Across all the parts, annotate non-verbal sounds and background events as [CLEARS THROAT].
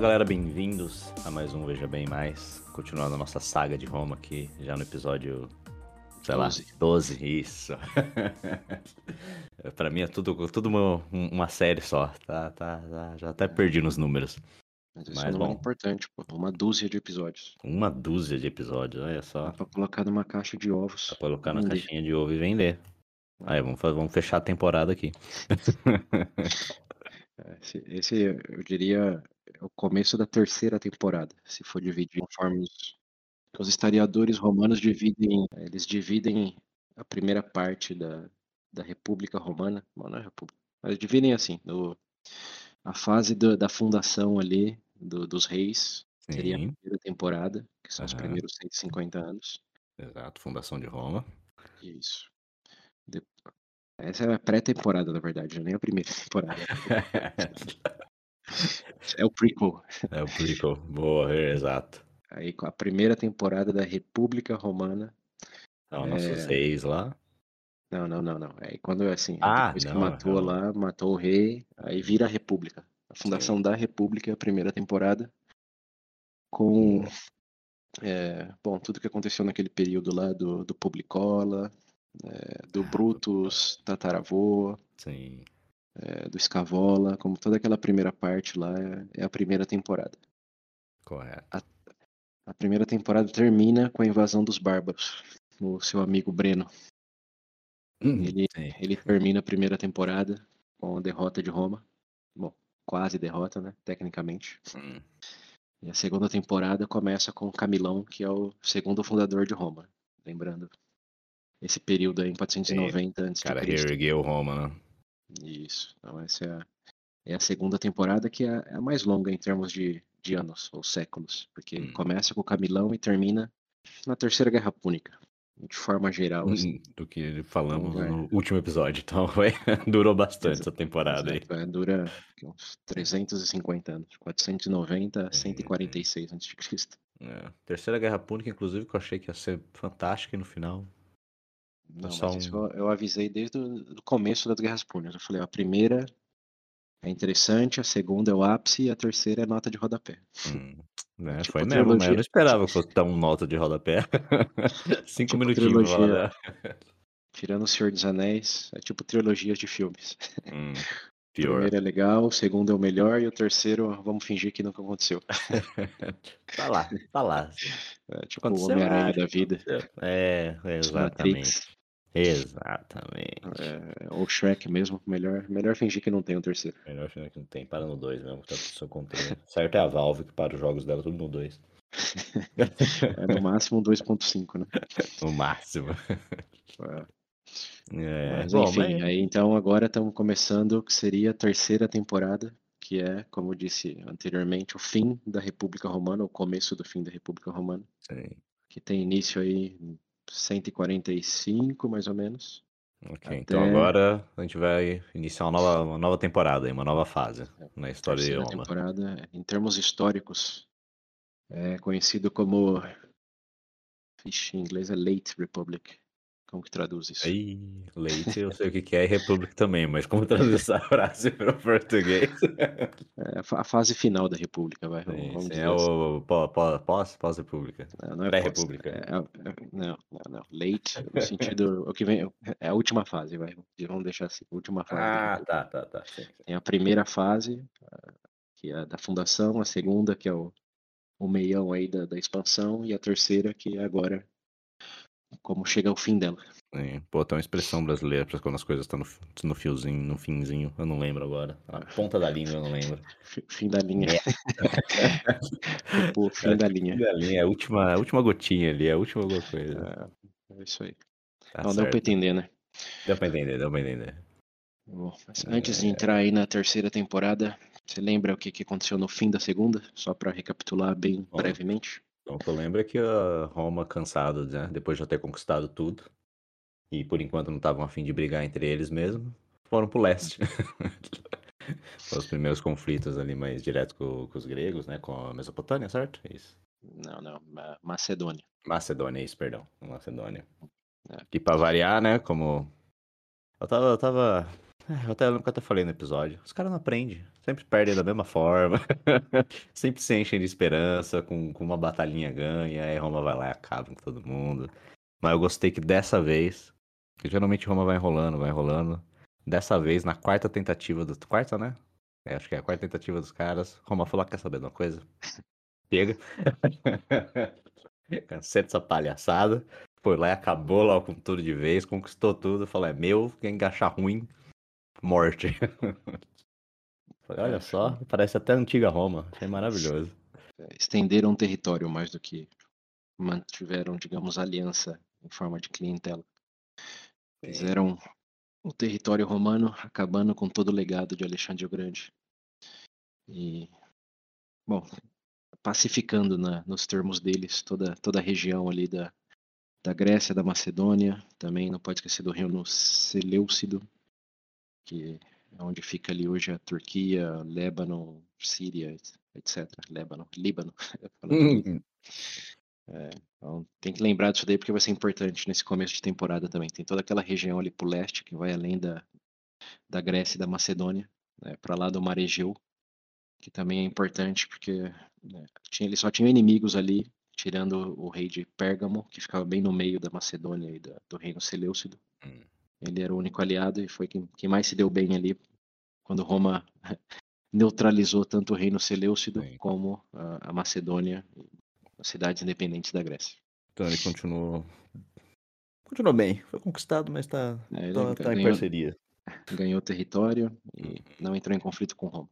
galera, bem-vindos a mais um Veja Bem Mais. Continuando a nossa saga de Roma aqui, já no episódio, sei 12. lá, 12, isso. [LAUGHS] pra mim é tudo, tudo uma, uma série só, tá, tá, tá, já até perdi nos números. Mas isso é bom, importante, pô. Uma dúzia de episódios. Uma dúzia de episódios, olha só. Dá pra colocar numa caixa de ovos. Pra colocar na caixinha de ovo e vender. Aí, vamos, vamos fechar a temporada aqui. [LAUGHS] [LAUGHS] É, esse, esse, eu diria, é o começo da terceira temporada, se for dividir conforme os, os historiadores romanos dividem, eles dividem a primeira parte da, da República Romana, não é República, mas dividem assim, no, a fase do, da fundação ali do, dos reis, Sim. seria a primeira temporada, que são uhum. os primeiros 150 anos. Exato, fundação de Roma. Isso. De... Essa é a pré-temporada, na verdade, nem a primeira temporada. [LAUGHS] é o prequel. É o prequel, boa, exato. Aí com a primeira temporada da República Romana. Então, é... nossos reis lá. Não, não, não, não. Aí quando assim, ah, depois não, que matou não. lá, matou o rei, aí vira a República. A fundação Sim. da República, a primeira temporada. Com é, bom, tudo que aconteceu naquele período lá do, do Publicola, é, do Brutus, Tataravô, é, do Scavola, como toda aquela primeira parte lá é, é a primeira temporada. Correto. A, a, primeira temporada termina com a invasão dos bárbaros, o seu amigo Breno. Hum, ele, ele termina a primeira temporada com a derrota de Roma. Bom, quase derrota, né? Tecnicamente. Hum. E a segunda temporada começa com Camilão, que é o segundo fundador de Roma. Lembrando esse período aí em 490 antes cara de Cristo. Cara, ergueu Roma, né? Isso. Então essa é a, é a segunda temporada que é, é a mais longa em termos de, de anos ou séculos, porque hum. começa com Camilão e termina na Terceira Guerra Púnica de forma geral. Assim. Hum, do que falamos então, no último episódio. Então [LAUGHS] foi, durou bastante Exato. essa temporada Exato. aí. É, dura uns 350 anos, 490 a 146 a.C. É. Terceira Guerra Púnica, inclusive, que eu achei que ia ser fantástica e no final. Não, mas um... eu, eu, avisei desde o começo das Guerras Púnicas. Eu falei, a primeira é interessante, a segunda é o ápice e a terceira é nota de rodapé. Hum, né, [LAUGHS] tipo foi mesmo, mas eu não esperava que fosse um nota de rodapé. [LAUGHS] Cinco tipo minutinhos trilogia, Tirando o Senhor dos Anéis, é tipo trilogias de filmes. Hum, [LAUGHS] o primeiro é legal, o segundo é o melhor e o terceiro, vamos fingir que nunca aconteceu. tá lá, tá lá. É, tipo o Homem-Aranha da vida. É, exatamente. Matrix. Exatamente. É, ou Shrek mesmo, melhor, melhor fingir que não tem o um terceiro. Melhor fingir que não tem, para no 2 mesmo, tá seu controle. certo é a Valve que para os jogos dela tudo no 2. é no máximo 2.5, né? [LAUGHS] No máximo. É. É, mas bom, enfim, mas... aí então agora estamos começando o que seria a terceira temporada, que é, como eu disse anteriormente, o fim da República Romana, o começo do fim da República Romana. Sim. Que tem início aí 145, mais ou menos. Ok, Até... então agora a gente vai iniciar uma nova, uma nova temporada, uma nova fase é, na história de Roma. temporada, em termos históricos, é conhecido como. Ixi, em inglês é Late Republic. Como que traduz isso? Aí, leite, eu sei o que é, e república também, mas como traduz essa [LAUGHS] frase para o português? É a fase final da república, vai. Sim, vamos sim, é o pós, pós república. Não, não é pré-república. É, é, não, não, não. Late, no sentido, [LAUGHS] o que vem, é a última fase, vai. Vamos deixar assim, última fase. Ah, tá, tá, tá. Sim. Tem a primeira fase, que é da fundação, a segunda, que é o, o meião aí da, da expansão, e a terceira, que é agora como chega ao fim dela. É, pô, tem uma expressão brasileira para quando as coisas estão no, no fiozinho, no finzinho, eu não lembro agora. A ponta da linha eu não lembro. Fim da linha. É. pô, fim da linha. Fim da linha, a última, a última gotinha ali, a última coisa. É, é isso aí. Tá não, certo. deu pra entender, né? Deu pra entender, deu pra entender. Bom, antes de é. entrar aí na terceira temporada, você lembra o que, que aconteceu no fim da segunda? Só para recapitular bem Bom, brevemente. Então, o que eu lembro é que a Roma, cansado, né, depois de já ter conquistado tudo, e por enquanto não estavam afim de brigar entre eles mesmo, foram pro leste. [LAUGHS] Os primeiros conflitos ali mais direto com, com, os gregos, né? Com a Mesopotâmia, certo? Isso. Não, não. Macedônia. Macedônia, isso, perdão. Macedônia. É. E pra variar, né? Como. Eu tava. Eu tava É, eu até lembro que eu até falei no episódio. Os caras não aprendem. Sempre perdem da mesma forma. [LAUGHS] sempre se enchem de esperança, com, com uma batalhinha ganha, aí Roma vai lá e acaba com todo mundo. Mas eu gostei que dessa vez, geralmente Roma vai enrolando, vai enrolando. Dessa vez, na quarta tentativa do. Quarta, né? É, acho que é a quarta tentativa dos caras. Roma falou: quer saber de uma coisa? Chega. [LAUGHS] Cansei dessa palhaçada. Foi lá e acabou lá com tudo de vez, conquistou tudo. Falou: é meu, quem achar ruim, morte. [LAUGHS] Falei, olha só, parece até a antiga Roma. Achei maravilhoso. É, estenderam o território mais do que mantiveram, digamos, aliança em forma de clientela. Fizeram o território romano acabando com todo o legado de Alexandre o Grande. E, bom, pacificando na, nos termos deles toda, toda a região ali da, da Grécia, da Macedônia, também não pode esquecer do reino Seleucido, que é onde fica ali hoje a Turquia, Líbano, Síria, etc. Líbano, Líbano. é, então, tem que lembrar disso daí porque vai ser importante nesse começo de temporada também. Tem toda aquela região ali pro leste que vai além da, da Grécia e da Macedônia, né, para lá do Mar Egeu, que também é importante porque né, tinha, ele só tinha inimigos ali, tirando o rei de Pérgamo, que ficava bem no meio da Macedônia e da, do reino Seleucido. Hum. Ele era o único aliado e foi quem, quem mais se deu bem ali quando Roma [LAUGHS] neutralizou tanto o reino Seleucido Sim. como a, a Macedônia, as cidades independentes da Grécia. Então ele continuou continuou bem, foi conquistado, mas está é, tá, tá em parceria. Ganhou território e uhum. não entrou em conflito com Roma.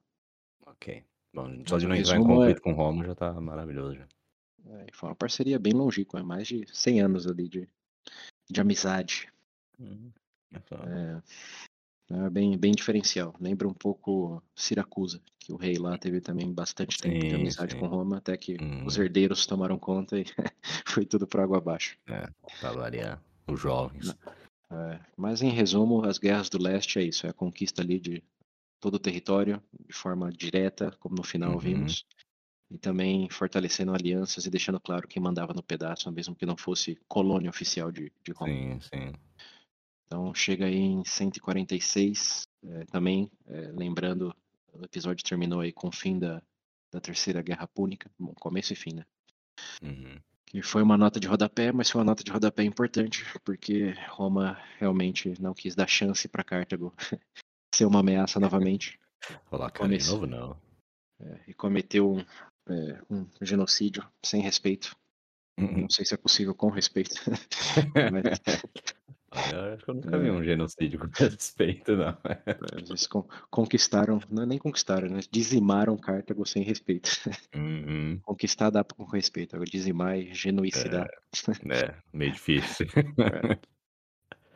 Ok. Bom, só de não entrar em conflito é... com Roma já tá maravilhoso. Já. É, foi uma parceria bem longínqua, mais de 100 anos ali de, de amizade. Uhum. É, é bem, bem diferencial. Lembra um pouco Siracusa, que o rei lá teve também bastante tempo sim, de amizade sim. com Roma, até que hum. os herdeiros tomaram conta e [LAUGHS] foi tudo para água abaixo. É, para variar, os jovens. É, mas em resumo, as guerras do leste é isso, é a conquista ali de todo o território de forma direta, como no final uhum. vimos, e também fortalecendo alianças e deixando claro quem mandava no pedaço, mesmo que não fosse colônia oficial de, de Roma. Sim, sim. Então chega aí em 146, é, também é, lembrando, o episódio terminou aí com o fim da, da Terceira Guerra Púnica, bom, começo e fim, né? Uhum. Que foi uma nota de rodapé, mas foi uma nota de rodapé importante, porque Roma realmente não quis dar chance para Cartago [LAUGHS] ser uma ameaça novamente. [LAUGHS] Falar cara de novo, não. É, e cometeu um, é, um, genocídio sem respeito. Uhum. Não sei se é possível com respeito. [LAUGHS] mas... Acho que eu nunca é. vi um genocídio [LAUGHS] com respeito, não. Eles conquistaram, não é nem conquistaram, né? Dizimaram Cartago sem respeito. [LAUGHS] Uhum. Conquistar dá com respeito, agora dizimar e genuicidade. É, é meio difícil. [LAUGHS] É.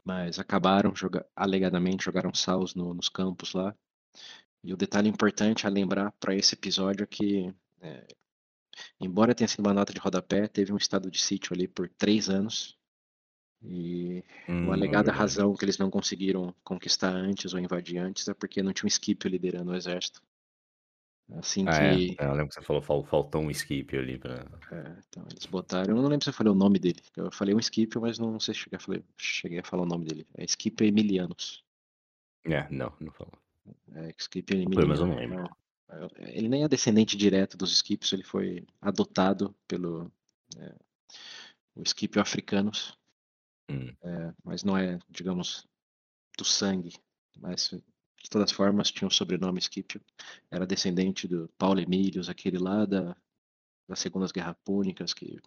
Mas acabaram, joga alegadamente, jogaram saus no, nos campos lá. E o detalhe importante a lembrar para esse episódio é que, é, embora tenha sido uma nota de rodapé, teve um estado de sítio ali por três anos. E hum, uma alegada razão que eles não conseguiram conquistar antes ou invadir antes é porque não tinha um Scipio liderando o exército. Assim ah, é. que. É. Eu lembro que você falou, faltou um Scipio ali pra. É, então eles botaram. Eu não lembro se eu falei o nome dele. Eu falei um Scipio, mas não sei se cheguei cheguei a falar o nome dele. É Scipio Emilianus. É, não, não falou. É, Scipio Emilianus. Foi, mas eu não lembro. É, ele nem é descendente direto dos Scipios, ele foi adotado pelo. É, o Scipio africanos. Hum. É, mas não é, digamos, do sangue. Mas de todas formas tinha o sobrenome Scipio. Era descendente do Paulo Emílios, aquele lá da, das Segundas Guerras Púnicas, que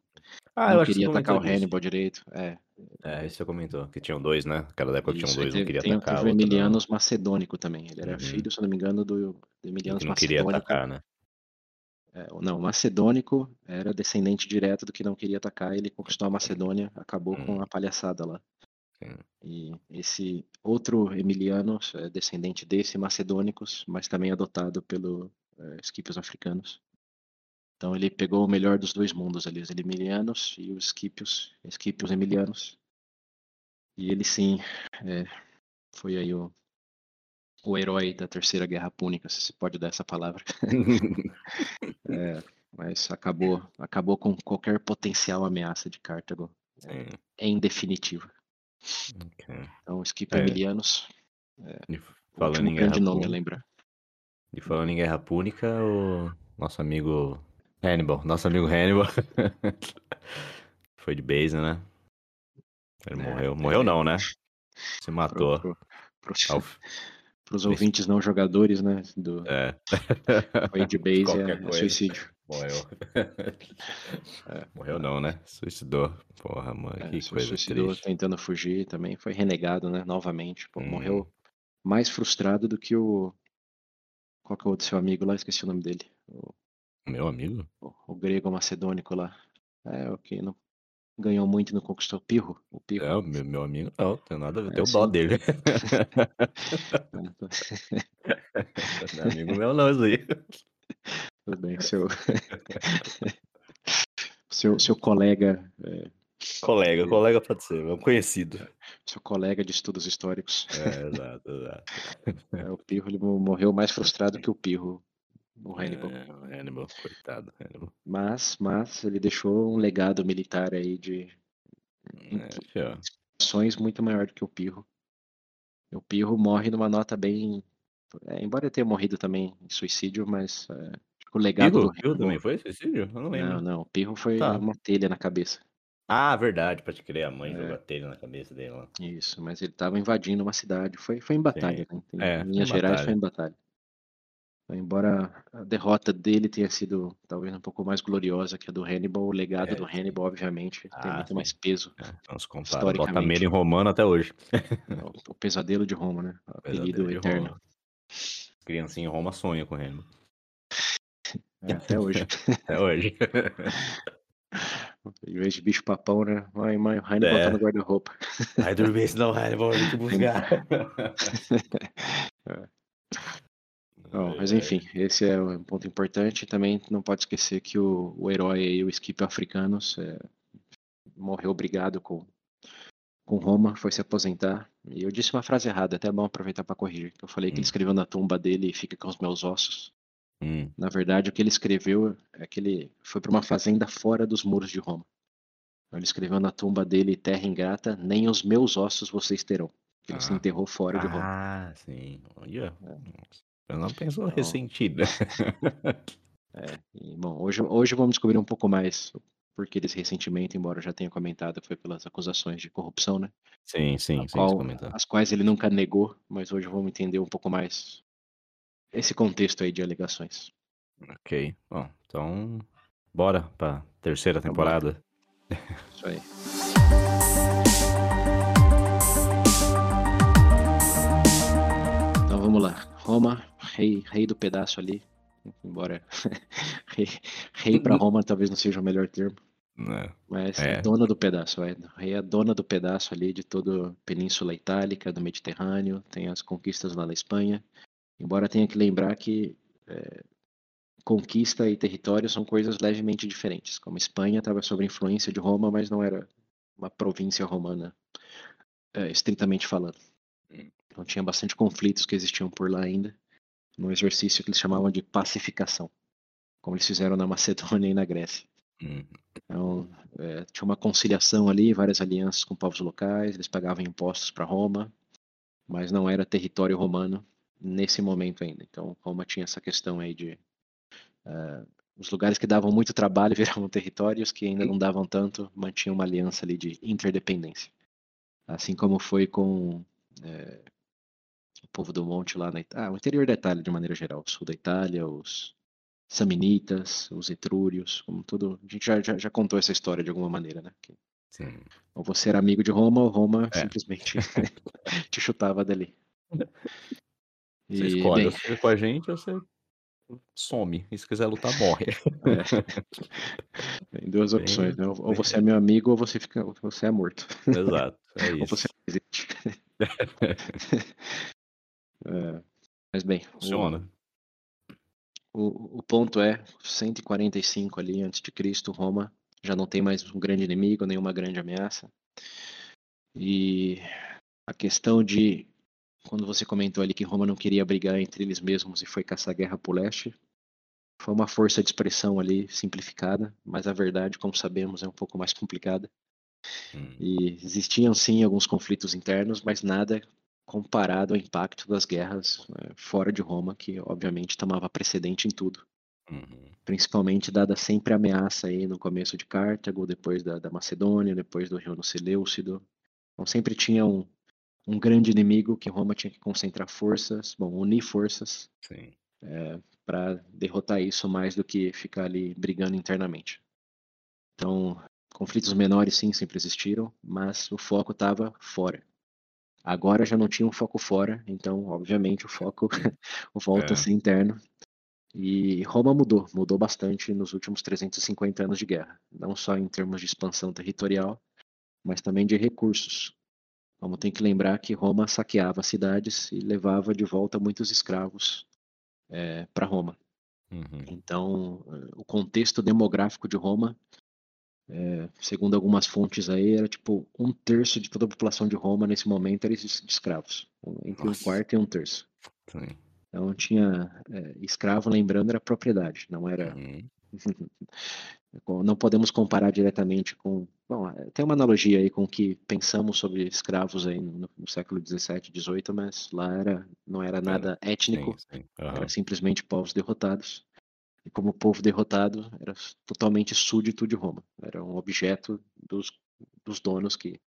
ah, não queria atacar o Hannibal direito. É. é, isso você comentou, que tinham dois, né? Aquela época isso, tinham dois, teve, não queria tem, atacar. Teve o Emilianos. Macedônico também. Ele era uhum. filho, se não me engano, do, do Emilianos Macedônico. Não queria atacar, né? É, não, o Macedônico era descendente direto do que não queria atacar, ele conquistou a Macedônia, acabou hum. com a palhaçada lá. Sim. E esse outro Emiliano é descendente desse, macedônicos, mas também adotado pelo é, esquipios africanos. Então ele pegou o melhor dos dois mundos ali, os emilianos e os esquipios, esquipios emilianos. E ele sim é, foi aí o, o herói da Terceira Guerra Púnica, se pode dar essa palavra. [LAUGHS] é, mas acabou, acabou com qualquer potencial ameaça de Cartago. É, em definitivo. Okay. Então, Skip é. Emilianos. É. Falando em grande nome a lembrar. E falando em Guerra Púnica, o nosso amigo Hannibal, nosso amigo Hannibal, [LAUGHS] foi de base, né? Ele é, morreu. Morreu não, né? Se matou. Pro, pro, pro, [LAUGHS] Para os ouvintes não jogadores, né? Do... É. [LAUGHS] Foi de base é, é, suicídio. Morreu. [LAUGHS] É. Morreu não, né? Suicidou. Porra, mano, é, que coisa suicidou triste. tentando fugir também. Foi renegado, né? Novamente. Pô, hum. Morreu mais frustrado do que o... Qual que é o outro seu amigo lá? Esqueci o nome dele. O... Meu amigo? O, o grego macedônico lá. É, o que não ganhou muito e não conquistou o Pirro. O Pirro. É, meu, meu amigo não, tem nada a ver, é, tem o dó dele. [LAUGHS] não é amigo meu não, isso aí. Tudo bem, seu. [LAUGHS] seu, seu colega. É... Colega, colega pode ser, é um conhecido. Seu colega de estudos históricos. É, exato, exato. [LAUGHS] É, o Pirro ele morreu mais frustrado que o Pirro o Hannibal. É, Hannibal, coitado, Hannibal. Mas, mas ele deixou um legado militar aí de é, ações muito maior do que o Pirro. O Pirro morre numa nota bem. É, embora ele tenha morrido também em suicídio, mas é, o legado Pirro? do Pirro também foi suicídio? Eu não lembro. Não, não. O Pirro foi tá. uma telha na cabeça. Ah, verdade, pode crer, a mãe é. jogou a telha na cabeça dele lá. Isso, mas ele estava invadindo uma cidade. Foi, foi em batalha, né? Em é, Minas Gerais batalha. foi em batalha. Embora a derrota dele tenha sido talvez um pouco mais gloriosa que a do Hannibal, o legado é, do Hannibal, obviamente, ah, tem muito sim. mais peso. É, vamos comparar. Bota em romano até hoje. O, o, pesadelo de Roma, né? [LAUGHS] O apelido eterno. Roma. Criancinha em Roma sonha com o Hannibal. É, até hoje. [LAUGHS] até hoje. [LAUGHS] Em vez de bicho papão, né? Mãe, mãe, o Hannibal tá é. tá no guarda-roupa. Vai dormir, senão o Hannibal vai te buscar. É. Mas enfim, esse é um ponto importante. Também não pode esquecer que o, o herói e o skip africanos é, morreu obrigado com, com Roma, foi se aposentar. E eu disse uma frase errada, até é bom aproveitar para corrigir. Eu falei que ele hum. escreveu na tumba dele e fica com os meus ossos. Hum. Na verdade, o que ele escreveu é que ele foi para uma fazenda fora dos muros de Roma. Ele escreveu na tumba dele, terra ingrata, nem os meus ossos vocês terão. Ele ah. se enterrou fora de Roma. Ah, sim. Olha. É. Eu não penso então, ressentido. é, e, bom, hoje, hoje vamos descobrir um pouco mais o porquê desse ressentimento, embora eu já tenha comentado, foi pelas acusações de corrupção, né? Sim, sim, sim. Qual, as quais ele nunca negou, mas hoje vamos entender um pouco mais esse contexto aí de alegações. Ok. Bom, então bora para terceira tá temporada. Isso aí. Então vamos lá. Roma, rei, rei do pedaço ali. Embora [LAUGHS] rei, rei para Roma talvez não seja o melhor termo. É. Mas é. dona do pedaço, é. Rei é dona do pedaço ali de toda a Península Itálica, do Mediterrâneo, tem as conquistas lá na Espanha. Embora tenha que lembrar que é, conquista e território são coisas levemente diferentes. Como a Espanha estava sob influência de Roma, mas não era uma província romana, é, estritamente falando. Hum. Então tinha bastante conflitos que existiam por lá ainda, num exercício que eles chamavam de pacificação, como eles fizeram na Macedônia e na Grécia. Uhum. Então, é, tinha uma conciliação ali, várias alianças com povos locais, eles pagavam impostos para Roma, mas não era território romano nesse momento ainda. Então, Roma tinha essa questão aí de uh, os lugares que davam muito trabalho [LAUGHS] viravam territórios que ainda não davam tanto, mantinham uma aliança ali de interdependência. Assim como foi com é, povo do monte lá na Itália, ah, o interior da Itália de maneira geral, o sul da Itália, os samnitas, os etrúrios, como tudo, a gente já, já, já contou essa história de alguma maneira, né? Que, Sim. Ou você era amigo de Roma, ou Roma é. simplesmente [LAUGHS] te chutava dali. [LAUGHS] E, você escolhe, bem, você com a gente ou você some. E se quiser lutar, morre. [LAUGHS] É. Tem duas opções, né? Ou você é meu amigo ou você fica, ou você é morto. Exato, é ou você existe. É, mas bem. Funciona. O, o, o, ponto é 145 ali antes de Cristo, Roma já não tem mais um grande inimigo, nenhuma grande ameaça. E a questão de quando você comentou ali que Roma não queria brigar entre eles mesmos e foi caçar guerra por leste, foi uma força de expressão ali simplificada, mas a verdade, como sabemos, é um pouco mais complicada. Hum. E existiam sim alguns conflitos internos, mas nada comparado ao impacto das guerras é, fora de Roma, que obviamente tomava precedente em tudo. Uhum. Principalmente dada sempre a ameaça aí no começo de Cartago, depois da, da Macedônia, depois do Rio Seleucido. Então sempre tinha um, um grande inimigo que Roma tinha que concentrar forças, bom, unir forças é, para derrotar isso mais do que ficar ali brigando internamente. Então, conflitos menores sim sempre existiram, mas o foco estava fora. Agora já não tinha um foco fora, então, obviamente, o foco [LAUGHS] volta é. a ser interno. E Roma mudou, mudou bastante nos últimos 350 anos de guerra, não só em termos de expansão territorial, mas também de recursos. Vamos ter que lembrar que Roma saqueava cidades e levava de volta muitos escravos é, para Roma. Uhum. Então, eh, o contexto demográfico de Roma, é, segundo algumas fontes aí, era tipo um terço de toda a população de Roma nesse momento era de escravos, entre Nossa. um quarto e um terço. Então tinha é, escravo, lembrando, era propriedade, não era. Uhum. [LAUGHS] não podemos comparar diretamente com. Bom, é, tem uma analogia aí com o que pensamos sobre escravos aí no, no século XVII, XVIII, mas lá era, não era nada étnico, sim, sim. Uhum. era simplesmente povos derrotados. E como povo derrotado, era totalmente súdito de Roma. Era um objeto dos, dos donos que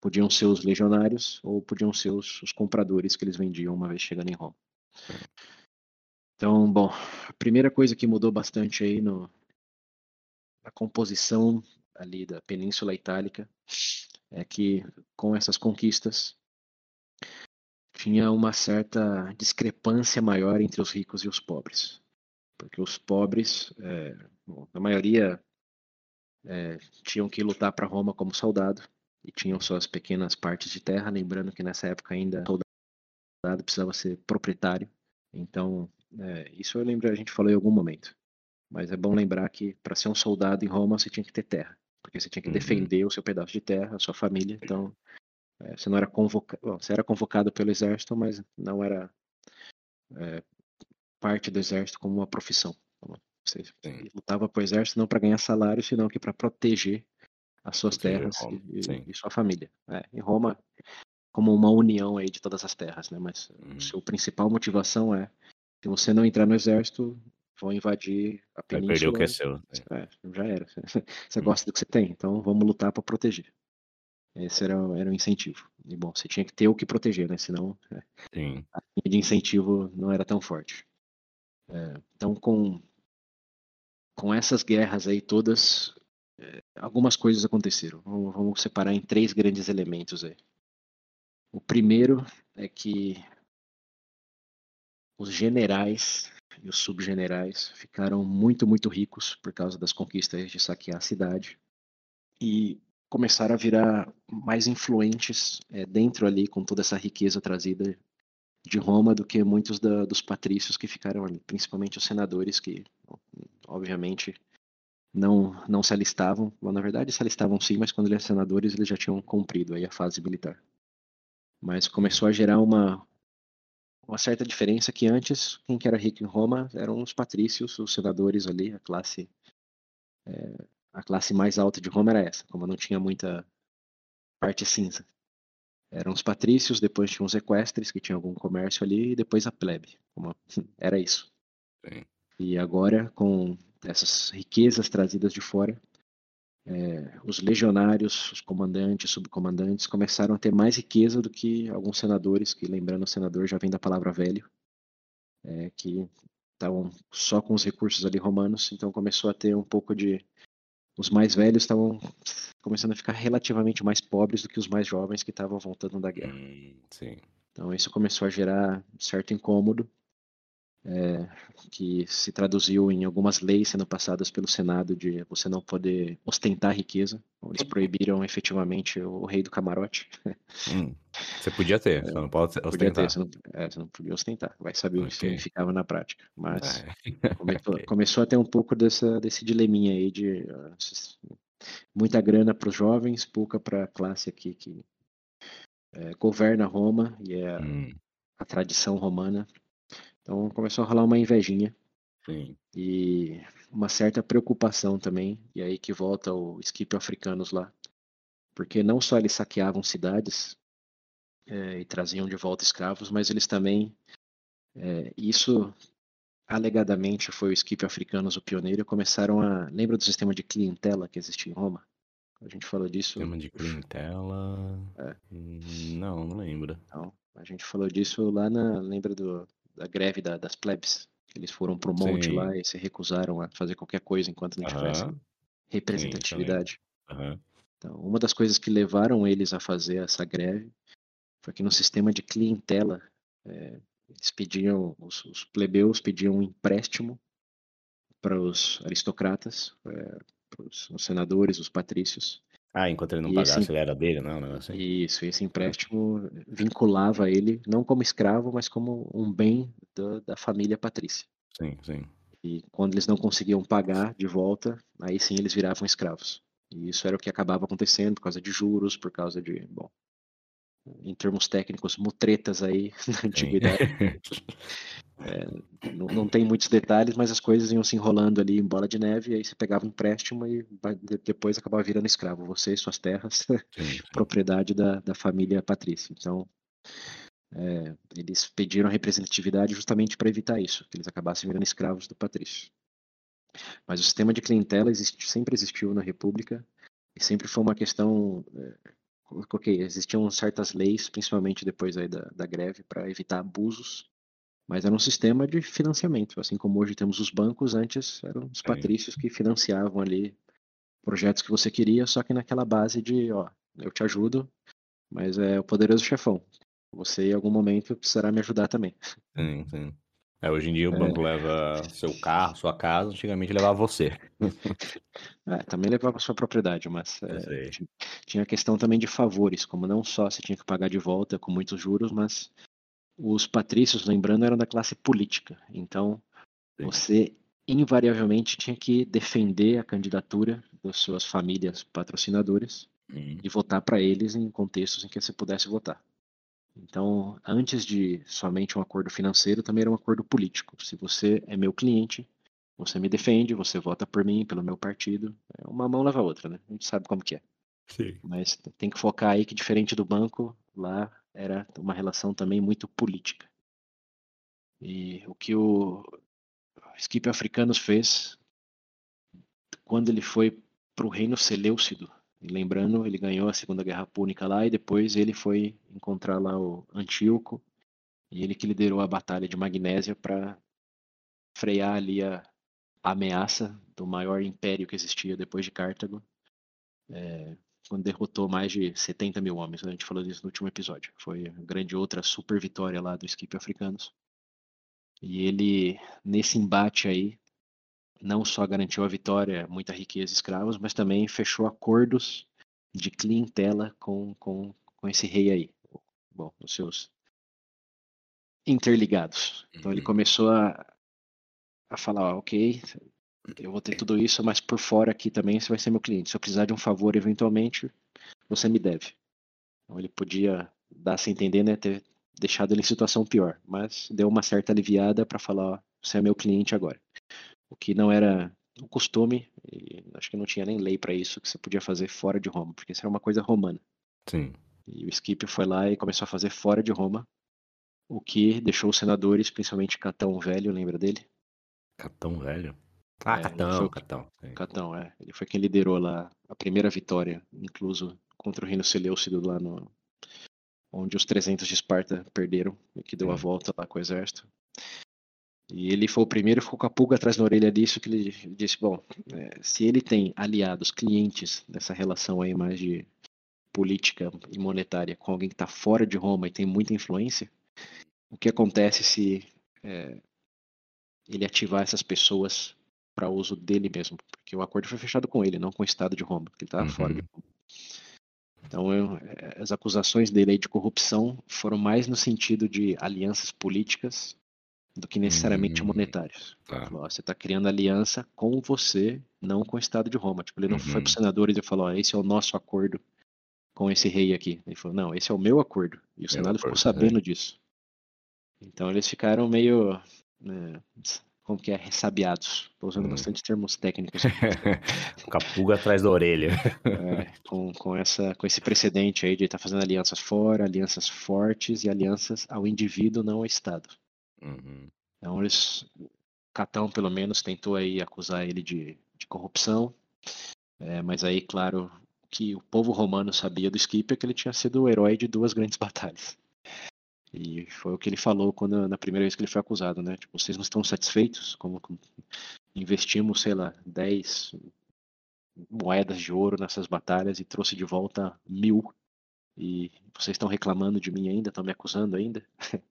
podiam ser os legionários ou podiam ser os, os compradores que eles vendiam uma vez chegando em Roma. Então, bom, a primeira coisa que mudou bastante aí no, na composição ali da Península Itálica é que com essas conquistas tinha uma certa discrepância maior entre os ricos e os pobres, porque os pobres, é, bom, na maioria, é, tinham que lutar para Roma como soldado e tinham suas pequenas partes de terra, lembrando que nessa época ainda soldado precisava ser proprietário, então é, isso eu lembro a gente falou em algum momento. Mas é bom lembrar que para ser um soldado em Roma você tinha que ter terra, porque você tinha que uhum. defender o seu pedaço de terra, a sua família. Então é, você não era convocado, você era convocado pelo exército, mas não era é, parte do exército como uma profissão. Você Sim. lutava para o exército não para ganhar salário, senão que para proteger as suas terras e, e, sua família. É, em Roma, como uma união aí de todas as terras, né? Mas uhum. a sua principal motivação é se você não entrar no exército, vão invadir a península. Vai perder o que é seu. Né? É, já era. [LAUGHS] Você hum. gosta do que você tem, então vamos lutar para proteger. Esse era, era o incentivo. E bom, você tinha que ter o que proteger, né? Senão é, a linha de incentivo não era tão forte. Então, com, com essas guerras aí todas, é, algumas coisas aconteceram. Vamos, vamos separar em três grandes elementos aí. O primeiro é que os generais e os subgenerais ficaram muito, muito ricos por causa das conquistas de saquear a cidade e começaram a virar mais influentes é, dentro ali com toda essa riqueza trazida de Roma do que muitos da, dos patrícios que ficaram ali, principalmente os senadores que, obviamente, não não se alistavam. Bom, na verdade, se alistavam sim, mas quando eles eram senadores, eles já tinham cumprido aí a fase militar. Mas começou a gerar uma uma certa diferença que antes, quem que era rico em Roma eram os patrícios, os senadores ali, a classe é, a classe mais alta de Roma era essa, como não tinha muita parte cinza. Eram os patrícios, depois tinham os equestres, que tinham algum comércio ali, e depois a plebe. Como... [LAUGHS] Era isso. Sim. E agora, com essas riquezas trazidas de fora, é, os legionários, os comandantes, subcomandantes começaram a ter mais riqueza do que alguns senadores, que lembrando o senador já vem da palavra velho, é, que estavam só com os recursos ali romanos, então começou a ter um pouco de os mais velhos estavam começando a ficar relativamente mais pobres do que os mais jovens que estavam voltando da guerra. Hum, então isso começou a gerar certo incômodo é, que se traduziu em algumas leis sendo passadas pelo Senado de você não poder ostentar riqueza. Eles proibiram efetivamente o rei do camarote. Hum, você podia ter, você não pode ostentar. Podia ter, você, não, é, você não podia ostentar. Vai saber okay. o que significava na prática. Mas é. [LAUGHS] começou, okay. começou, a ter um pouco dessa, desse dileminha aí de uh, muita grana para os jovens, pouca para a classe aqui que é, governa Roma e é hum. a tradição romana então começou a rolar uma invejinha. Sim. E uma certa preocupação também, e aí que volta o skip africanos lá. Porque não só eles saqueavam cidades, é, e traziam de volta escravos, mas eles também, é, isso alegadamente foi o Skip Africanos o pioneiro, começaram a, lembra do sistema de clientela que existia em Roma? A gente falou disso. Sistema de clientela. É. Não, não lembro. Não, a gente falou disso lá na. Lembra do, da greve da, das plebes? Eles foram pro monte Sim. lá e se recusaram a fazer qualquer coisa enquanto não tivesse representatividade. Sim, então, uma das coisas que levaram eles a fazer essa greve foi que no sistema de clientela é, eles pediam, os, os, plebeus pediam um empréstimo para os aristocratas, é, para os senadores, os patrícios. Ah, enquanto ele não e pagasse, esse, ele era dele, não? não assim. Isso, esse empréstimo vinculava ele não como escravo, mas como um bem do, da família patrícia. Sim, sim. E quando eles não conseguiam pagar de volta, aí sim eles viravam escravos. E isso era o que acabava acontecendo por causa de juros, por causa de, bom, em termos técnicos, mutretas aí [LAUGHS] na antiguidade. [LAUGHS] É, não, não, tem muitos detalhes, mas as coisas iam se enrolando ali em bola de neve, e aí você pegava um empréstimo e depois acabava virando escravo. Você e suas terras, [LAUGHS] propriedade da, da família patrícia. Então, é, eles pediram representatividade justamente para evitar isso, que eles acabassem virando escravos do patrício. Mas o sistema de clientela existe, sempre existiu na República e sempre foi uma questão é, ok, existiam certas leis, principalmente depois aí da, da greve, para evitar abusos, mas era um sistema de financiamento, assim como hoje temos os bancos, antes eram os patrícios que financiavam ali projetos que você queria, só que naquela base de, ó, eu te ajudo, mas é o poderoso chefão. Você em algum momento precisará me ajudar também. Sim, sim. É, hoje em dia o é. banco é. leva seu carro, sua casa, antigamente levava você. É, também levava sua propriedade, mas é, tinha a questão também de favores, como não só você tinha que pagar de volta com muitos juros, mas os patrícios, lembrando, eram da classe política. Então, Sim. você invariavelmente tinha que defender a candidatura das suas famílias patrocinadoras hum. e votar para eles em contextos em que você pudesse votar. Então, antes de somente um acordo financeiro, também era um acordo político. Se você é meu cliente, você me defende, você vota por mim, pelo meu partido. É uma mão leva a outra, né? A gente sabe como que é. Sim. Mas tem que focar aí que, diferente do banco, lá era uma relação também muito política. E o que o Skip Africanos fez quando ele foi para o reino Seleucido, e lembrando, ele ganhou a Segunda Guerra Púnica lá e depois ele foi encontrar lá o Antíoco e ele que liderou a Batalha de Magnésia para frear ali a, a, ameaça do maior império que existia depois de Cartago, é, quando derrotou mais de 70 mil homens. A gente falou disso no último episódio. Foi a grande outra super vitória lá do Skip Africanos. E ele, nesse embate aí, não só garantiu a vitória, muita riqueza escravos, mas também fechou acordos de clientela com, com, com esse rei aí. Bom, os seus interligados. Então ele uhum. começou a, a falar, ok, eu vou ter tudo isso, mas por fora aqui também você vai ser meu cliente. Se eu precisar de um favor eventualmente, você me deve. Então ele podia dar se entender, né, ter deixado ele em situação pior, mas deu uma certa aliviada para falar, ó, você é meu cliente agora o que não era o costume, acho que não tinha nem lei para isso, que você podia fazer fora de Roma, porque isso era uma coisa romana. Sim. E o Scipio foi lá e começou a fazer fora de Roma, o que deixou os senadores, principalmente Catão Velho, lembra dele? Catão Velho? Ah, é, Catão, o... Catão. Sim. Catão, é. Ele foi quem liderou lá a primeira vitória, incluso contra o reino Seleucido lá no... onde os 300 de Esparta perderam, e que deu a volta lá com o exército. E ele foi o primeiro, ficou com a pulga atrás da orelha disso, que ele disse, bom, é, se ele tem aliados, clientes nessa relação aí mais de política e monetária com alguém que está fora de Roma e tem muita influência, o que acontece se é, ele ativar essas pessoas para uso dele mesmo? Porque o acordo foi fechado com ele, não com o Estado de Roma, porque ele estava uhum. fora de Roma. Então, eu, é, as acusações dele de corrupção foram mais no sentido de alianças políticas do que necessariamente hum, monetários. Tá. você está criando aliança com você, não com o Estado de Roma. Tipo, ele não uhum. foi para os senadores e falou: esse é o nosso acordo com esse rei aqui. Ele falou: não, esse é o meu acordo. E o meu Senado ficou sabendo é. disso. Então eles ficaram meio. Né, como que é, ressabiados. Estou usando hum. bastante termos técnicos. [LAUGHS] Capuga atrás da orelha. É, com, com, essa, com esse precedente aí de estar tá fazendo alianças fora, alianças fortes e alianças ao indivíduo, não ao Estado. Uhum. Então eles, Catão pelo menos tentou aí acusar ele de, de corrupção, é, mas aí, claro, que o povo romano sabia do Scipio é que ele tinha sido o herói de duas grandes [LAUGHS] batalhas. E foi o que ele falou quando na primeira vez que ele foi acusado, né? Tipo, vocês não estão satisfeitos? Como investimos, sei lá, 10 moedas de ouro nessas batalhas e trouxe de volta mil. E vocês estão reclamando de mim ainda, estão me acusando ainda? [LAUGHS]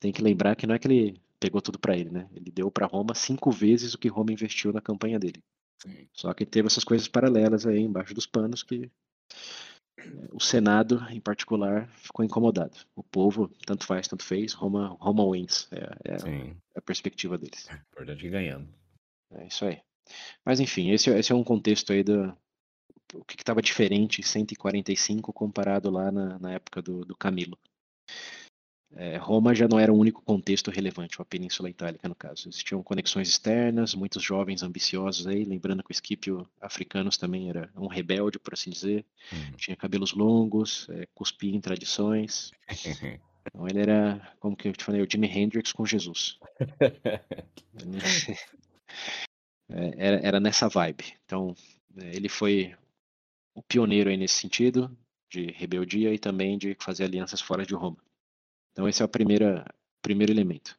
Tem que lembrar que não é que ele pegou tudo para ele, né? Ele deu para Roma cinco vezes o que Roma investiu na campanha dele. Sim. Só que teve essas coisas paralelas aí embaixo dos panos que o Senado, em particular, ficou incomodado. O povo, tanto faz, tanto fez, Roma, Roma wins. É, é a perspectiva deles. Importante ir ganhando. É isso aí. Mas enfim, esse, esse é um contexto aí do o que estava diferente em 145 comparado lá na, na época do, do Camilo. É, Roma já não era o único contexto relevante, a Península Itálica, no caso. Existiam conexões externas, muitos jovens ambiciosos aí, lembrando que o Esquipio africanos também era um rebelde, por assim dizer. Uhum. Tinha cabelos longos, é, cuspia em tradições. Então ele era, como que eu te falei, o Jimi Hendrix com Jesus. [LAUGHS] é, era, era nessa vibe. Então, é, ele foi o pioneiro aí nesse sentido, de rebeldia e também de fazer alianças fora de Roma. Então esse é o primeiro, primeiro elemento.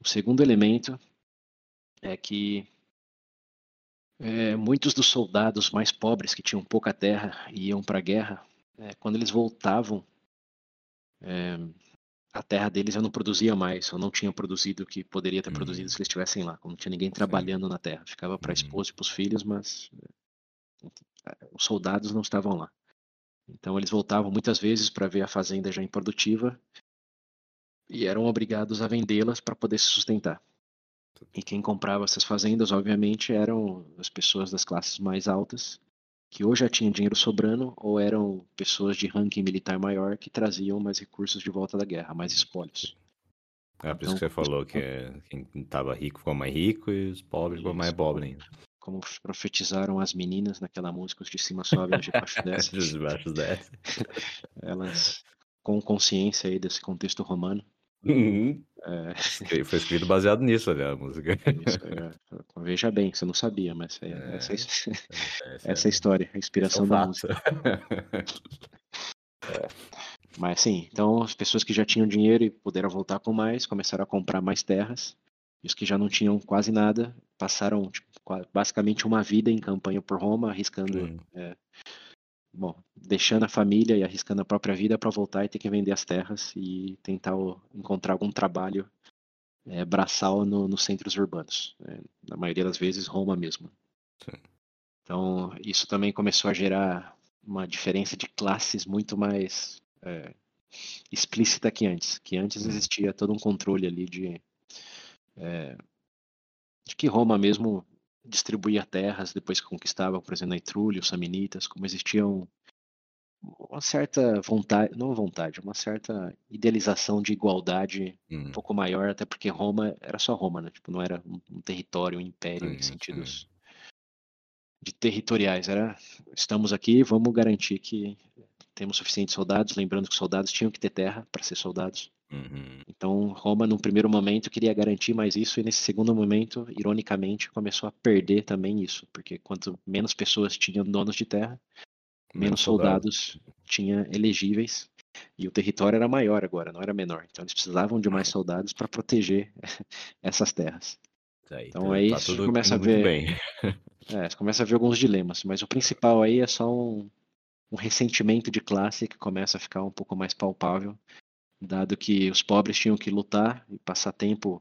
O segundo elemento é que é, muitos dos soldados mais pobres que tinham pouca terra e iam para a guerra, é, quando eles voltavam, é, a terra deles já não produzia mais, ou não tinha produzido o que poderia ter uhum. produzido se eles estivessem lá, não tinha ninguém trabalhando Sim. na terra. Ficava para a uhum. esposa e para os filhos, mas é, os soldados não estavam lá. Então eles voltavam muitas vezes para ver a fazenda já improdutiva e eram obrigados a vendê-las para poder se sustentar. E quem comprava essas fazendas, obviamente, eram as pessoas das classes mais altas, que ou já tinham dinheiro sobrando, ou eram pessoas de ranking militar maior que traziam mais recursos de volta da guerra, mais espólios. É por então, isso que você falou que é, quem estava rico ficou mais rico e os pobres ficou mais pobres ainda. Como profetizaram as meninas naquela música, os de cima sobem, os de baixo descem. [LAUGHS] os de baixo descem. [LAUGHS] Elas, com consciência aí desse contexto romano, Uhum. É... Foi escrito baseado nisso, né, a música. Isso, é. Veja bem, você não sabia, mas é, é, essa, essa, [LAUGHS] essa é a história, a inspiração da música. [LAUGHS] É. Mas sim, então as pessoas que já tinham dinheiro e puderam voltar com mais, começaram a comprar mais terras. E os que já não tinham quase nada, passaram tipo, basicamente uma vida em campanha por Roma, arriscando é, bom, deixando a família e arriscando a própria vida para voltar e ter que vender as terras e tentar encontrar algum trabalho é, braçal no, nos centros urbanos. É, na maioria das vezes, Roma mesmo. Sim. Então, isso também começou a gerar uma diferença de classes muito mais é, explícita que antes. Que antes existia todo um controle ali de, é, de que Roma mesmo distribuía terras depois que conquistava, por exemplo, a Etrúlia, os Samnitas, como existiam uma certa vontade, não vontade, uma certa idealização de igualdade um hum. pouco maior, até porque Roma era só Roma, né? Tipo, não era um, um território, um império sim, em sentidos sim. de territoriais. Era, estamos aqui, vamos garantir que temos suficientes soldados, lembrando que soldados tinham que ter terra para ser soldados. Uhum. Então, Roma, num primeiro momento, queria garantir mais isso, e nesse segundo momento, ironicamente, começou a perder também isso, porque quanto menos pessoas tinham donos de terra, menos soldados tinha elegíveis, e o território era maior agora, não era menor. Então, eles precisavam de mais soldados para proteger [LAUGHS] essas terras. Aí, então, tá aí tá você começa a ver. [LAUGHS] É, você começa a ver alguns dilemas, mas o principal aí é só um, um ressentimento de classe que começa a ficar um pouco mais palpável dado que os pobres tinham que lutar e passar tempo,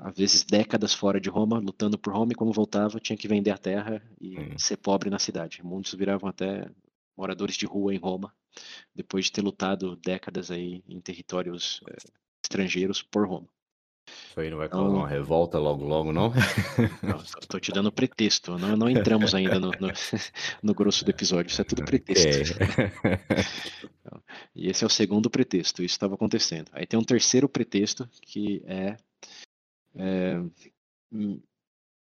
às vezes décadas fora de Roma, lutando por Roma, e quando voltava tinha que vender a terra e hum. ser pobre na cidade. Muitos viravam até moradores de rua em Roma, depois de ter lutado décadas aí em territórios é, estrangeiros por Roma. Isso aí não vai causar então, uma revolta logo, logo, não? [LAUGHS] Estou te dando pretexto. Não, não entramos ainda no, no, [LAUGHS] no, grosso do episódio. Isso é tudo pretexto. Então, e esse é o segundo pretexto. Isso estava acontecendo. Aí tem um terceiro pretexto que é, é, hum,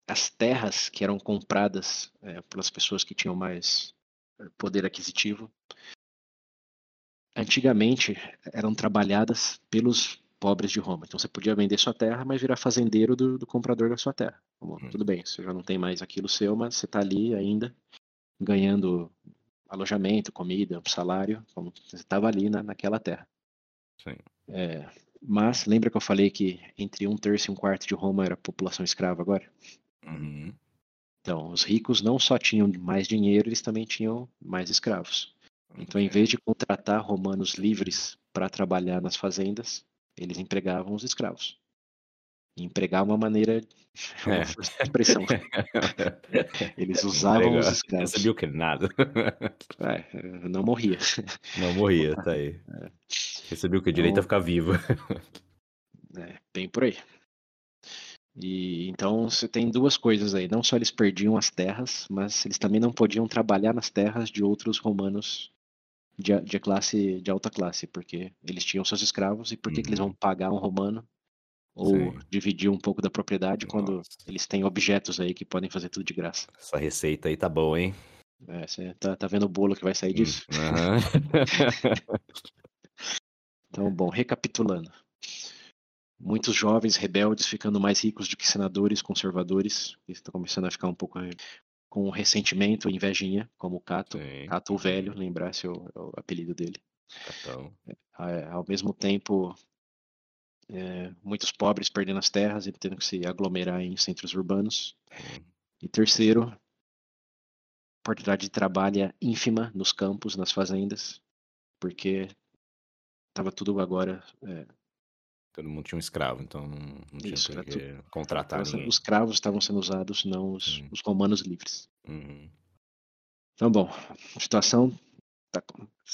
as terras que eram compradas é, pelas pessoas que tinham mais é, poder aquisitivo, antigamente eram trabalhadas pelos pobres de Roma. Então você podia vender sua terra, mas virar fazendeiro do, do comprador da sua terra. Como, hum. Tudo bem, você já não tem mais aquilo seu, mas você está ali ainda ganhando alojamento, comida, salário, como você estava ali na, naquela terra. Sim. É, mas lembra que eu falei que entre um terço e um quarto de Roma era população escrava agora? Uhum. Então, os ricos não só tinham mais dinheiro, eles também tinham mais escravos. Então, em vez de contratar romanos livres para trabalhar nas fazendas, eles empregavam os escravos. E empregar uma maneira é uma é. expressão. [LAUGHS] Eles usavam Legal. os escravos. Não sabia o que? Nada. É, não morria. Não morria, tá aí. É. Recebeu o que? Direito então, a ficar vivo. [LAUGHS] É, bem por aí. E então você tem duas coisas aí. Não só eles perdiam as terras, mas eles também não podiam trabalhar nas terras de outros romanos de, de classe de alta classe, porque eles tinham seus escravos e por que, uhum. que eles vão uhum. pagar um romano ou Sim. dividir um pouco da propriedade quando Nossa. eles têm objetos aí que podem fazer tudo de graça. Essa receita aí tá boa, hein? É, você tá, tá vendo o bolo que vai sair disso? Uhum. [LAUGHS] então, bom, recapitulando. Muitos jovens rebeldes ficando mais ricos do que senadores conservadores, que estão começando a ficar um pouco com ressentimento e invejinha, como o Cato, Sim. Cato o Velho, lembrar se é o, é o apelido dele. Catão. É, ao mesmo tempo, é, muitos pobres perdendo as terras e tendo que se aglomerar em centros urbanos. Uhum. E terceiro, oportunidade de trabalho é ínfima nos campos, nas fazendas, porque estava tudo agora. É... Todo mundo tinha um escravo, então não, não tinha Isso, que contratar ninguém. Os escravos estavam sendo usados, não os, uhum. os romanos livres. Uhum. Então, bom, a situação tá,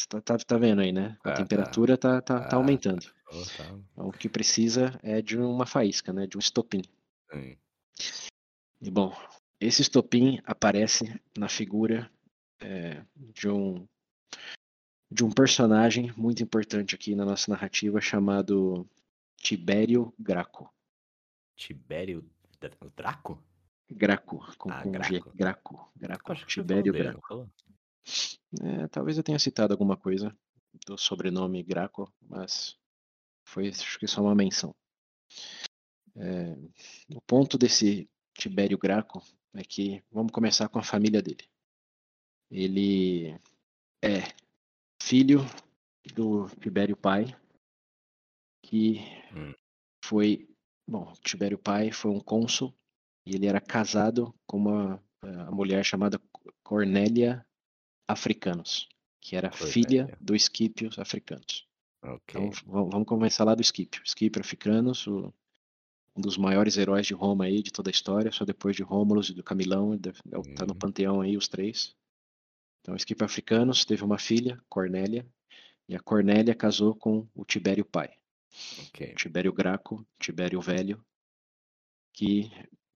tá, tá, tá vendo aí, né? A ah, temperatura tá, tá, tá, tá aumentando. Tá. Então, o que precisa é de uma faísca, né? De um estopim. Sim. E bom, esse estopim aparece na figura é, de um de um personagem muito importante aqui na nossa narrativa chamado Tibério Graco. Tibério Draco? Graco, com, ah, com Graco. G. Graco. Graco. Tibério Graco. É, talvez eu tenha citado alguma coisa do sobrenome Graco, mas foi acho que só uma menção. É, o ponto desse Tibério Graco é que vamos começar com a família dele. Ele é filho do Tibério pai, que hum. foi, bom, Tibério pai foi um cônsul e ele era casado com uma, uma mulher chamada Cornélia Africanos, que era Cornélia. filha do Esquípios Africanos. Okay. Então vamos começar lá do Scipio. Scipio Africanos, o, um dos maiores heróis de Roma aí, de toda a história, só depois de Rômulus e do Camilão, está no uhum. panteão aí os três. Então, Scipio Africanos teve uma filha, Cornélia, e a Cornélia casou com o Tibério pai. Okay. Tibério Graco, Tibério Velho, que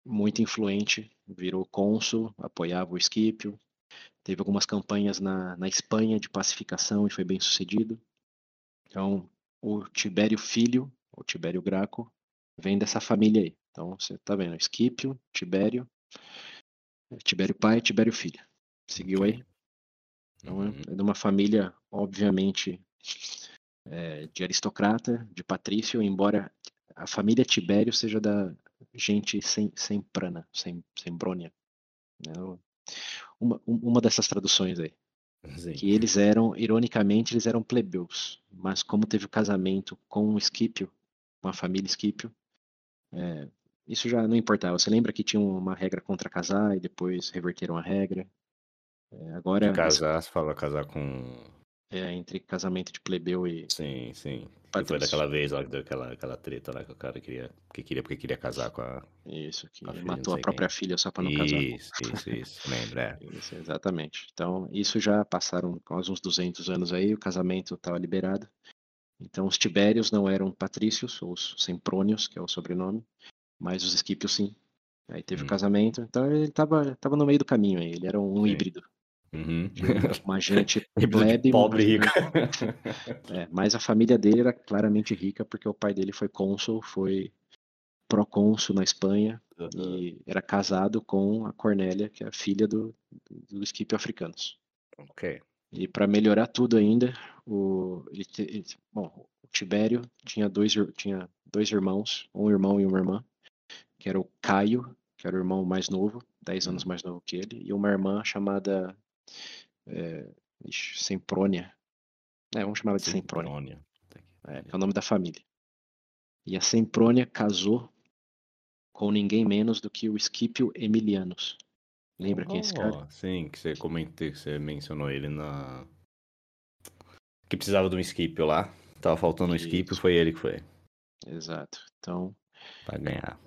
muito influente, virou cônsul, apoiava o Esquipio, teve algumas campanhas na, na Espanha de pacificação e foi bem sucedido. Então, o Tibério Filho, o Tibério Graco, vem dessa família aí. Então, você tá vendo, Esquipio, Tibério, Tibério pai, Tibério filho. Seguiu aí? Então, é, uhum. é de uma família, obviamente, é, de aristocrata, de patrício, embora a família Tibério seja da gente sem, sem prana, sem, sem brônia. Né? Uma, uma dessas traduções aí. Sim. que eles eram, ironicamente, eles eram plebeus, mas como teve o casamento com o Scipio, com a família Scipio, é, isso já não importava. Você lembra que tinha uma regra contra casar e depois reverteram a regra? É, agora. De casar, você fala casar com é, entre casamento de plebeu e. Sim, sim. Que foi daquela vez lá, daquela aquela treta lá que o cara queria. Que queria porque queria casar com a. Isso, que a filha, matou a própria quem. filha só pra não isso, casar. Isso, isso, isso. Lembra, é. Isso, exatamente. Então, isso já passaram quase uns 200 anos aí, o casamento estava liberado. Então, os Tibérios não eram patrícios, ou os Semprônios, que é o sobrenome, mas os Esquípios sim. Aí teve hum. o casamento, então ele estava tava no meio do caminho aí, ele era um sim. híbrido. Uhum. Uma gente [LAUGHS] plebe, pobre rica. [LAUGHS] é, mas a família dele era claramente rica porque o pai dele foi cônsul, foi procônsul na Espanha uhum. e era casado com a Cornélia, que é a filha do, do, Esquipio Africanos. Ok. E para melhorar tudo ainda, o, ele, ele, bom, o Tibério tinha dois, tinha dois irmãos, um irmão e uma irmã, que era o Caio, que era o irmão mais novo, 10 anos uhum. mais novo que ele, e uma irmã chamada é, Semprônia. É, vamos chamar ela de Semprônia. Semprônia. É, é o nome da família. E a Semprônia casou com ninguém menos do que o Scipio Emilianus. Lembra oh, quem é esse cara? Sim, que você comentou, que você mencionou ele na. Que precisava de um Scipio lá. Tava faltando um Scipio, foi ele que foi. Exato. Então. Pra ganhar.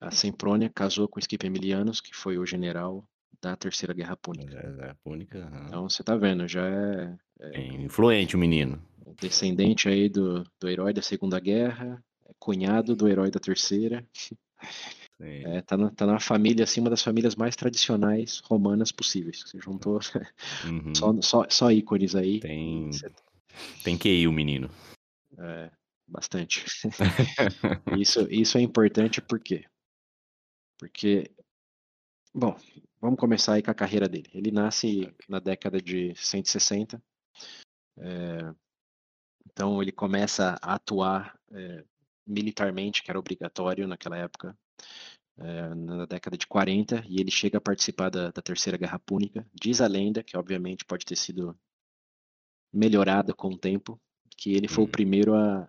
A Semprônia casou com o Scipio Emilianus, que foi o general da Terceira Guerra Púnica. É, Púnica. Uhum. Então você tá vendo, já é, é, influente o menino. Descendente aí do, do herói da Segunda Guerra, é cunhado do herói da Terceira. É, tá, na, tá na família, assim, uma das famílias mais tradicionais romanas possíveis. Você juntou [LAUGHS] uhum. só, só, só ícones aí. Tem, tem que ir o menino. É, bastante. [LAUGHS] isso, isso é importante por quê? Porque, bom, vamos começar aí com a carreira dele. Ele nasce na década de 160. É, então ele começa a atuar é, militarmente, que era obrigatório naquela época, é, na década de 40, e ele chega a participar da, da, Terceira Guerra Púnica. Diz a lenda, que obviamente pode ter sido melhorada com o tempo, que ele foi hum. o primeiro a,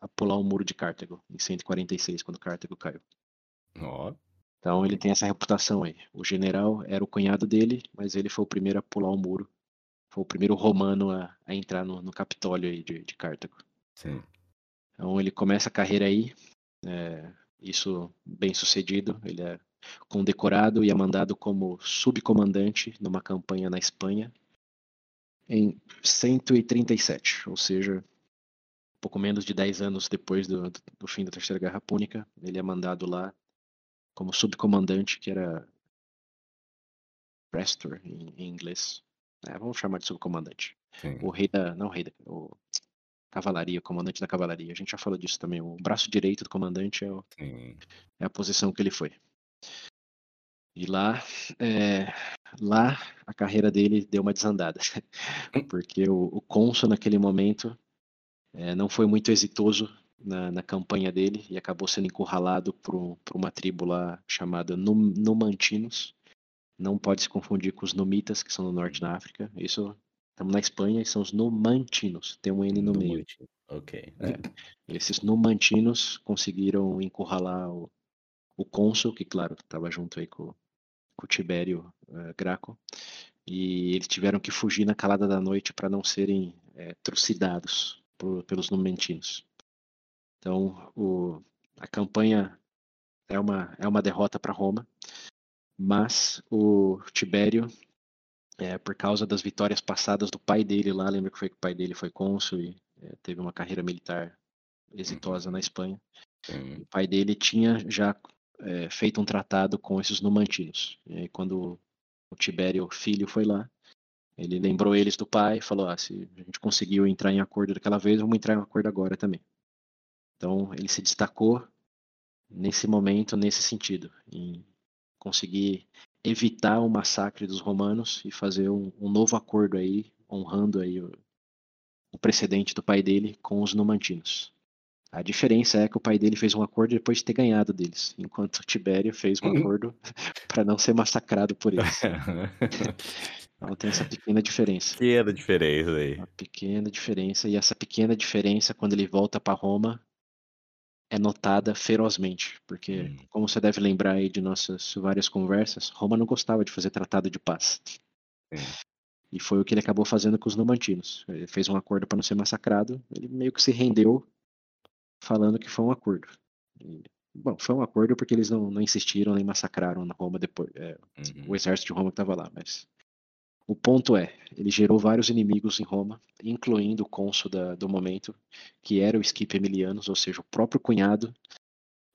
a pular o muro de Cartago, em 146, quando Cartago caiu. Oh. Então ele tem essa reputação aí. O general era o cunhado dele, mas ele foi o primeiro a pular o muro. Foi o primeiro romano a, a entrar no, no Capitólio aí de, de Cartago. Sim. Então ele começa a carreira aí, é, isso bem sucedido. Ele é condecorado e é mandado como subcomandante numa campanha na Espanha em 137, ou seja, pouco menos de 10 anos depois do, do fim da Terceira Guerra Púnica. Ele é mandado lá como subcomandante, que era Prestor em, em inglês. É, vamos chamar de subcomandante. Sim. O rei da. Não o rei da. O cavalaria, comandante da cavalaria. A gente já falou disso também. O braço direito do comandante é, o, é a posição que ele foi. E lá, é, lá a carreira dele deu uma desandada, [LAUGHS] porque o, o cônsul naquele momento é, não foi muito exitoso na, na, campanha dele e acabou sendo encurralado por, por uma tribo lá chamada Numantinos. Não pode se confundir com os Numitas, que são no norte da África. Isso Estamos na Espanha e são os numantinos. Tem um N no meio. Ok. É. [LAUGHS] Esses numantinos conseguiram encurralar o, o cônsul, que claro, estava junto aí com, com o Tibério uh, Graco, e eles tiveram que fugir na calada da noite para não serem é, trucidados por, pelos numantinos. Então, o, a campanha é uma, é uma derrota para Roma, mas o Tibério é, por causa das vitórias passadas do pai dele lá. Lembra que foi que o pai dele foi cônsul e é, teve uma carreira militar exitosa na Espanha. Uhum. O pai dele tinha já é, feito um tratado com esses numantinos. E aí, quando o Tibério filho foi lá, ele lembrou eles do pai e falou: ah, se a gente conseguiu entrar em acordo daquela vez, vamos entrar em acordo agora também. Então ele se destacou nesse momento, nesse sentido, em conseguir evitar o massacre dos romanos e fazer um, um novo acordo aí, honrando aí o, o, precedente do pai dele com os numantinos. A diferença é que o pai dele fez um acordo depois de ter ganhado deles, enquanto Tibério fez um acordo [LAUGHS] para não ser massacrado por [LAUGHS] eles. então tem essa pequena diferença. Pequena diferença aí. Uma pequena diferença. E essa pequena diferença, quando ele volta para Roma, é notada ferozmente, porque, hum. como você deve lembrar aí de nossas várias conversas, Roma não gostava de fazer tratado de paz. E foi o que ele acabou fazendo com os numantinos. Ele fez um acordo para não ser massacrado, ele meio que se rendeu falando que foi um acordo. E, bom, foi um acordo porque eles não, não insistiram nem massacraram Roma depois, é, uhum. o exército de Roma que estava lá, mas o ponto é, ele gerou vários inimigos em Roma, incluindo o cônsul da, do momento, que era o Scipio Emilianus, ou seja, o próprio cunhado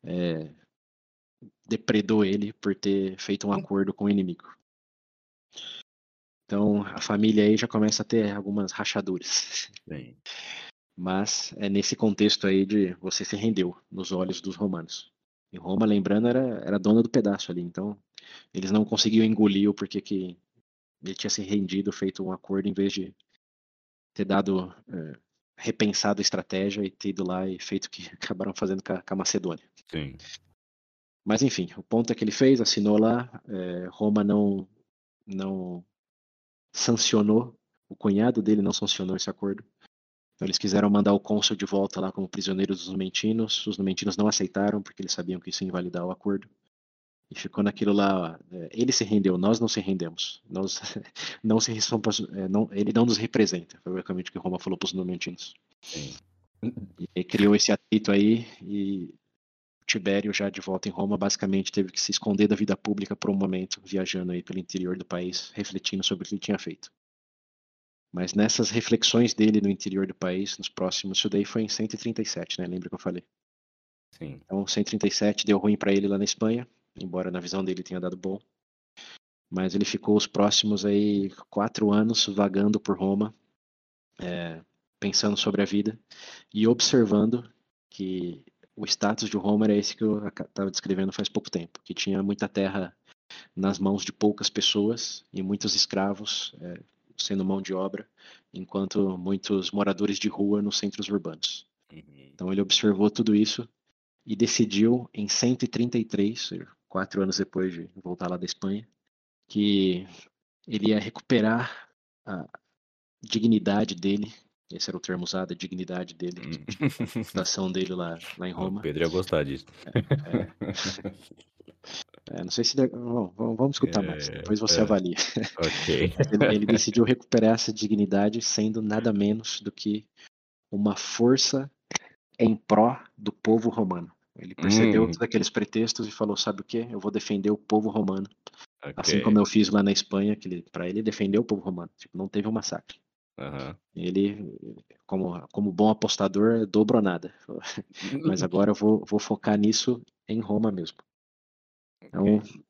é, depredou ele por ter feito um acordo com o inimigo. Então a família aí já começa a ter algumas rachaduras. Bem. Mas é nesse contexto aí de você se rendeu nos olhos dos romanos. E Roma, lembrando, era, era dona do pedaço ali. Então, eles não conseguiam engolir o porquê que ele tinha se rendido, feito um acordo, em vez de ter dado, é, repensado a estratégia e ter ido lá e feito o que [LAUGHS] acabaram fazendo com a, com a Macedônia. Sim. Mas enfim, o ponto é que ele fez, assinou lá, é, Roma não, não sancionou, o cunhado dele não sancionou esse acordo. Então eles quiseram mandar o cônsul de volta lá como prisioneiro dos numentinos, os numentinos não aceitaram porque eles sabiam que isso ia invalidar o acordo. E ficou naquilo lá, é, ele se rendeu, nós não se rendemos. Nós [LAUGHS] não se é, não, ele não nos representa, foi basicamente o que Roma falou para os numentinos. Sim. E criou esse atrito aí e Tibério, já de volta em Roma, basicamente teve que se esconder da vida pública por um momento, viajando aí pelo interior do país, refletindo sobre o que ele tinha feito. Mas nessas reflexões dele no interior do país, nos próximos, isso daí foi em 137, né? Lembra que eu falei? Sim. Então, 137 deu ruim para ele lá na Espanha, embora na visão dele tenha dado bom. Mas ele ficou os próximos aí quatro anos vagando por Roma, é, pensando sobre a vida e observando que o status de Roma era esse que eu estava descrevendo faz pouco tempo, que tinha muita terra nas mãos de poucas pessoas e muitos escravos é, sendo mão de obra, enquanto muitos moradores de rua nos centros urbanos. Uhum. Então ele observou tudo isso e decidiu em 133, quatro anos depois de voltar lá da Espanha, que ele ia recuperar a dignidade dele esse era o termo usado, a dignidade dele, hum. [LAUGHS] a reputação dele lá, lá em Roma. O Pedro ia gostar disso. É, é. é não sei se. Bom, vamos escutar mais, é, depois você é. avalia. Ok. ele, ele decidiu recuperar essa dignidade sendo nada menos do que uma força em pró do povo romano. Ele percebeu hum. todos aqueles pretextos e falou: sabe o que? Eu vou defender o povo romano. Okay. Assim como eu fiz lá na Espanha, que para ele defender o povo romano. Tipo, não teve um massacre. Uhum. Ele, como, como bom apostador, dobrou nada. [LAUGHS] Mas agora eu vou, vou focar nisso em Roma mesmo. Então, okay.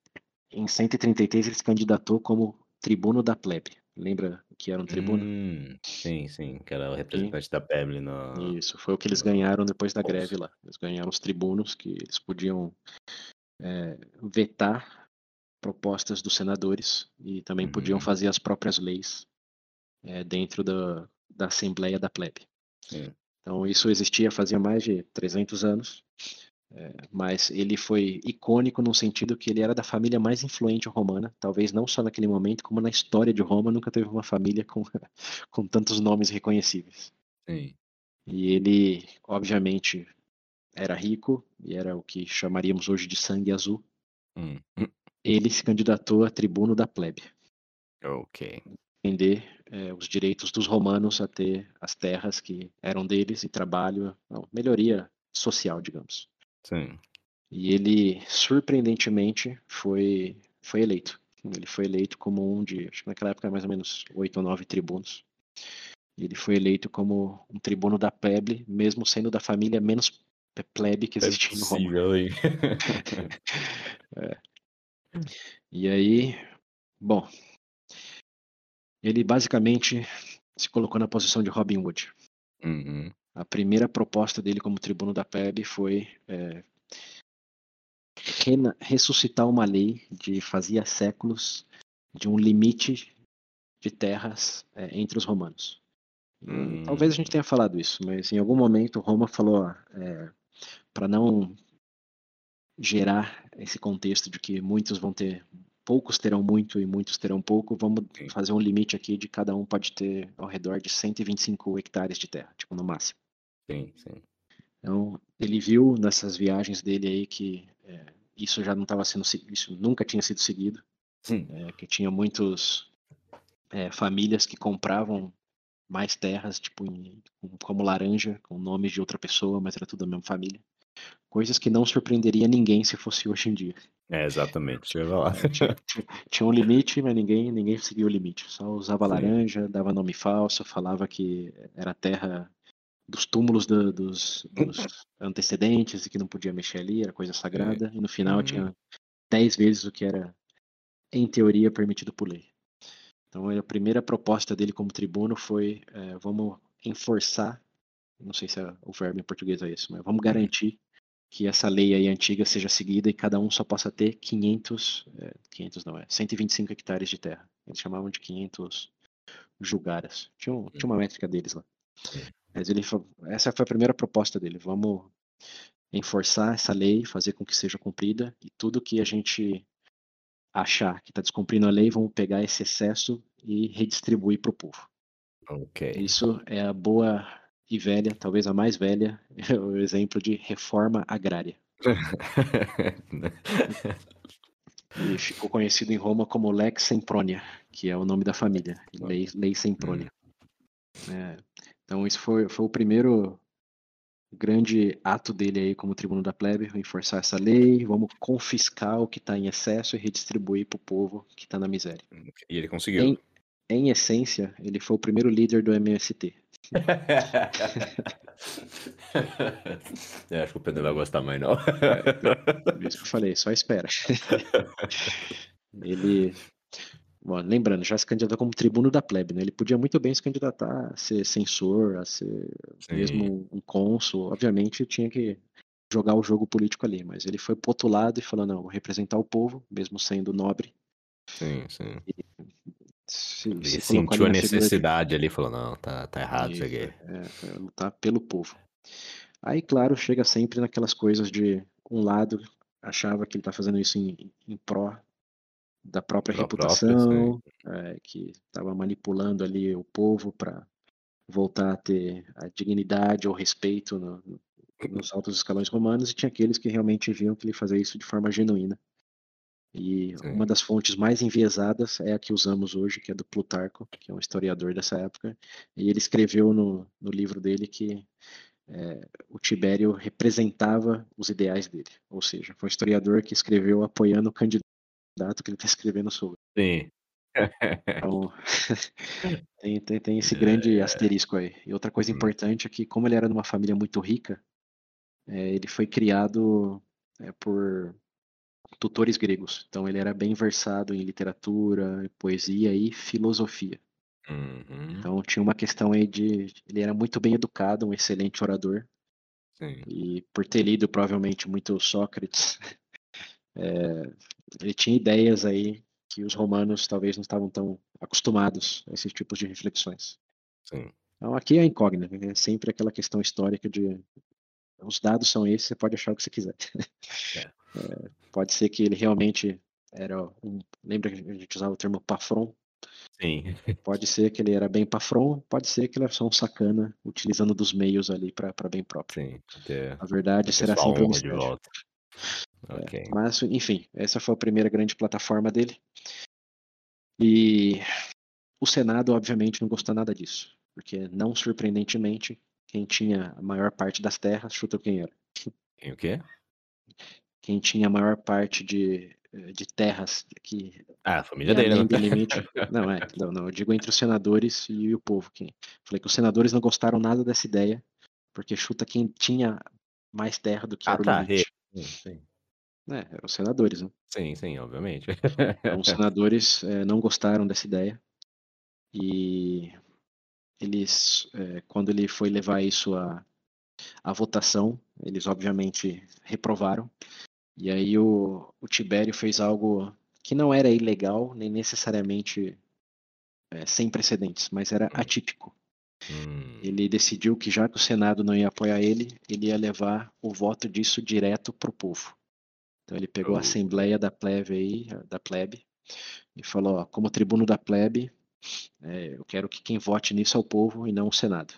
em 133 ele se candidatou como tribuno da plebe. Lembra que era um tribuno? Hum, sim, sim, que era o representante e... da no... Isso, foi o que eles ganharam depois da greve lá. Eles ganharam os tribunos que eles podiam é, vetar propostas dos senadores e também uhum. podiam fazer as próprias leis é, dentro da, da Assembleia da Plebe. Sim. Então, isso existia fazia mais de 300 anos, é, mas ele foi icônico no sentido que ele era da família mais influente romana, talvez não só naquele momento, como na história de Roma, nunca teve uma família com, [LAUGHS] com tantos nomes reconhecíveis. Sim. E ele, obviamente, era rico, e era o que chamaríamos hoje de sangue azul. Hum. Ele se candidatou a tribuno da plebe. Ok defender é, os direitos dos romanos a ter as terras que eram deles e trabalho, não, melhoria social, digamos. Sim. E ele, surpreendentemente, foi, foi eleito. Ele foi eleito como um de, acho que naquela época mais ou menos oito ou nove tribunos. Ele foi eleito como um tribuno da plebe, mesmo sendo da família menos plebe que existia é no Roma. [LAUGHS] é. E aí, bom, ele basicamente se colocou na posição de Robin Hood. Uhum. A primeira proposta dele como tribuno da plebe foi é, ressuscitar uma lei de fazia séculos de um limite de terras é, entre os romanos. Hum. Talvez a gente tenha falado isso, mas em algum momento Roma falou é, para não gerar esse contexto de que muitos vão ter poucos terão muito e muitos terão pouco, vamos fazer um limite aqui de cada um pode ter ao redor de 125 hectares de terra, tipo, no máximo. Sim, sim. Então, ele viu nessas viagens dele aí que é, isso já não estava sendo, isso nunca tinha sido seguido, é, que tinha muitos é, famílias que compravam mais terras, tipo, em, como laranja, com nomes de outra pessoa, mas era tudo a mesma família. Coisas que não surpreenderia ninguém se fosse hoje em dia. É, exatamente. lá. Tinha, tinha, um limite, mas ninguém, ninguém seguia o limite. Só usava Sim. laranja, dava nome falso, falava que era terra dos túmulos do, dos, dos antecedentes e que não podia mexer ali, era coisa sagrada. É. E no final uhum. tinha dez vezes o que era, em teoria, permitido por lei. Então a primeira proposta dele como tribuno foi: é, vamos enforçar, não sei se é o verbo em português é isso, mas vamos garantir que essa lei aí antiga seja seguida e cada um só possa ter 500, é, 500 não é, 125 hectares de terra. Eles chamavam de 500 julgaras. Tinha, um, tinha uma uhum. métrica deles lá. Mas ele essa foi a primeira proposta dele. Vamos enforçar essa lei, fazer com que seja cumprida e tudo que a gente achar que está descumprindo a lei, vamos pegar esse excesso e redistribuir para o povo. Isso é a boa e velha, talvez a mais velha, é [LAUGHS] o exemplo de reforma agrária. [LAUGHS] e ficou conhecido em Roma como Lex Sempronia, que é o nome da família, Lei, Lei Sempronia. Hum. É, então isso foi, foi o primeiro grande ato dele aí como tribuno da plebe, enforçar essa lei, vamos confiscar o que está em excesso e redistribuir para o povo que está na miséria. E ele conseguiu. Em, em essência, ele foi o primeiro líder do MST. eu [LAUGHS] acho que o Pedro vai gostar mais, não. É, isso que eu falei, só espera. [LAUGHS] ele. Lembrando, já se candidatou como tribuno da plebe, né? Ele podia muito bem se candidatar a ser censor, a ser Sim. mesmo um cônsul. Obviamente tinha que jogar o jogo político ali, mas ele foi potulado e falou: não, vou representar o povo, mesmo sendo nobre. Sim, sim. E se, ele se sentiu a necessidade de... ali, falou, não, tá, tá errado isso aqui. É, é, lutar pelo povo. Aí, claro, chega sempre naquelas coisas de um lado achava que ele tá fazendo isso em, em pró da própria reputação, própria, é, que estava manipulando ali o povo para voltar a ter a dignidade ou respeito no, no, nos altos escalões romanos, e tinha aqueles que realmente viam que ele fazia isso de forma genuína. E Sim. uma das fontes mais enviesadas é a que usamos hoje, que é do Plutarco, que é um historiador dessa época. E ele escreveu no, no livro dele que é, o Tibério representava os ideais dele. Ou seja, foi um historiador que escreveu apoiando o candidato que ele está escrevendo sobre. Sim. Então, [LAUGHS] [LAUGHS] tem, tem, tem, esse grande é. asterisco aí. E outra coisa hum. importante é que, como ele era de uma família muito rica, é, ele foi criado é, por tutores gregos. Então ele era bem versado em literatura, poesia e filosofia. Uhum. Então tinha uma questão aí de. Ele era muito bem educado, um excelente orador. Sim. E por ter lido provavelmente muito Sócrates, [LAUGHS] é, ele tinha ideias aí que os romanos talvez não estavam tão acostumados a esses tipos de reflexões. Sim. Então aqui é a incógnita, é sempre aquela questão histórica de os dados são esses, você pode achar o que você quiser. É. [LAUGHS] É, pode ser que ele realmente era um. Lembra que a gente usava o termo pafron? Sim. Pode ser que ele era bem pafron, pode ser que ele era só um sacana utilizando dos meios ali para bem próprio. Sim. Até a verdade será sempre um mistério. Volta. Okay. É, mas, enfim, essa foi a primeira grande plataforma dele. E o Senado, obviamente, não gostou nada disso, porque, não surpreendentemente, quem tinha a maior parte das terras, chuta quem era. Quem o quê? quem tinha a maior parte de, eh, de terras que ah, a família dele, né? limite. [LAUGHS] Não, é, não, não, eu digo entre os senadores e o povo. Quem... Falei que os senadores não gostaram nada dessa ideia, porque chuta quem tinha mais terra do que ah, era tá, o limite. Sim, sim. É, os senadores, né? Sim, sim, obviamente. Então, os [LAUGHS] senadores é, não gostaram dessa ideia e eles, é, quando ele foi levar isso à, à votação, eles obviamente reprovaram e aí o, o Tibério fez algo que não era ilegal, nem necessariamente é, sem precedentes, mas era hum. atípico. Hum. Ele decidiu que já que o Senado não ia apoiar ele, ele ia levar o voto disso direto para o povo. Então ele pegou a assembleia da plebe aí, da plebe, e falou: ó, como tribuno da plebe, é, eu quero que quem vote nisso é o povo e não o Senado.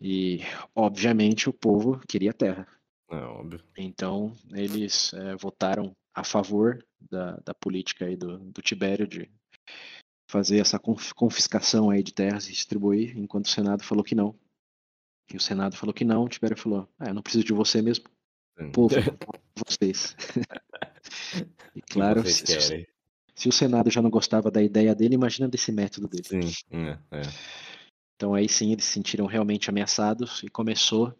E obviamente o povo queria terra. É óbvio. Então, eles é, votaram a favor da, da política aí do, do Tibério de fazer essa confiscação aí de terras e distribuir, enquanto o Senado falou que não. E o Senado falou que não, o Tibério falou, ah, eu não preciso de você mesmo. Povo, [LAUGHS] vocês. [LAUGHS] e claro, se, se, o Senado já não gostava da ideia dele, imagina desse método dele. Sim, é, é. Então aí sim eles se sentiram realmente ameaçados e começou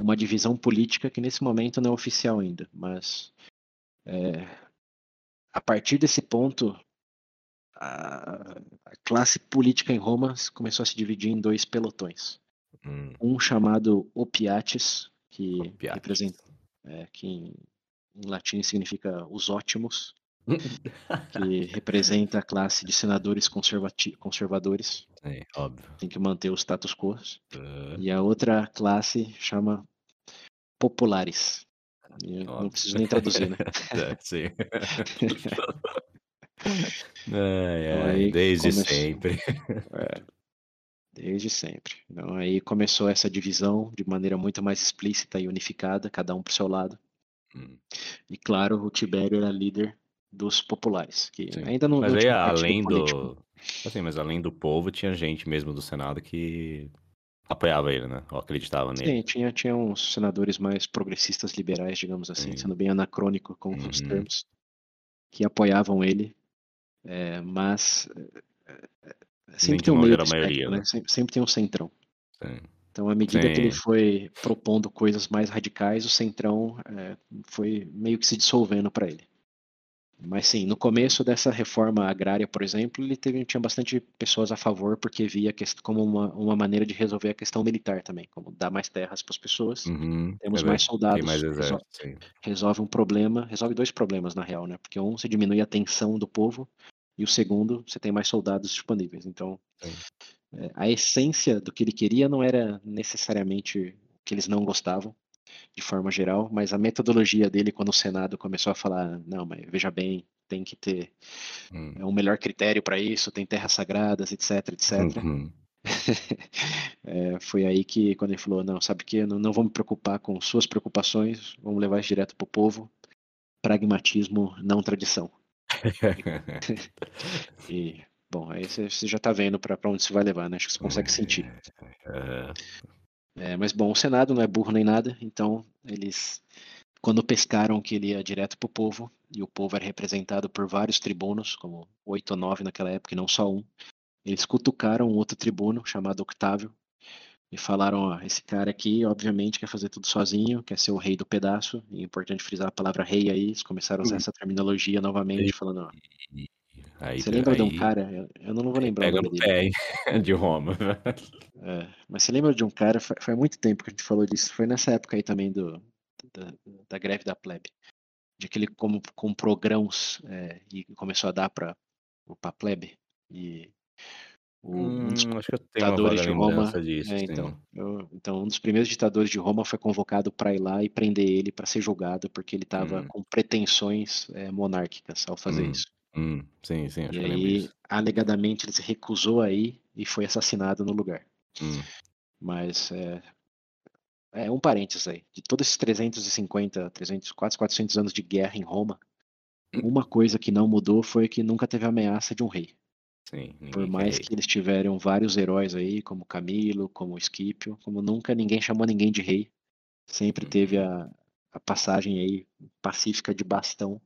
uma divisão política que nesse momento não é oficial ainda, mas é, a partir desse ponto a, a, classe política em Roma começou a se dividir em dois pelotões. Hum. Um chamado Opiates, que Opiates. representa é, que em, em latim significa os ótimos, que [LAUGHS] representa a classe de senadores conservadores. É, óbvio. Tem que manter o status quo. Uh... E a outra classe chama populares. não preciso nem traduzir, né? [LAUGHS] é, sim. [LAUGHS] ai, ai, aí desde começou... sempre. É, desde sempre. Então aí começou essa divisão de maneira muito mais explícita e unificada, cada um para o seu lado. Hum. E claro, o Tibério era líder dos populares, que Sim. ainda não, mas não aí, além do assim, mas além do povo tinha gente mesmo do Senado que apoiava ele, né? Ou acreditava nele. Sim, tinha, tinha uns senadores mais progressistas liberais, digamos assim, Sim. sendo bem anacrônico com uhum. os termos, que apoiavam ele, é, mas sempre tem um meio espectro, maioria, né? né? Sempre, sempre, tem um centrão. Sim. Então, à medida Sim. que ele foi propondo coisas mais radicais, o centrão é, foi meio que se dissolvendo para ele. Mas sim, no começo dessa reforma agrária, por exemplo, ele teve, tinha bastante pessoas a favor, porque via como uma, uma maneira de resolver a questão militar também, como dar mais terras para as pessoas, uhum, temos é mais soldados, mais exército, resolve, resolve, um problema, resolve dois problemas na real, né? Porque um, você diminui a tensão do povo, e o segundo, você tem mais soldados disponíveis. Então, é, a essência do que ele queria não era necessariamente o que eles não gostavam, de forma geral, mas a metodologia dele quando o Senado começou a falar, não, mas veja bem, tem que ter hum. um melhor critério para isso, tem terras sagradas, etc, etc. Uhum. é, [LAUGHS] foi aí que quando ele falou, não, sabe o que, não, não vou me preocupar com suas preocupações, vamos levar isso direto para o povo, pragmatismo, não tradição. [LAUGHS] e, bom, aí você, você já está vendo para onde se vai levar, né? Acho que você consegue sentir. É, é, mas bom, o Senado não é burro nem nada, então eles, quando pescaram que ele ia direto para o povo, e o povo era representado por vários tribunos, como oito ou nove naquela época, e não só um, eles cutucaram um outro tribuno chamado Octávio e falaram: ó, esse cara aqui, obviamente, quer fazer tudo sozinho, quer ser o rei do pedaço, e é importante frisar a palavra rei aí, eles começaram a usar essa terminologia novamente, falando: ó, Aí, você lembra aí, de um cara? Eu não vou lembrar pega o nome dele. Pé, [LAUGHS] de Roma. É, mas você lembra de um cara? Faz muito tempo que a gente falou disso. Foi nessa época aí também do, da, da greve da plebe. De que ele como, comprou grãos é, e começou a dar para a plebe. E um dos hum, ditadores de Roma. Disso, é, então, eu, então, um dos primeiros ditadores de Roma foi convocado para ir lá e prender ele para ser julgado, porque ele estava hum. com pretensões é, monárquicas ao fazer hum. isso. Hum, sim, sim, acho e aí, alegadamente, ele se recusou aí e foi assassinado no lugar. Hum. Mas é, é um parênteses aí. De todos esses 350, 300, quase 400 anos de guerra em Roma, hum. uma coisa que não mudou foi que nunca teve ameaça de um rei. Sim, Por mais que eles tiveram vários heróis aí, como Camilo, como Esquipio, como nunca ninguém chamou ninguém de rei. Sempre teve uhum. a, a passagem aí pacífica de bastão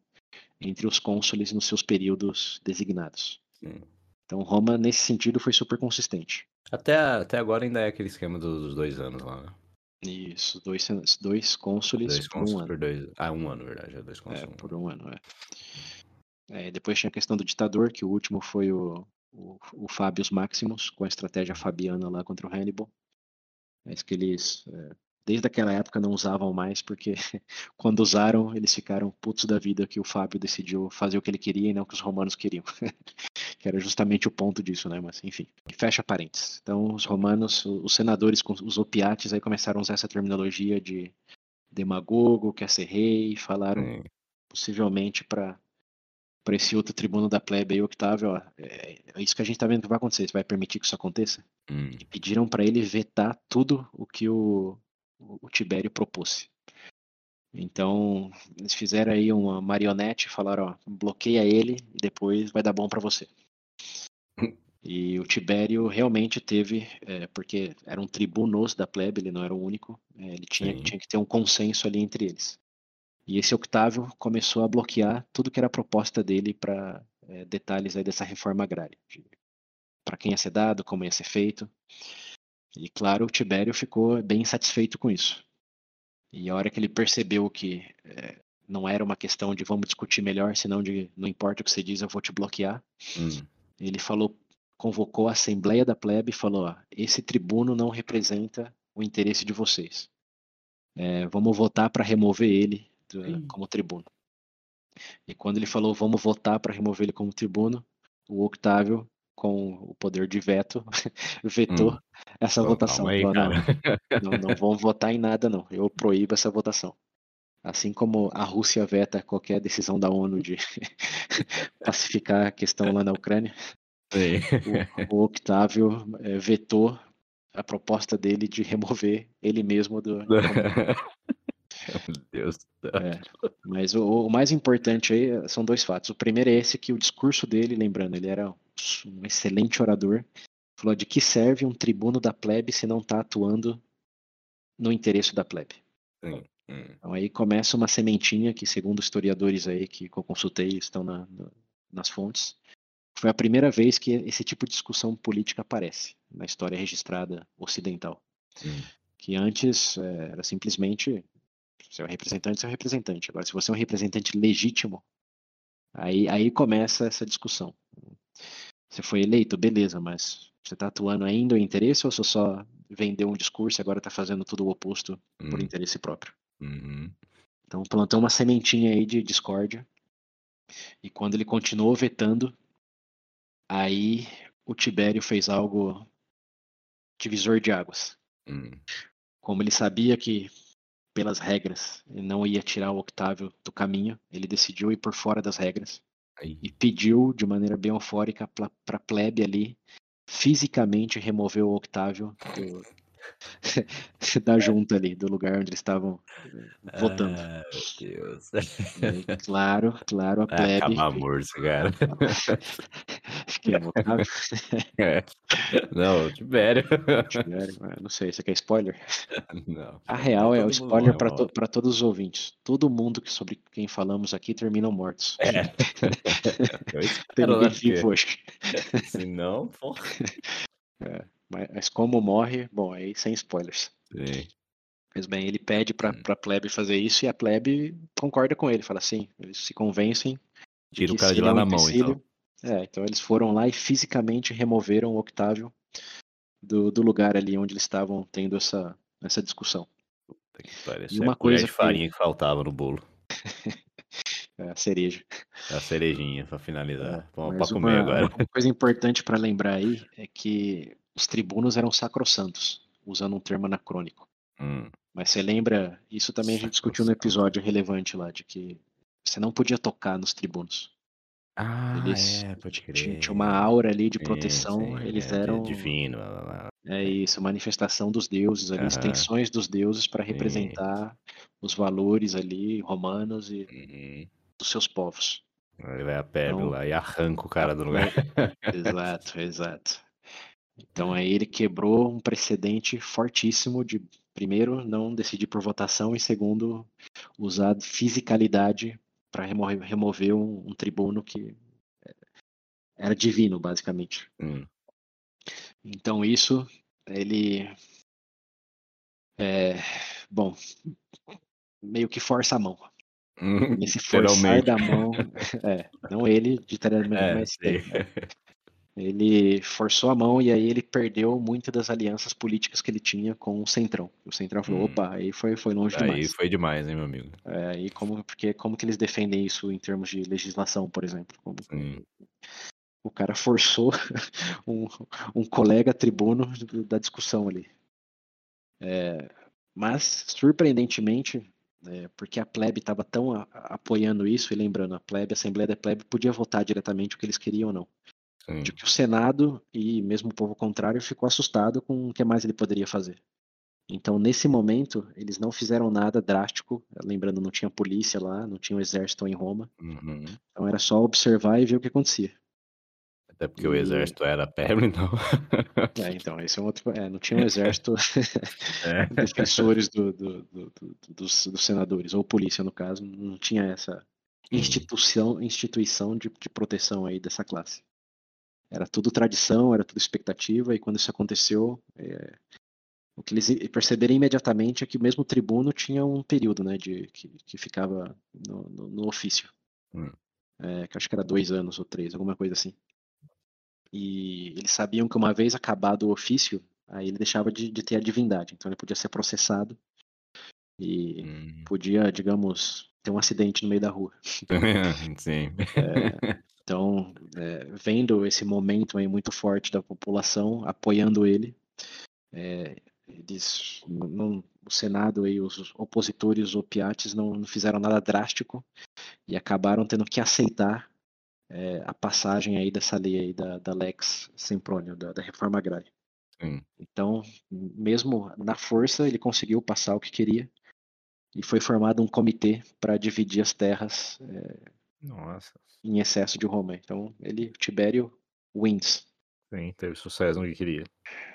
entre os cônsules nos seus períodos designados. Sim. Então Roma, nesse sentido, foi super consistente. Até, até agora ainda é aquele esquema dos dois anos lá, né? Isso, dois, dois cônsules dois por um ano. Dois, ah, um ano, verdade, é dois cônsules. É, por um ano, é. É. Depois tinha a questão do ditador, que o último foi o, o, o Fabius Maximus, com a estratégia fabiana lá contra o Hannibal. Mas que eles é, desde aquela época não usavam mais, porque [LAUGHS] quando usaram, eles ficaram putos da vida que o Fábio decidiu fazer o que ele queria e não o que os romanos queriam. [LAUGHS] que era justamente o ponto disso, né? Mas enfim, fecha parênteses. Então, os romanos, os senadores os opiates aí começaram a usar essa terminologia de demagogo, quer ser rei, falaram hum. possivelmente para para esse outro tribuno da plebe aí, Octávio, ó, é, é, isso que a gente tá vendo que vai acontecer, você vai permitir que isso aconteça? Hum. E pediram para ele vetar tudo o que o, o Tibério propôs. Então, eles fizeram aí uma marionete, falaram, ó, bloqueia ele e depois vai dar bom para você. [LAUGHS] E o Tibério realmente teve, é, porque eram tribunos da plebe, ele não era o único, é, ele tinha, tinha, que ter um consenso ali entre eles. E esse Octávio começou a bloquear tudo que era proposta dele para é, detalhes aí dessa reforma agrária, para quem ia ser dado, como ia ser feito. E claro, o Tibério ficou bem satisfeito com isso. E a hora que ele percebeu que é, não era uma questão de vamos discutir melhor, senão de não importa o que você diz, eu vou te bloquear. Hum. Ele falou, convocou a Assembleia da Plebe e falou: ó, esse tribuno não representa o interesse de vocês. é, vamos votar para remover ele do, como tribuno. E quando ele falou vamos votar para remover ele como tribuno, o Octávio, com o poder de veto, [LAUGHS] vetou hum. essa Pô, votação. Aí, falou, não, não, não vão votar em nada, não. Eu proíbo essa votação. Assim como a Rússia veta qualquer decisão da ONU de [LAUGHS] pacificar a questão lá na Ucrânia, o, o, Octávio é, vetou a proposta dele de remover ele mesmo do. [LAUGHS] Meu Deus. É, mas o, o, mais importante aí são dois fatos. O primeiro é esse que o discurso dele, lembrando, ele era um excelente orador, falou de que serve um tribuno da plebe se não está atuando no interesse da plebe. Sim. Hum. Então aí começa uma sementinha que, segundo historiadores aí que eu consultei, estão na, na, nas fontes, foi a primeira vez que esse tipo de discussão política aparece na história registrada ocidental. Sim. Que antes é, era simplesmente se é um representante, você é um representante. Agora, se você é um representante legítimo, aí, aí começa essa discussão. Você foi eleito, beleza, mas você está atuando ainda em interesse ou você só vendeu um discurso e agora está fazendo tudo o oposto hum. por interesse próprio? Uhum. Então plantou uma sementinha aí de discórdia. E quando ele continuou vetando, aí o Tibério fez algo divisor de águas. Hum. Como ele sabia que pelas regras ele não ia tirar o Octávio do caminho, ele decidiu ir por fora das regras aí. e pediu de maneira bem eufórica para a plebe ali fisicamente remover o Octávio do, [LAUGHS] da junta ali, do lugar onde eles estavam eh, votando. Ah, meu Deus. E, claro, claro, a [LAUGHS] plebe. Acabar morto, cara. [LAUGHS] que é, Não, Tibério. Tibério, não sei, você quer spoiler? Não. A real é o spoiler para to, todos os ouvintes. Todo mundo que, sobre quem falamos aqui terminam mortos. É. Eu espero, Tem ninguém vivo hoje. Se não, porra. É. Mas como morre, bom, aí sem spoilers. Sim. Mas bem, ele pede pra, hum. pra plebe fazer isso e a plebe concorda com ele, fala assim, eles se convencem. Tira o cara de lá é um na mão, então. É, então eles foram lá e fisicamente removeram o Octávio do, do lugar ali onde eles estavam tendo essa, essa discussão. e uma é coisa de farinha que... que faltava no bolo. [LAUGHS] é a cereja. É a cerejinha para finalizar. É, Vamos para comer uma, agora. Uma coisa importante para lembrar aí é que os tribunos eram sacrossantos, usando um termo anacrônico. Hum. Mas você lembra, isso também a gente discutiu no episódio relevante lá, de que você não podia tocar nos tribunos. Ah, eles é, pode crer. Tinha uma aura ali de proteção, sim, sim, eles é, eram. Divino. É isso, manifestação dos deuses ali, uhum. extensões dos deuses para representar os valores ali romanos e uhum. dos seus povos. Ele vai a pérola então, lá e arranca o cara do lugar. exato, exato. Então aí ele quebrou um precedente fortíssimo de, primeiro, não decidir por votação e, segundo, usar fisicalidade para remover, remover um, um, tribuno que era divino, basicamente. Hum. Então isso, ele, é, bom, meio que força a mão. Hum, Esse [LAUGHS] forçar da mão, é, não ele, literalmente, é, mas ele forçou a mão e aí ele perdeu muitas das alianças políticas que ele tinha com o Centrão. O Centrão falou, hum. opa, aí foi, foi longe aí demais. Aí foi demais, hein, meu amigo. É, aí como, porque como que eles defendem isso em termos de legislação, por exemplo? Como, o cara forçou [LAUGHS] um, um colega tribuno da discussão ali. É, mas, surpreendentemente, é, porque a plebe estava tão a, apoiando isso, e lembrando, a plebe, a Assembleia da Plebe podia votar diretamente o que eles queriam ou não. Sim. de que o Senado e mesmo o povo contrário ficou assustado com o que mais ele poderia fazer. Então, nesse momento, eles não fizeram nada drástico. Lembrando, não tinha polícia lá, não tinha um exército em Roma. Uhum. Então, era só observar e ver o que acontecia. Até porque e... o exército era perto, então. É, então, esse é um outro. É, não tinha um exército [LAUGHS] é. [LAUGHS] defensores do, do, do, dos, dos, senadores, ou polícia, no caso. Não tinha essa instituição, instituição de, de proteção aí dessa classe. Era tudo tradição, era tudo expectativa, e quando isso aconteceu, é, o que eles perceberam imediatamente é que o mesmo tribuno tinha um período né, de, que, que ficava no, no, no ofício. Hum. É, que acho que era dois anos ou três, alguma coisa assim. E eles sabiam que uma vez acabado o ofício, aí ele deixava de, de ter a divindade, então ele podia ser processado e hum. podia, digamos, ter um acidente no meio da rua. [LAUGHS] Sim. É, então, é, vendo esse momento aí muito forte da população apoiando ele, é, eles, não, o Senado e os opositores opiates não, não, fizeram nada drástico e acabaram tendo que aceitar é, a passagem aí dessa lei aí da, da Lex Semprônio, da, da reforma agrária. Sim. Então, mesmo na força, ele conseguiu passar o que queria e foi formado um comitê para dividir as terras é, nossa. Em excesso de Roma. Então, ele, Tibério, wins. Sim, teve sucesso no que queria.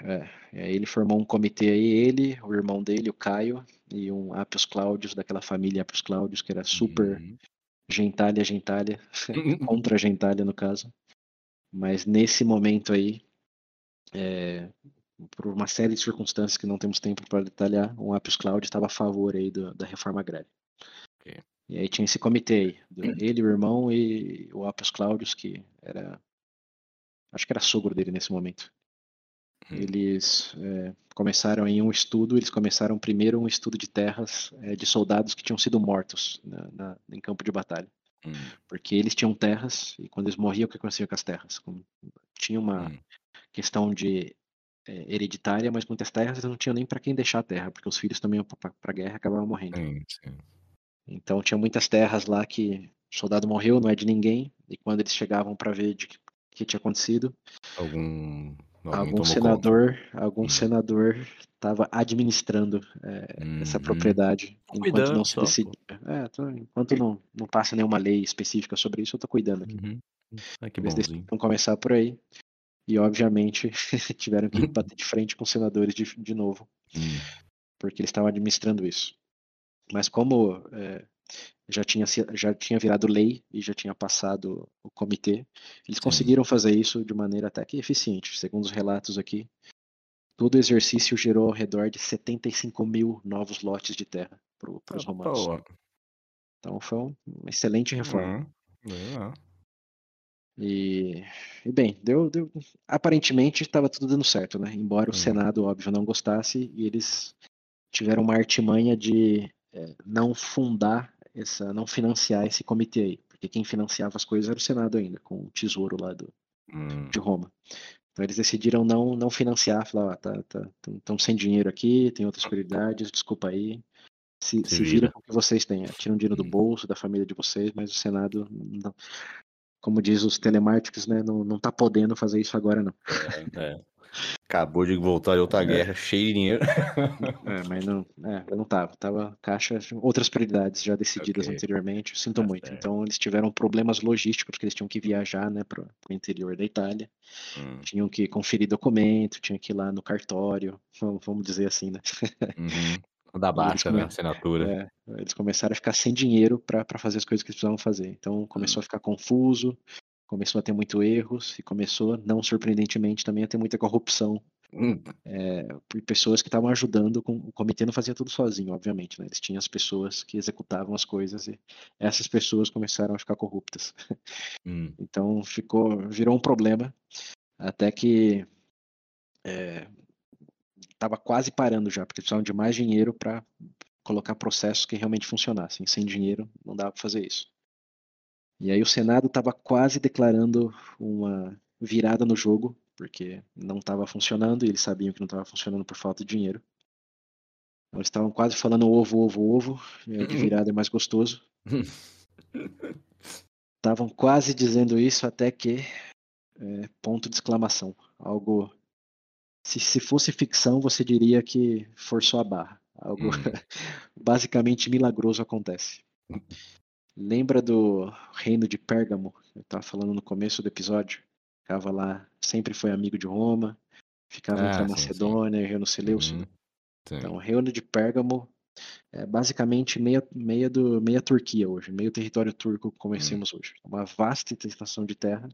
É, e aí ele formou um comitê aí, ele, o irmão dele, o Caio, e um Appius Claudius, daquela família Appius Claudius, que era super uhum. gentalha, gentalha, [LAUGHS] contra gentalha no caso. Mas nesse momento aí, é, por uma série de circunstâncias que não temos tempo para detalhar, o Appius Claudius estava a favor aí do, da reforma agrária. Okay. E aí tinha esse comitê aí, ele, o irmão e o Appius Claudius, que era. Acho que era sogro dele nesse momento. Hum. Eles é, começaram em um estudo, eles começaram primeiro um estudo de terras é, de soldados que tinham sido mortos na, na, em campo de batalha. Hum. Porque eles tinham terras, e quando eles morriam, o que acontecia com as terras? Tinha uma hum. questão de é, hereditária, mas muitas terras não tinham nem para quem deixar a terra, porque os filhos também para a guerra acabavam morrendo. Sim, sim. Então tinha muitas terras lá que o soldado morreu, não é de ninguém, e quando eles chegavam para ver de que tinha acontecido, algum algum senador, conta. algum hum. senador estava administrando é, hum, essa propriedade hum. enquanto cuidando, não se decidia. É, tô, enquanto não, não passa nenhuma lei específica sobre isso, eu estou cuidando aqui. Uhum. Ah, que Eles vão começar por aí. E obviamente [LAUGHS] tiveram que bater de frente com os senadores de, de novo, hum. porque eles estavam administrando isso. Mas como é, já, tinha, já tinha virado lei e já tinha passado o comitê, eles conseguiram fazer isso de maneira até que eficiente. Segundo os relatos aqui, todo o exercício gerou ao redor de 75 mil novos lotes de terra para os ah, romanos. Então foi uma excelente reforma. Uhum. E, e, bem, deu, deu aparentemente estava tudo dando certo, né? Embora o uhum. Senado, óbvio, não gostasse, e eles tiveram uma artimanha de é, não fundar essa, não financiar esse comitê aí, porque quem financiava as coisas era o Senado ainda, com o tesouro lá do, hum. de Roma. Então eles decidiram não, não financiar, falar, ah, tá, tá, estão sem dinheiro aqui, tem outras prioridades, desculpa aí, se, se, se vira com o que vocês têm, tiram dinheiro do hum. bolso, da família de vocês, mas o Senado, não, como diz os telemáticos, né, não, não tá podendo fazer isso agora não. É, é. Acabou de voltar de outra é. guerra, cheio de dinheiro. [LAUGHS] É, mas não, é, não tava. Tava caixa, outras prioridades já decididas okay. anteriormente. Sinto tá muito. Então eles tiveram problemas logísticos, porque eles tinham que viajar, né, para o interior da Itália. Hum. Tinham que conferir documento, tinham que ir lá no cartório, vamos dizer assim, né? Uhum. [LAUGHS] Da baixa, né? Assinatura. É, eles começaram a ficar sem dinheiro para fazer as coisas que eles precisavam fazer. Então começou hum. a ficar confuso, começou a ter muito erros e começou, não surpreendentemente, também a ter muita corrupção hum. é, por pessoas que estavam ajudando. Com, o comitê não fazia tudo sozinho, obviamente. Né? Eles tinham as pessoas que executavam as coisas e essas pessoas começaram a ficar corruptas. Hum. Então ficou, virou um problema até que estava é, quase parando já, porque precisavam de mais dinheiro para colocar processos que realmente funcionassem. Sem dinheiro não dava para fazer isso. E aí o Senado estava quase declarando uma virada no jogo, porque não estava funcionando e eles sabiam que não estava funcionando por falta de dinheiro. Então, eles estavam quase falando ovo, ovo, ovo, de virada é mais gostoso. [LAUGHS] Estavam quase dizendo isso até que é, ponto de exclamação. Algo. Se, se fosse ficção, você diria que forçou a barra. Algo hum. [LAUGHS] basicamente milagroso acontece. Lembra do reino de Pérgamo? Eu estava falando no começo do episódio. Ficava lá, sempre foi amigo de Roma, ficava ah, entre a Macedônia e Reino Seleucido. Uhum. Então, o reino de Pérgamo é basicamente meia, meia, do, meia Turquia hoje, meio território turco que conhecemos uhum. hoje. Uma vasta extensão de terra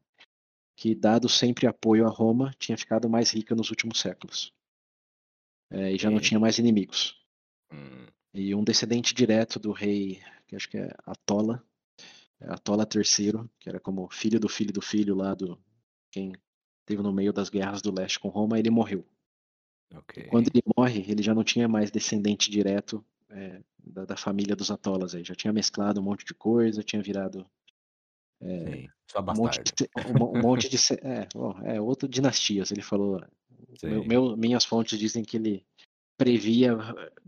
que, dado sempre apoio a Roma, tinha ficado mais rica nos últimos séculos. É, e já não tinha mais inimigos. Hum. E um descendente direto do rei que acho que é Atola, é Atola III, que era como filho do filho do filho lá do quem teve no meio das guerras do leste com Roma, ele morreu. Okay. Quando ele morre, ele já não tinha mais descendente direto é, da, da, família dos Atolas aí. Já tinha mesclado um monte de coisa, tinha virado. É, Sim, só um monte de, um, um monte de é, é, outra dinastias. Ele falou. [LAUGHS] Meu, meu, minhas fontes dizem que ele previa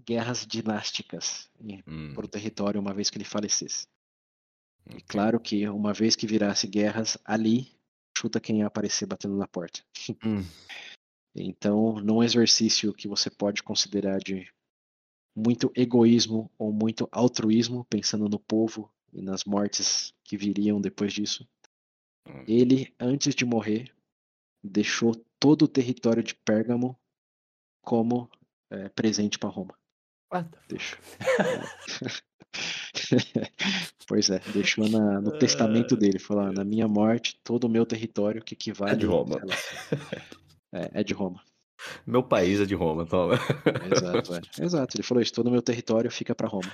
guerras dinásticas hum. por território uma vez que ele falecesse. Okay. E claro que uma vez que virasse guerras ali, chuta quem ia aparecer batendo na porta. [LAUGHS] Hum. Então, num exercício que você pode considerar de muito egoísmo ou muito altruísmo, pensando no povo e nas mortes que viriam depois disso, hum. ele, antes de morrer, deixou todo o território de Pérgamo como é, presente para Roma. Deixou. [LAUGHS] pois é, deixou na, no testamento dele, falou: na minha morte, todo o meu território que equivale. É de Roma. É, é de Roma. Meu país é de Roma, toma. Exato, é. Exato. Ele falou isso, todo o meu território fica para Roma.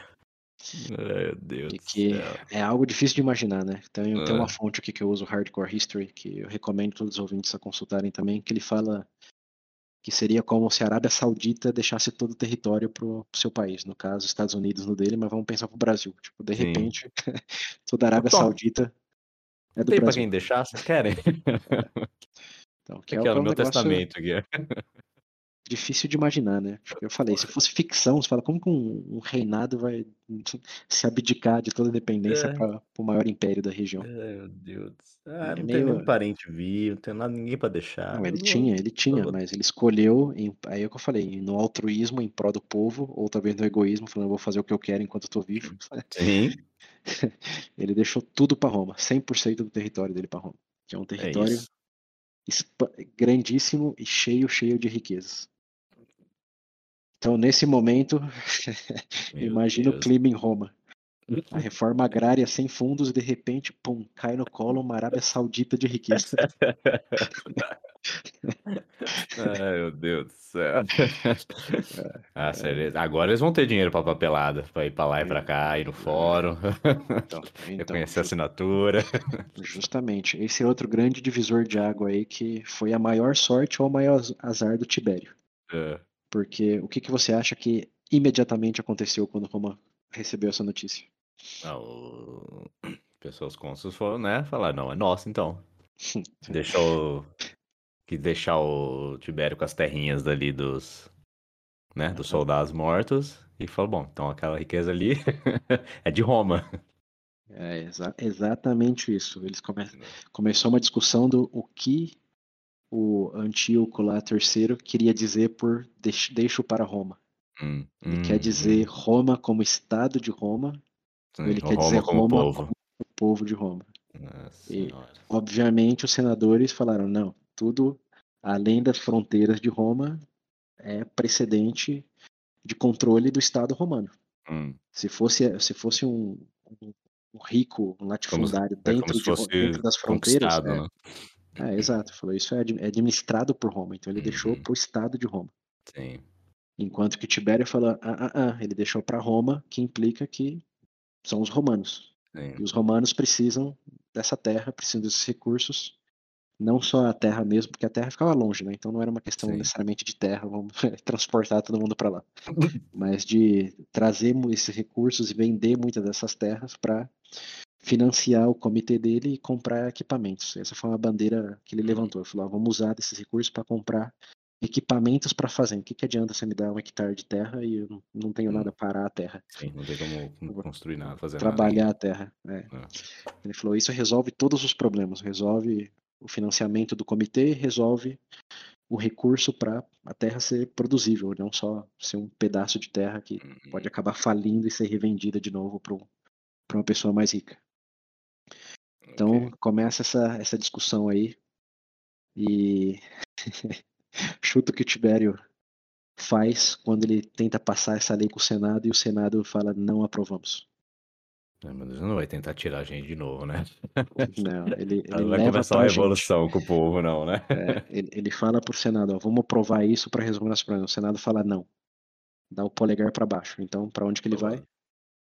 Meu Deus. E que é algo difícil de imaginar, né? Tem, é. tem uma fonte aqui que eu uso, Hardcore History, que eu recomendo todos os ouvintes a consultarem também, que ele fala que seria como se a Arábia Saudita deixasse todo o território pro, pro seu país, no caso, Estados Unidos no dele, mas vamos pensar pro Brasil. Tipo, de Sim. repente, [LAUGHS] toda a Arábia Saudita é do Tem pra quem deixar, vocês querem? Então, que é, é o meu testamento aqui. Difícil de imaginar, né? Eu falei, se fosse ficção, você fala, como que um, um reinado vai se abdicar de toda a dependência é. para o maior império da região? É, meu Deus. Ah, é não meio... tem nenhum parente vivo, não tem nada, ninguém para deixar. Não, ele não... tinha, ele tinha, mas ele escolheu, em, aí é o que eu falei, no altruísmo em prol do povo, ou talvez no egoísmo, falando, eu vou fazer o que eu quero enquanto eu tô vivo. Sim. [LAUGHS] ele deixou tudo para Roma, 100% do território dele para Roma, que é um é território grandíssimo e cheio, cheio de riquezas. Então, nesse momento, imagina o clima em Roma. A [LAUGHS] reforma agrária sem fundos, de repente, pum, cai no colo uma Arábia Saudita de riqueza. Ai, meu Deus do céu. [LAUGHS] Ah, sério. Agora eles vão ter dinheiro pra papelada, pra ir pra lá e pra cá, ir no fórum, então, [LAUGHS] então, reconhecer a assinatura. Justamente. Esse é outro grande divisor de água aí, que foi a maior sorte ou o maior azar do Tibério. É. Porque o que, que você acha que imediatamente aconteceu quando Roma recebeu essa notícia? Ah, o... [CLEARS THROAT] Pessoas cônsules foram, né? Falar, não, é nosso então. [LAUGHS] Deixou que deixar o Tibério com as terrinhas dali dos, né, dos soldados mortos e falou, bom, então aquela riqueza ali [LAUGHS] é de Roma. É exa exatamente isso. Eles come começou uma discussão do o que o Antíoco lá terceiro queria dizer por deixo, para Roma. Hum, ele hum, quer dizer hum. Roma como estado de Roma, Sim, ele quer Roma dizer como Roma povo. como o povo de Roma. e, obviamente os senadores falaram não, tudo além das fronteiras de Roma é precedente de controle do Estado romano. Hum. Se fosse se fosse um, um, rico, um latifundário como, dentro, é de, dentro das fronteiras, é, né? É, exato, falou isso é, é administrado por Roma, então ele uhum. deixou para o Estado de Roma. Sim. Enquanto que Tibério falou, ah, ah, ah, ele deixou para Roma, que implica que são os romanos. Sim. E os romanos precisam dessa terra, precisam desses recursos não só a terra mesmo, porque a terra ficava longe, né? Então não era uma questão Sim. necessariamente de terra, vamos [LAUGHS] transportar todo mundo para lá, [LAUGHS] mas de trazer esses recursos e vender muitas dessas terras para financiar o comitê dele e comprar equipamentos. Essa foi uma bandeira que ele uhum. levantou. Ele falou: ah, vamos usar desses recursos para comprar equipamentos para fazer. O que, que adianta você me dar um hectare de terra e eu não tenho nada para a terra? Sim, não tem como construir nada, fazer Trabalhar nada. a terra. É. É. Ele falou: isso resolve todos os problemas, resolve o financiamento do comitê resolve o recurso para a terra ser produzível, não só ser um pedaço de terra que uhum. pode acabar falindo e ser revendida de novo para uma pessoa mais rica. Então okay. começa essa, essa discussão aí e [LAUGHS] chuto que o Tibério faz quando ele tenta passar essa lei com o Senado e o Senado fala não aprovamos. É, mas ele não vai tentar tirar a gente de novo, né? [LAUGHS] Não, ele, [LAUGHS] ele não vai começar uma revolução com o povo, não, né? É, ele, ele fala pro Senado, ó, vamos aprovar isso para resolver nosso problema. O Senado fala não. Dá o polegar para baixo. Então, para onde que ele vai?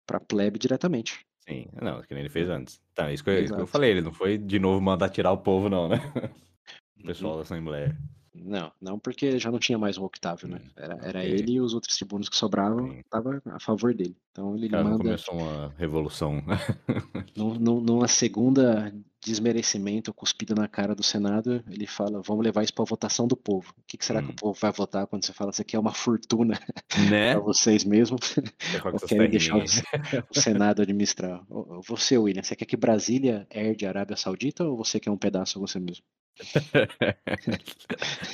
Para plebe diretamente. Sim, não, que nem ele fez antes. Tá, isso que, eu, isso que eu falei, ele não foi de novo mandar tirar o povo, não, né? [LAUGHS] O pessoal uhum. da Assembleia. Não, não porque já não tinha mais o Octávio, né? Hum, era, era okay. ele e os outros tribunos que sobravam estavam a favor dele. Então ele Cara, manda. começou uma revolução. [LAUGHS] numa segunda desmerecimento, cuspida na cara do Senado, ele fala: vamos levar isso para votação do povo. O que, que será hum. que o povo vai votar quando você fala isso aqui é uma fortuna né? [LAUGHS] para vocês mesmos? Ou querem deixar o, o, Senado administrar? Você, William, você quer que Brasília herde a Arábia Saudita ou você quer um pedaço você mesmo?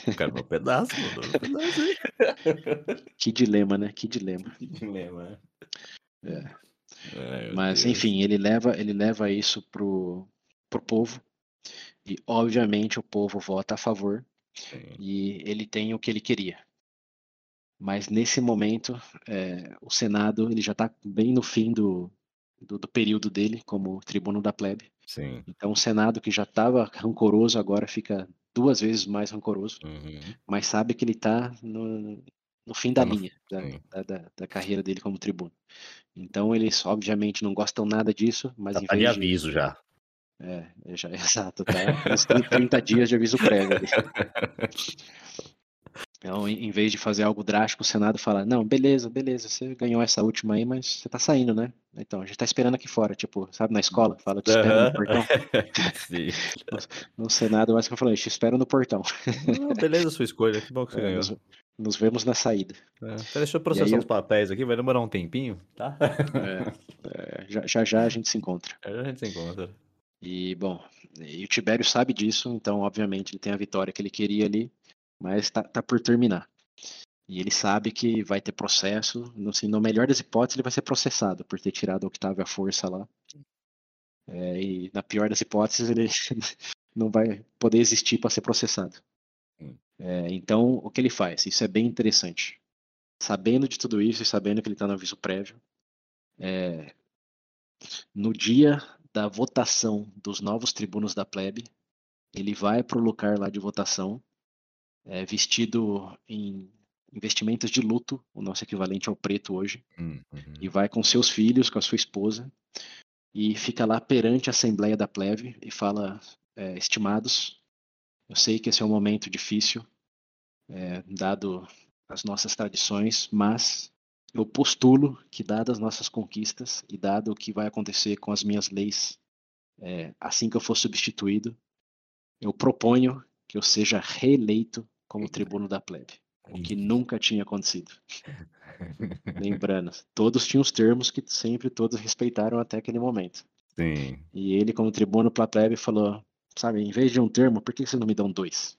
O cara um pedaço, mandou um pedaço. Que dilema, né? Que dilema. Que dilema. É. Ai, Mas Deus. enfim, ele leva, ele leva isso pro, pro povo e obviamente o povo vota a favor Sim. e ele tem o que ele queria. Mas nesse momento, é, o Senado ele já está bem no fim do, do, do, período dele como tribuno da plebe. Sim. Então o Senado que já estava rancoroso agora fica duas vezes mais rancoroso, uhum. mas sabe que ele está no, no fim da tá linha da, da, da, carreira dele como tribuno. Então eles obviamente não gostam nada disso, mas já tá de aviso já. É, já, [LAUGHS] exato, tá? 30 dias de aviso prévio. [LAUGHS] Então, em vez de fazer algo drástico, o Senado fala: Não, beleza, beleza, você ganhou essa última aí, mas você tá saindo, né? Então, a gente tá esperando aqui fora, tipo, sabe, na escola, fala, te espero no portão. [LAUGHS] [LAUGHS] No, Senado, mais que eu falei, te espero no portão. Ah, beleza, sua escolha, que bom que [LAUGHS] você é, ganhou. Nos, nos, vemos na saída. É. Deixa eu processar os papéis aqui, vai demorar um tempinho, tá? É, é, já, já, já a gente se encontra. Já, já a gente se encontra. E, bom, e o Tibério sabe disso, então, obviamente, ele tem a vitória que ele queria ali mas está tá por terminar. E ele sabe que vai ter processo, no, assim, no melhor das hipóteses, ele vai ser processado por ter tirado o Octavio à força lá. É, e na pior das hipóteses, ele [LAUGHS] não vai poder existir para ser processado. É, então, o que ele faz? Isso é bem interessante. Sabendo de tudo isso e sabendo que ele está no aviso prévio, é, no dia da votação dos novos tribunos da plebe, ele vai para o lugar lá de votação é, vestido em investimentos de luto, o nosso equivalente ao preto hoje, hum, uhum. e vai com seus filhos, com a sua esposa, e fica lá perante a Assembleia da Plebe e fala: é, Estimados, eu sei que esse é um momento difícil, é, dado as nossas tradições, mas eu postulo que, dadas as nossas conquistas e dado o que vai acontecer com as minhas leis é, assim que eu for substituído, eu proponho que eu seja reeleito como tribuno da plebe, o que nunca tinha acontecido. [LAUGHS] Lembrando, todos tinham os termos que sempre todos respeitaram até aquele momento. Sim. E ele, como tribuno para a plebe, falou: sabe, em vez de um termo, por que vocês não me dão dois?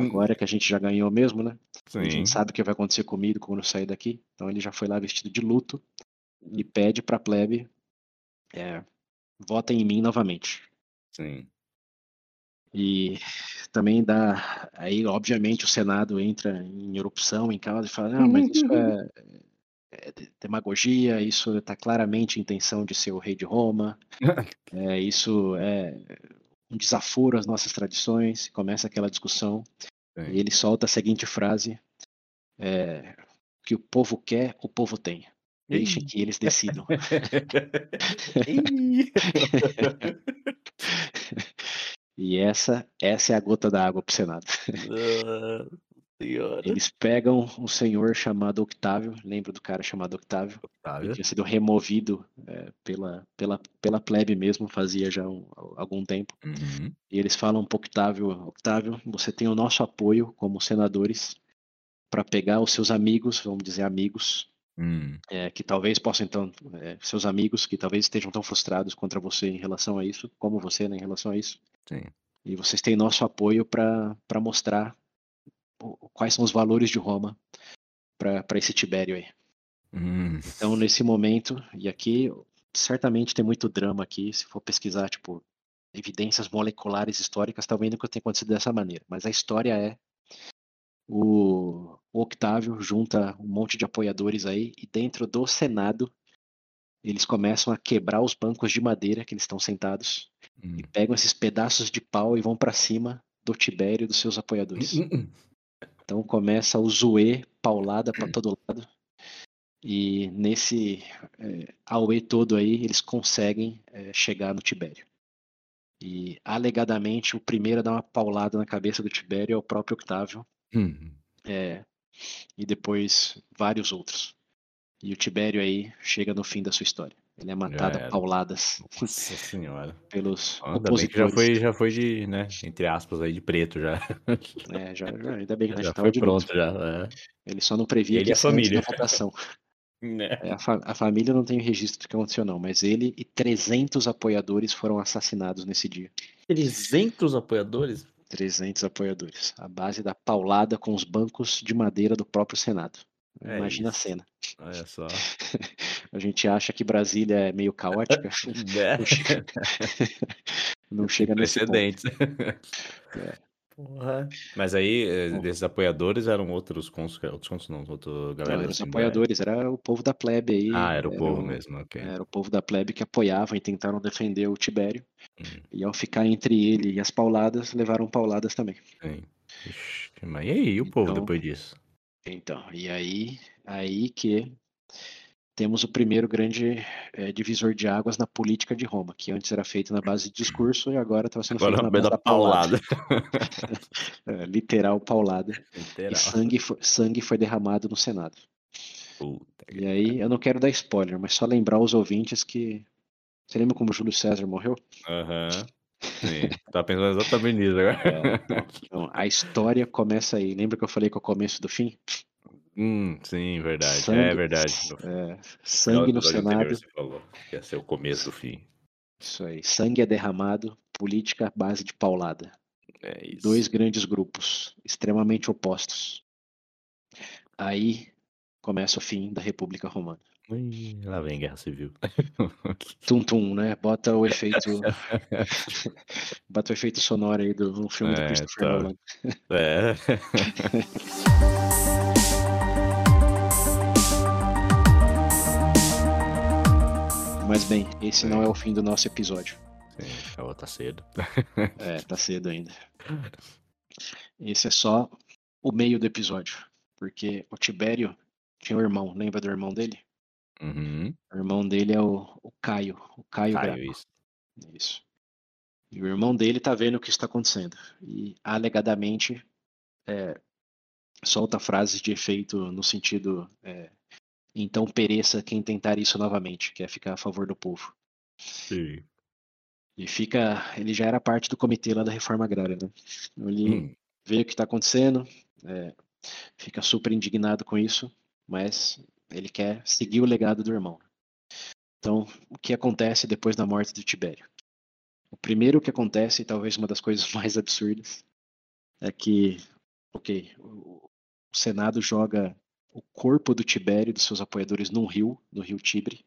Agora que a gente já ganhou mesmo, né? Sim. A gente sabe o que vai acontecer comigo quando eu sair daqui. Então ele já foi lá vestido de luto e pede para a plebe: é, votem em mim novamente. Sim. E também dá. Aí, obviamente, o Senado entra em erupção em causa e fala: não, mas isso é, é demagogia, isso está claramente a intenção de ser o rei de Roma, [LAUGHS] é, isso é um desaforo às nossas tradições. Começa aquela discussão. Sim. E ele solta a seguinte frase: é, que o povo quer, o povo tem. Deixe que eles decidam. [LAUGHS] [LAUGHS] E essa, essa é a gota da água para o Senado. Uh, Eles pegam um senhor chamado Octávio, lembra do cara chamado Octávio? Octávio. Que tinha sido removido é, pela, pela, pela plebe mesmo, fazia já um, algum tempo. Uhum. E eles falam para Octávio, Octávio, você tem o nosso apoio como senadores para pegar os seus amigos, vamos dizer amigos, Hum. É, que talvez possam então é, seus amigos que talvez estejam tão frustrados contra você em relação a isso como você né, em relação a isso Sim. e vocês têm nosso apoio para mostrar quais são os valores de Roma para esse Tibério aí hum. então nesse momento e aqui certamente tem muito drama aqui se for pesquisar tipo evidências moleculares históricas talvez nunca tenha acontecido dessa maneira mas a história é o, o Octávio junta um monte de apoiadores aí e dentro do Senado eles começam a quebrar os bancos de madeira que eles estão sentados hum. e pegam esses pedaços de pau e vão para cima do Tibério e dos seus apoiadores. Hum, hum, hum. Então começa o zoe paulada para todo lado. E nesse é, auê todo aí, eles conseguem é, chegar no Tibério. E alegadamente o primeiro a dar uma paulada na cabeça do Tibério é o próprio Octávio. Uhum. É, e depois vários outros. E o Tibério aí chega no fim da sua história. Ele é matado a pauladas. Nossa senhora. [LAUGHS] Pelos ainda opositores. já foi, já foi de, né, entre aspas, aí de preto já. É, já, já ainda bem que [LAUGHS] já foi pronto já. É. Ele só não previa ele que a família. votação. [LAUGHS] Né? É, a, fa a, família não tem registro do que aconteceu não, mas ele e 300 apoiadores foram assassinados nesse dia. 300 apoiadores? 300 apoiadores. A base da paulada com os bancos de madeira do próprio Senado. É Imagina isso. a cena. Olha só. [LAUGHS] a gente acha que Brasília é meio caótica. [LAUGHS] É. Não chega, não chega nesse ponto. É. Porra. Mas aí, eh, desses apoiadores eram outros cons, outros cons não, outro galera. Não, eram os assim, apoiadores, era o povo da plebe aí. Ah, era o era povo o, mesmo, ok. Era o povo da plebe que apoiavam e tentaram defender o Tibério. Hum. E ao ficar entre ele e as pauladas, levaram pauladas também. Sim. Ixi, mas e aí, o povo então, depois disso? Então, e aí, aí que temos o primeiro grande é, divisor de águas na política de Roma, que antes era feito na base de discurso e agora estava sendo agora feito na base da paulada. paulada. [LAUGHS] é, literal paulada. Literal. E sangue foi, sangue foi derramado no Senado. Puta e aí, eu não quero dar spoiler, mas só lembrar os ouvintes que. Você lembra como Júlio César morreu? Aham. Uhum. Sim, tá pensando exatamente nisso agora. É, então, a história começa aí. Lembra que eu falei que é o começo do fim? Hum, sim, verdade. Sangue, é verdade. É, sangue no Senado. Você falou que ia ser o começo do fim. Isso aí. Sangue é derramado, política base de paulada. É isso. Dois grandes grupos, extremamente opostos. Aí começa o fim da República Romana. Ui, lá vem Guerra Civil. [LAUGHS] Tum tum, né? Bota o efeito. [LAUGHS] Bota o efeito sonoro aí do filme é, do Christopher tá. Nolan. É. [LAUGHS] Mas bem, esse é. não é o fim do nosso episódio. Sim, oh, tá cedo. [LAUGHS] é, tá cedo ainda. Esse é só o meio do episódio. Porque o Tibério tinha um irmão, lembra do irmão dele? Uhum. O irmão dele é o, o Caio. O Caio, Caio isso. isso. E o irmão dele tá vendo o que está acontecendo. E alegadamente é, solta frases de efeito no sentido. É, então pereça quem tentar isso novamente, que é ficar a favor do povo. Sim. E fica. Ele já era parte do comitê lá da reforma agrária, né? Ele hum. vê o que está acontecendo, é, fica super indignado com isso, mas ele quer seguir o legado do irmão. Então, o que acontece depois da morte do Tibério? O primeiro que acontece, e talvez uma das coisas [LAUGHS] mais absurdas, é que, ok, o Senado joga o corpo do Tibério e dos seus apoiadores num rio, no rio Tibre,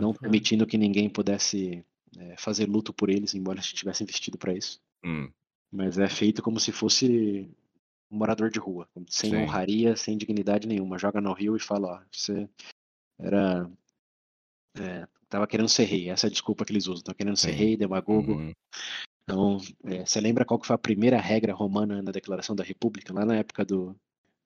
não permitindo que ninguém pudesse é, fazer luto por eles, embora estivessem vestido para isso. Hum. Mas é feito como se fosse um morador de rua, sem Sim. honraria, sem dignidade nenhuma. Joga no rio e fala, ó, você era. É, tava querendo ser rei, essa é a desculpa que eles usam, tava querendo ser Sim. rei, demagogo. Uhum. Então, é, você lembra qual que foi a primeira regra romana na Declaração da República, lá na época do.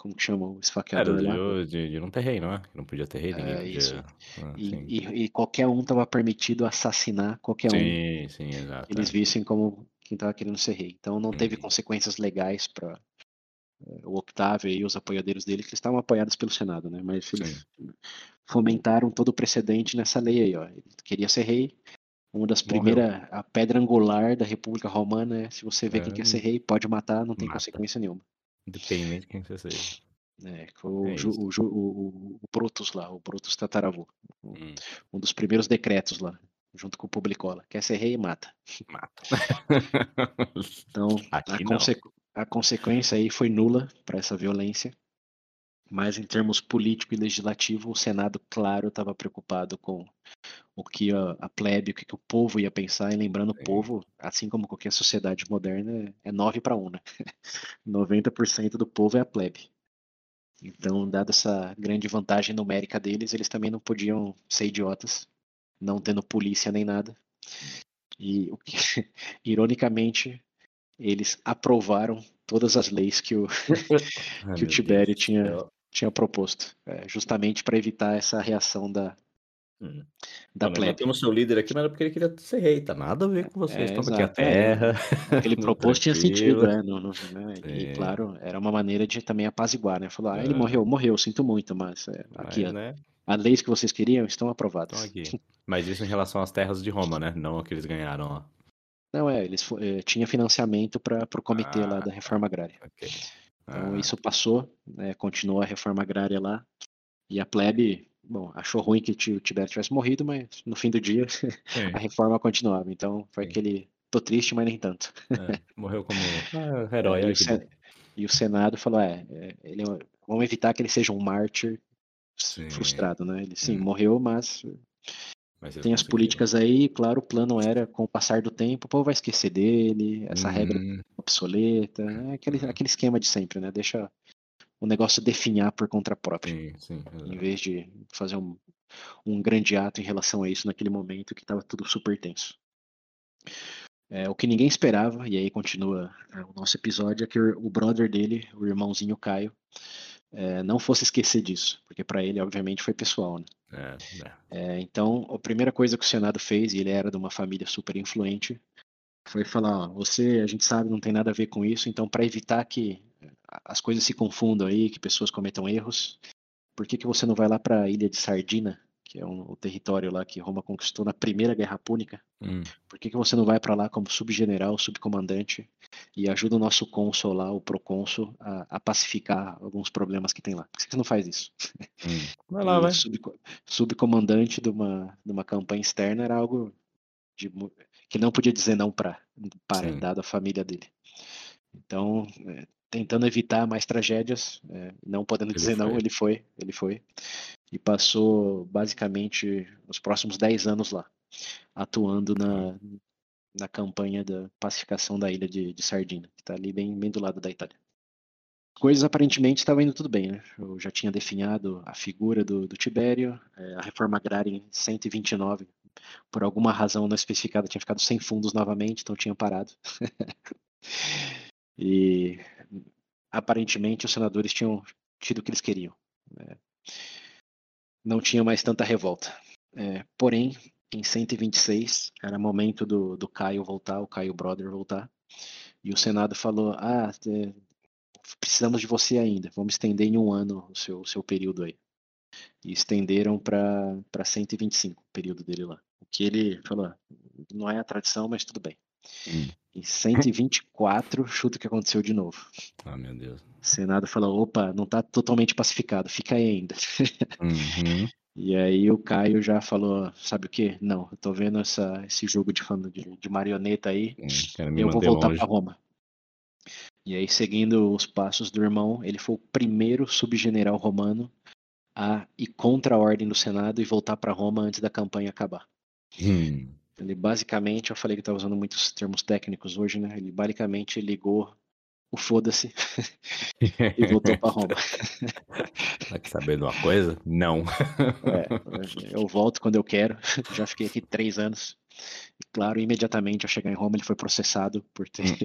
Como que chama o esfaqueador Era lá? De, de, não ter rei, não é? Não podia ter rei, ninguém é, podia... Isso. Ah, e, e, e, qualquer um tava permitido assassinar qualquer sim, um. Sim, sim, exato. Eles é. vissem como quem tava querendo ser rei. Então não teve uhum. consequências legais para o Octávio e os apoiadores dele, que eles estavam apoiados pelo Senado, né? Mas eles Sim. fomentaram todo o precedente nessa lei aí, ó. Ele queria ser rei. Uma das primeiras, a pedra angular da República Romana é se você vê é, quem quer ser rei, pode matar, não tem mata. consequência nenhuma. Independente de quem você seja. É, o, é o, o, o, Brutus lá, o Brutus Tataravô. Hum. Um dos primeiros decretos lá, junto com o Publicola. Quer ser rei, mata. Mata. então, [LAUGHS] a, conse a consequência aí foi nula para essa violência, mas em termos político e legislativo, o Senado, claro, estava preocupado com o que a, a plebe, o que, o povo ia pensar, e lembrando, o povo, assim como qualquer sociedade moderna, é 9 para 1, né? [LAUGHS] 90% do povo é a plebe. Então, dada essa grande vantagem numérica deles, eles também não podiam ser idiotas, não tendo polícia nem nada. E, o que, [LAUGHS] ironicamente, eles aprovaram todas as leis que o, [LAUGHS] que o Tibério tinha, tinha proposto, é, justamente para evitar essa reação da, Hum. Da não, plebe. Temos seu líder aqui, mas era porque ele queria ser rei, tá nada a ver com vocês. É, Toma aqui a terra. É. O que ele propôs tinha sentido, né? No, no, né? E claro, era uma maneira de também apaziguar, né? Falar, ah, ele é. morreu, morreu, sinto muito, mas é, aqui, mas, né? as leis que vocês queriam estão aprovadas. Estão. Mas isso em relação às terras de Roma, né? Não a que eles ganharam lá. Não, é, eles é, tinha financiamento para o comitê ah, lá da reforma agrária. Okay. Então ah. isso passou, né, continuou a reforma agrária lá, e a plebe bom, achou ruim que o Tibério tivesse morrido, mas no fim do dia [LAUGHS] a reforma continuava. Então foi Sim. aquele. tô triste, mas nem tanto. É, morreu como ah, [LAUGHS] herói. É, e, o Sen... e, o Senado falou: é, é ele... É vamos evitar que ele seja um mártir sim. frustrado, né? Ele sim, hum. morreu, mas. Tem as políticas aí, claro, o plano era, com o passar do tempo, o povo vai esquecer dele, essa hum. regra obsoleta, é aquele, hum. aquele esquema de sempre, né? Deixa o negócio definhar por conta própria. Sim, sim, em vez de fazer um, um grande ato em relação a isso naquele momento que estava tudo super tenso. É, o que ninguém esperava, e aí continua é, o nosso episódio, é que o brother dele, o irmãozinho Caio, é, não fosse esquecer disso, porque para ele, obviamente, foi pessoal. Né? É, é. é, então, a primeira coisa que o Senado fez, e ele era de uma família super influente, foi falar: ó, você, a gente sabe, não tem nada a ver com isso, então, para evitar que as coisas se confundam aí, que pessoas cometam erros. Por que, que você não vai lá para a ilha de Sardina, que é um, o território lá que Roma conquistou na Primeira Guerra Púnica? Hum. Por que, que você não vai para lá como subgeneral, subcomandante e ajuda o nosso cônsul lá, o procônsul, a, a, pacificar alguns problemas que tem lá? Por que você não faz isso? Hum. Vai lá, vai. Sub, subcomandante de uma, de uma campanha externa era algo de, que não podia dizer não para, para dado a família dele. Então, é, tentando evitar mais tragédias, é, não podendo ele dizer foi. não, ele foi, ele foi. E passou basicamente os próximos 10 anos lá, atuando na, na campanha da pacificação da ilha de, de Sardina, que está ali bem, bem do lado da Itália. Coisas aparentemente estavam indo tudo bem, né? Eu já tinha definhado a figura do, do Tibério, é, a reforma agrária em 129, por alguma razão não especificada, tinha ficado sem fundos novamente, então tinha parado. [LAUGHS] e aparentemente os senadores tinham tido o que eles queriam. Né? Não tinha mais tanta revolta. É, porém, em 126, era momento do, do Caio voltar, o Caio Brother voltar, e o Senado falou: Ah, é, precisamos de você ainda, vamos estender em um ano o seu, seu período aí. E estenderam para 125 o período dele lá. O que ele falou: não é a tradição, mas tudo bem. Hum. Em 124, chuta o que aconteceu de novo. Ah, meu Deus. O Senado falou: opa, não está totalmente pacificado, fica aí ainda. Uhum. E aí o Caio já falou, sabe o que? Não, eu tô vendo essa, esse jogo de, de, de marioneta aí, hum, eu vou voltar para Roma. E aí, seguindo os passos do irmão, ele foi o primeiro subgeneral romano a ir contra a ordem do Senado e voltar para Roma antes da campanha acabar. Hum. Ele basicamente, eu falei que estava usando muitos termos técnicos hoje, né? Ele basicamente ligou o foda-se [LAUGHS] e voltou para Roma. [LAUGHS] Tá sabendo uma coisa? Não. É, eu volto quando eu quero. [LAUGHS] Já fiquei aqui três anos. E, claro, imediatamente ao chegar em Roma, ele foi processado por ter hum.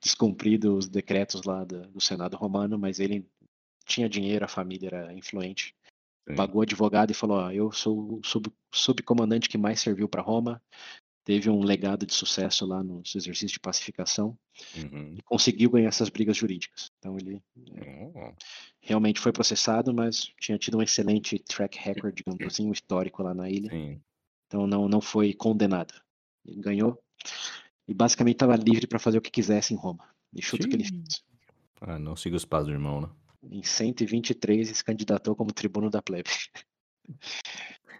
descumprido os decretos lá do, do Senado romano, mas ele tinha dinheiro, a família era influente. Sim. pagou advogado e falou: ó, eu sou o sub, subcomandante que mais serviu para Roma, teve um legado de sucesso lá nos exercícios de pacificação uhum. e conseguiu ganhar essas brigas jurídicas. Então ele uhum. realmente foi processado, mas tinha tido um excelente track record, digamos [LAUGHS] assim, um histórico lá na ilha. Sim. Então não, não foi condenado. Ele ganhou e basicamente estava livre para fazer o que quisesse em Roma. E chuta o que ele fez. Ah, não siga os passos do irmão, né? Em 123 se candidatou como tribuno da plebe.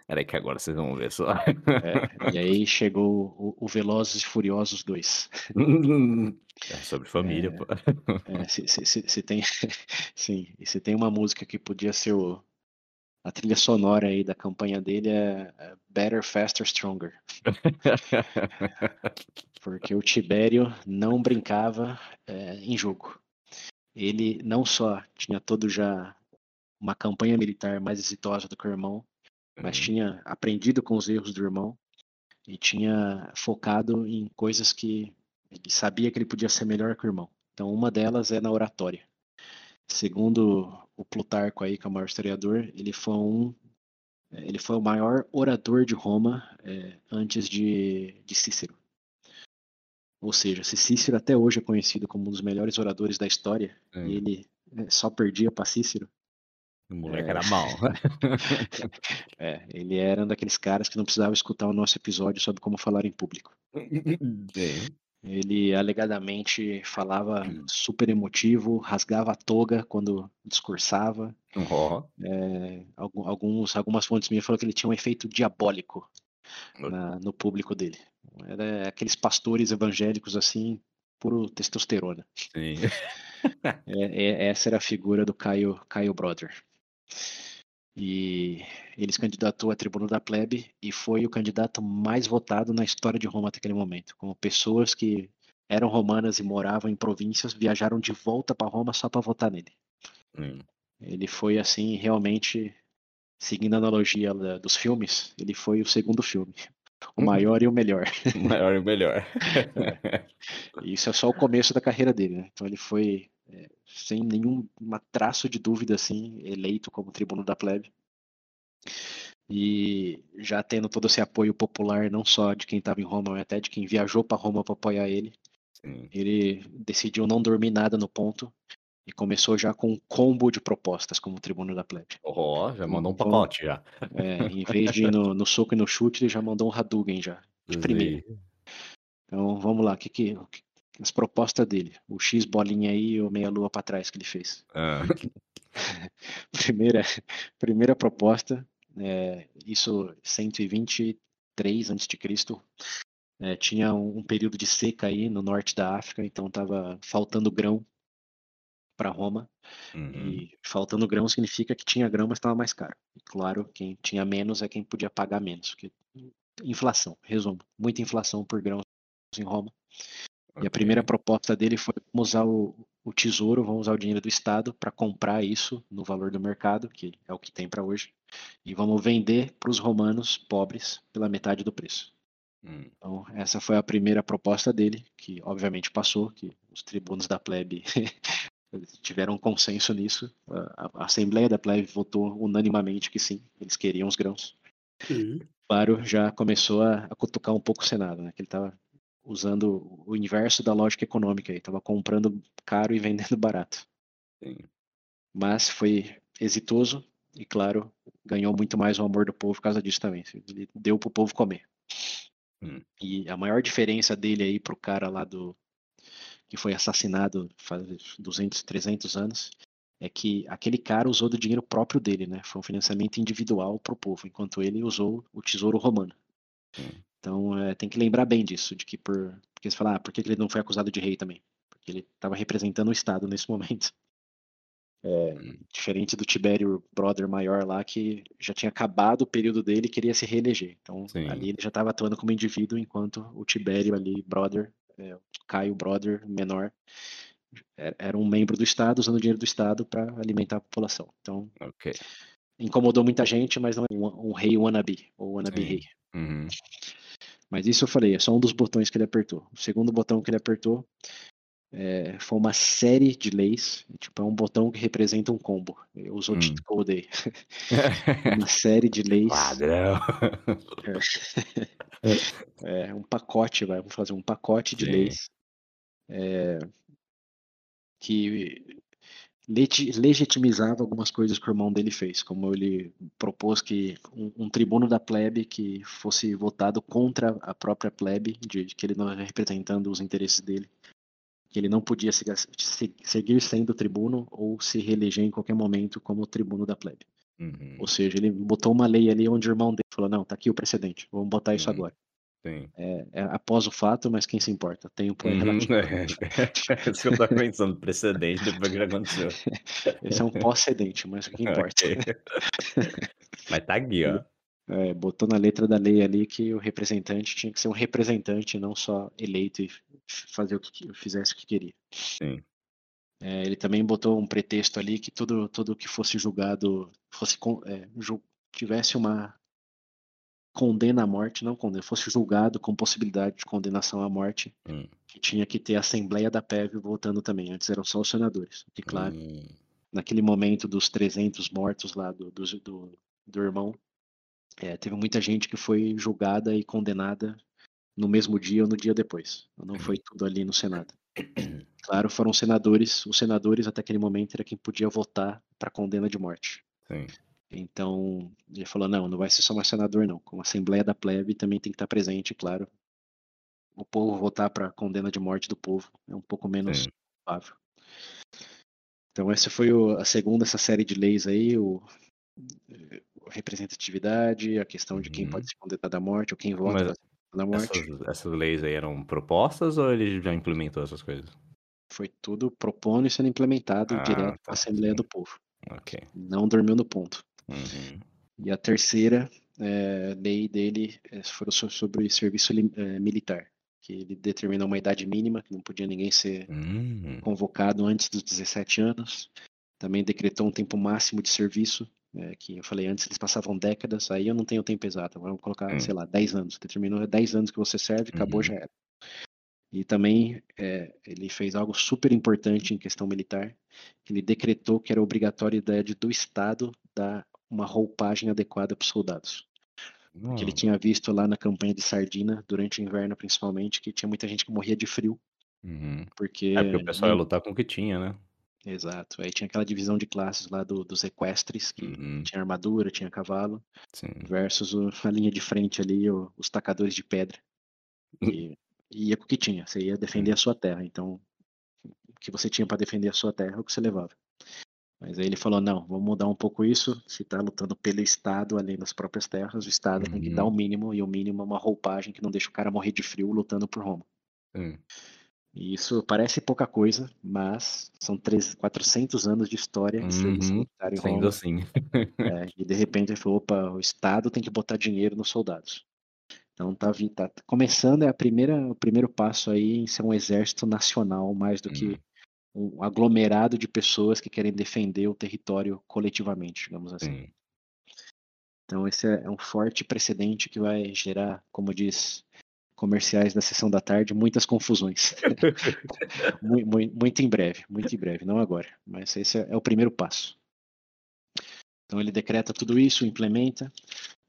Peraí que agora vocês vão ver só. É, e aí chegou o, o Velozes e Furiosos 2. [LAUGHS] É sobre família, é, pô. É, se, se, se, se, tem, [LAUGHS] sim, e se tem uma música que podia ser o, a trilha sonora aí da campanha dele é, é Better, Faster, Stronger. [LAUGHS] Porque o Tibério não brincava é, em jogo ele não só tinha todo já uma campanha militar mais exitosa do que o irmão, mas uhum. tinha aprendido com os erros do irmão e tinha focado em coisas que ele sabia que ele podia ser melhor que o irmão. Então, uma delas é na oratória. Segundo o Plutarco aí, que é o maior historiador, ele foi um ele foi o maior orador de Roma é, antes de, de Cícero. Ou seja, se Cícero até hoje é conhecido como um dos melhores oradores da história, e ele é, só perdia para Cícero. O moleque é... era mal. [LAUGHS] é, ele era um daqueles caras que não precisava escutar o nosso episódio sobre como falar em público. Sim. Ele alegadamente falava hum. super emotivo, rasgava a toga quando discursava. Oh. É, alguns, algumas fontes minhas falaram que ele tinha um efeito diabólico na, no público dele. Era aqueles pastores evangélicos assim, puro testosterona. Sim. [LAUGHS] é, é, essa era a figura do Caio, Caio Brother. E ele se candidatou à tribuna da plebe e foi o candidato mais votado na história de Roma até aquele momento. Como pessoas que eram romanas e moravam em províncias viajaram de volta para Roma só para votar nele. Hum. Ele foi assim, realmente, seguindo a analogia dos filmes, ele foi o segundo filme. O maior e o melhor. [LAUGHS] O maior e o melhor. [LAUGHS] Isso é só o começo da carreira dele, né? Então ele foi é, sem nenhum traço de dúvida, assim, eleito como tribuno da plebe. E já tendo todo esse apoio popular, não só de quem estava em Roma, mas até de quem viajou para Roma para apoiar ele, Sim. ele decidiu não dormir nada no ponto e começou já com um combo de propostas como tribuno da plebe. Oh, já mandou um então, pacote já. É, em vez de ir no, no, soco e no chute, ele já mandou um Hadouken já, de primeiro. Então vamos lá, o que, que, as propostas dele. O X bolinha aí e o meia lua para trás que ele fez. Ah. [LAUGHS] primeira, primeira proposta, é, isso 123 a.C. É, tinha um, um, período de seca aí no norte da África, então estava faltando grão para Roma. Uhum. E faltando grão significa que tinha grão, mas estava mais caro. E claro, quem tinha menos é quem podia pagar menos. Porque inflação, resumo, muita inflação por grãos em Roma. Okay. E a primeira proposta dele foi vamos usar o, o tesouro, vamos usar o dinheiro do Estado para comprar isso no valor do mercado, que é o que tem para hoje, e vamos vender para os romanos pobres pela metade do preço. Hum. Então, essa foi a primeira proposta dele, que obviamente passou, que os tribunos da plebe [LAUGHS] tiveram um consenso nisso. A, a, Assembleia da plebe votou unanimamente que sim, eles queriam os grãos. Uhum. Claro, já começou a, a cutucar um pouco o Senado, né? Que ele estava usando o inverso da lógica econômica aí, estava comprando caro e vendendo [LAUGHS] barato. Sim. Mas foi exitoso e, claro, ganhou muito mais o amor do povo por causa disso também. Ele deu pro povo comer. Hum. E a maior diferença dele aí pro cara lá do que foi assassinado faz 200, 300 anos é que aquele cara usou do dinheiro próprio dele, né? Foi um financiamento individual pro povo, enquanto ele usou o tesouro romano. Hum. Então é, tem que lembrar bem disso, de que por. Porque você fala, ah, por que ele não foi acusado de rei também? Porque ele estava representando o Estado nesse [LAUGHS] momento. É, diferente do Tibério Brother maior lá, que já tinha acabado o período dele e queria se reeleger. Então Sim. ali ele já estava atuando como indivíduo, enquanto o Tibério ali, Brother, é, Caio Brother menor, era um membro do Estado, usando o dinheiro do Estado para alimentar a população. Então, okay. incomodou muita gente, mas não é um, um rei wannabe, ou wannabe Sim. rei. Uhum. Mas isso eu falei, é só um dos botões que ele apertou. O segundo botão que ele apertou é, foi uma série de leis. Tipo, é um botão que representa um combo. Eu uso hum. o cheat code aí. [LAUGHS] uma série de leis. Padrão. [LAUGHS] É, é, um pacote, vai, vamos fazer um pacote de Sim. leis. É, que legitimizava algumas coisas que o irmão dele fez, como ele propôs que um, um tribuno da plebe que fosse votado contra a própria plebe, de, de que ele não era representando os interesses dele, que ele não podia se, se, seguir sendo tribuno ou se reeleger em qualquer momento como tribuno da plebe. Uhum. Ou seja, ele botou uma lei ali onde o irmão dele falou: não, tá aqui o precedente, vamos botar isso uhum. agora. É, é, após o fato, mas quem se importa? Tempo é uhum, relativo. [LAUGHS] É, isso que eu tava pensando, precedente depois que aconteceu. [LAUGHS] Esse é um pós-cedente, mas o que [LAUGHS] importa? Okay. mas tá aqui, ó. É, botou na letra da lei ali que o representante tinha que ser um representante, não só eleito e fazer o que fizesse o que queria. Sim. É, ele também botou um pretexto ali que tudo, tudo que fosse julgado fosse é, tivesse uma condena à morte, não condena, fosse julgado com possibilidade de condenação à morte, hum. que tinha que ter a Assembleia da PEV votando também. Antes eram só os senadores. E claro, hum. naquele momento dos 300 mortos lá do, do, do, do irmão, é, teve muita gente que foi julgada e condenada no mesmo dia ou no dia depois. Não foi tudo ali no Senado. [CLEARS THROAT] Claro, foram senadores, os senadores até aquele momento era quem podia votar para condena de morte. Sim. Então, ele falou: não, não vai ser só mais senador, não. Como Assembleia da Plebe também tem que estar presente, claro. O povo votar para condena de morte do povo é um pouco menos provável. Então, essa foi o, a segunda essa série de leis aí, o, a representatividade, a questão de quem uhum. pode ser condenado à morte ou quem vota da morte. Essas, essas leis aí eram propostas ou ele já implementou essas coisas? Foi tudo propondo e sendo implementado ah, direto tá. na Assembleia do Povo. Ok. Não dormiu no ponto. Uhum. E a terceira é, lei dele é, foi sobre serviço é, militar, que ele determinou uma idade mínima, que não podia ninguém ser uhum. convocado antes dos 17 anos. Também decretou um tempo máximo de serviço, é, que eu falei antes, eles passavam décadas, aí eu não tenho tempo exato, vamos colocar, uhum. sei lá, 10 anos. Determinou 10 anos que você serve, acabou, já uhum. era. E também é, ele fez algo super importante em questão militar, que ele decretou que era obrigatoriedade do Estado dar uma roupagem adequada para os soldados. Porque ele tinha visto lá na campanha de Sardina, durante o inverno principalmente, que tinha muita gente que morria de frio. Uhum. Porque, é porque o pessoal ia lutar com o que tinha, né? Exato. Aí tinha aquela divisão de classes lá do, dos equestres, que uhum. tinha armadura, tinha cavalo, Sim. versus o, [LAUGHS] a linha de frente ali, o, os tacadores de pedra. E, e [LAUGHS] ia com o que tinha, você ia defender a sua terra. Então, o que você tinha para defender a sua terra é o que você levava. Mas aí ele falou: não, vamos mudar um pouco isso. Se está lutando pelo Estado, além das próprias terras, o Estado uhum. tem que dar o mínimo, e o mínimo é uma roupagem que não deixa o cara morrer de frio lutando por Roma. Uhum. E isso parece pouca coisa, mas são 3, 400 anos de história uhum. em Sendo Roma. assim. é, e de repente ele falou: opa, o Estado tem que botar dinheiro nos soldados. Então tá, tá começando é a primeira, o primeiro passo aí em ser um exército nacional mais do que uhum. um aglomerado de pessoas que querem defender o território coletivamente, digamos assim. Então esse é, é um forte precedente que vai gerar, como diz comerciais da sessão da tarde, muitas confusões. [LAUGHS] muito, muito, muito, em breve, muito em breve, não agora, mas esse é, é o primeiro passo. Então ele decreta tudo isso, implementa,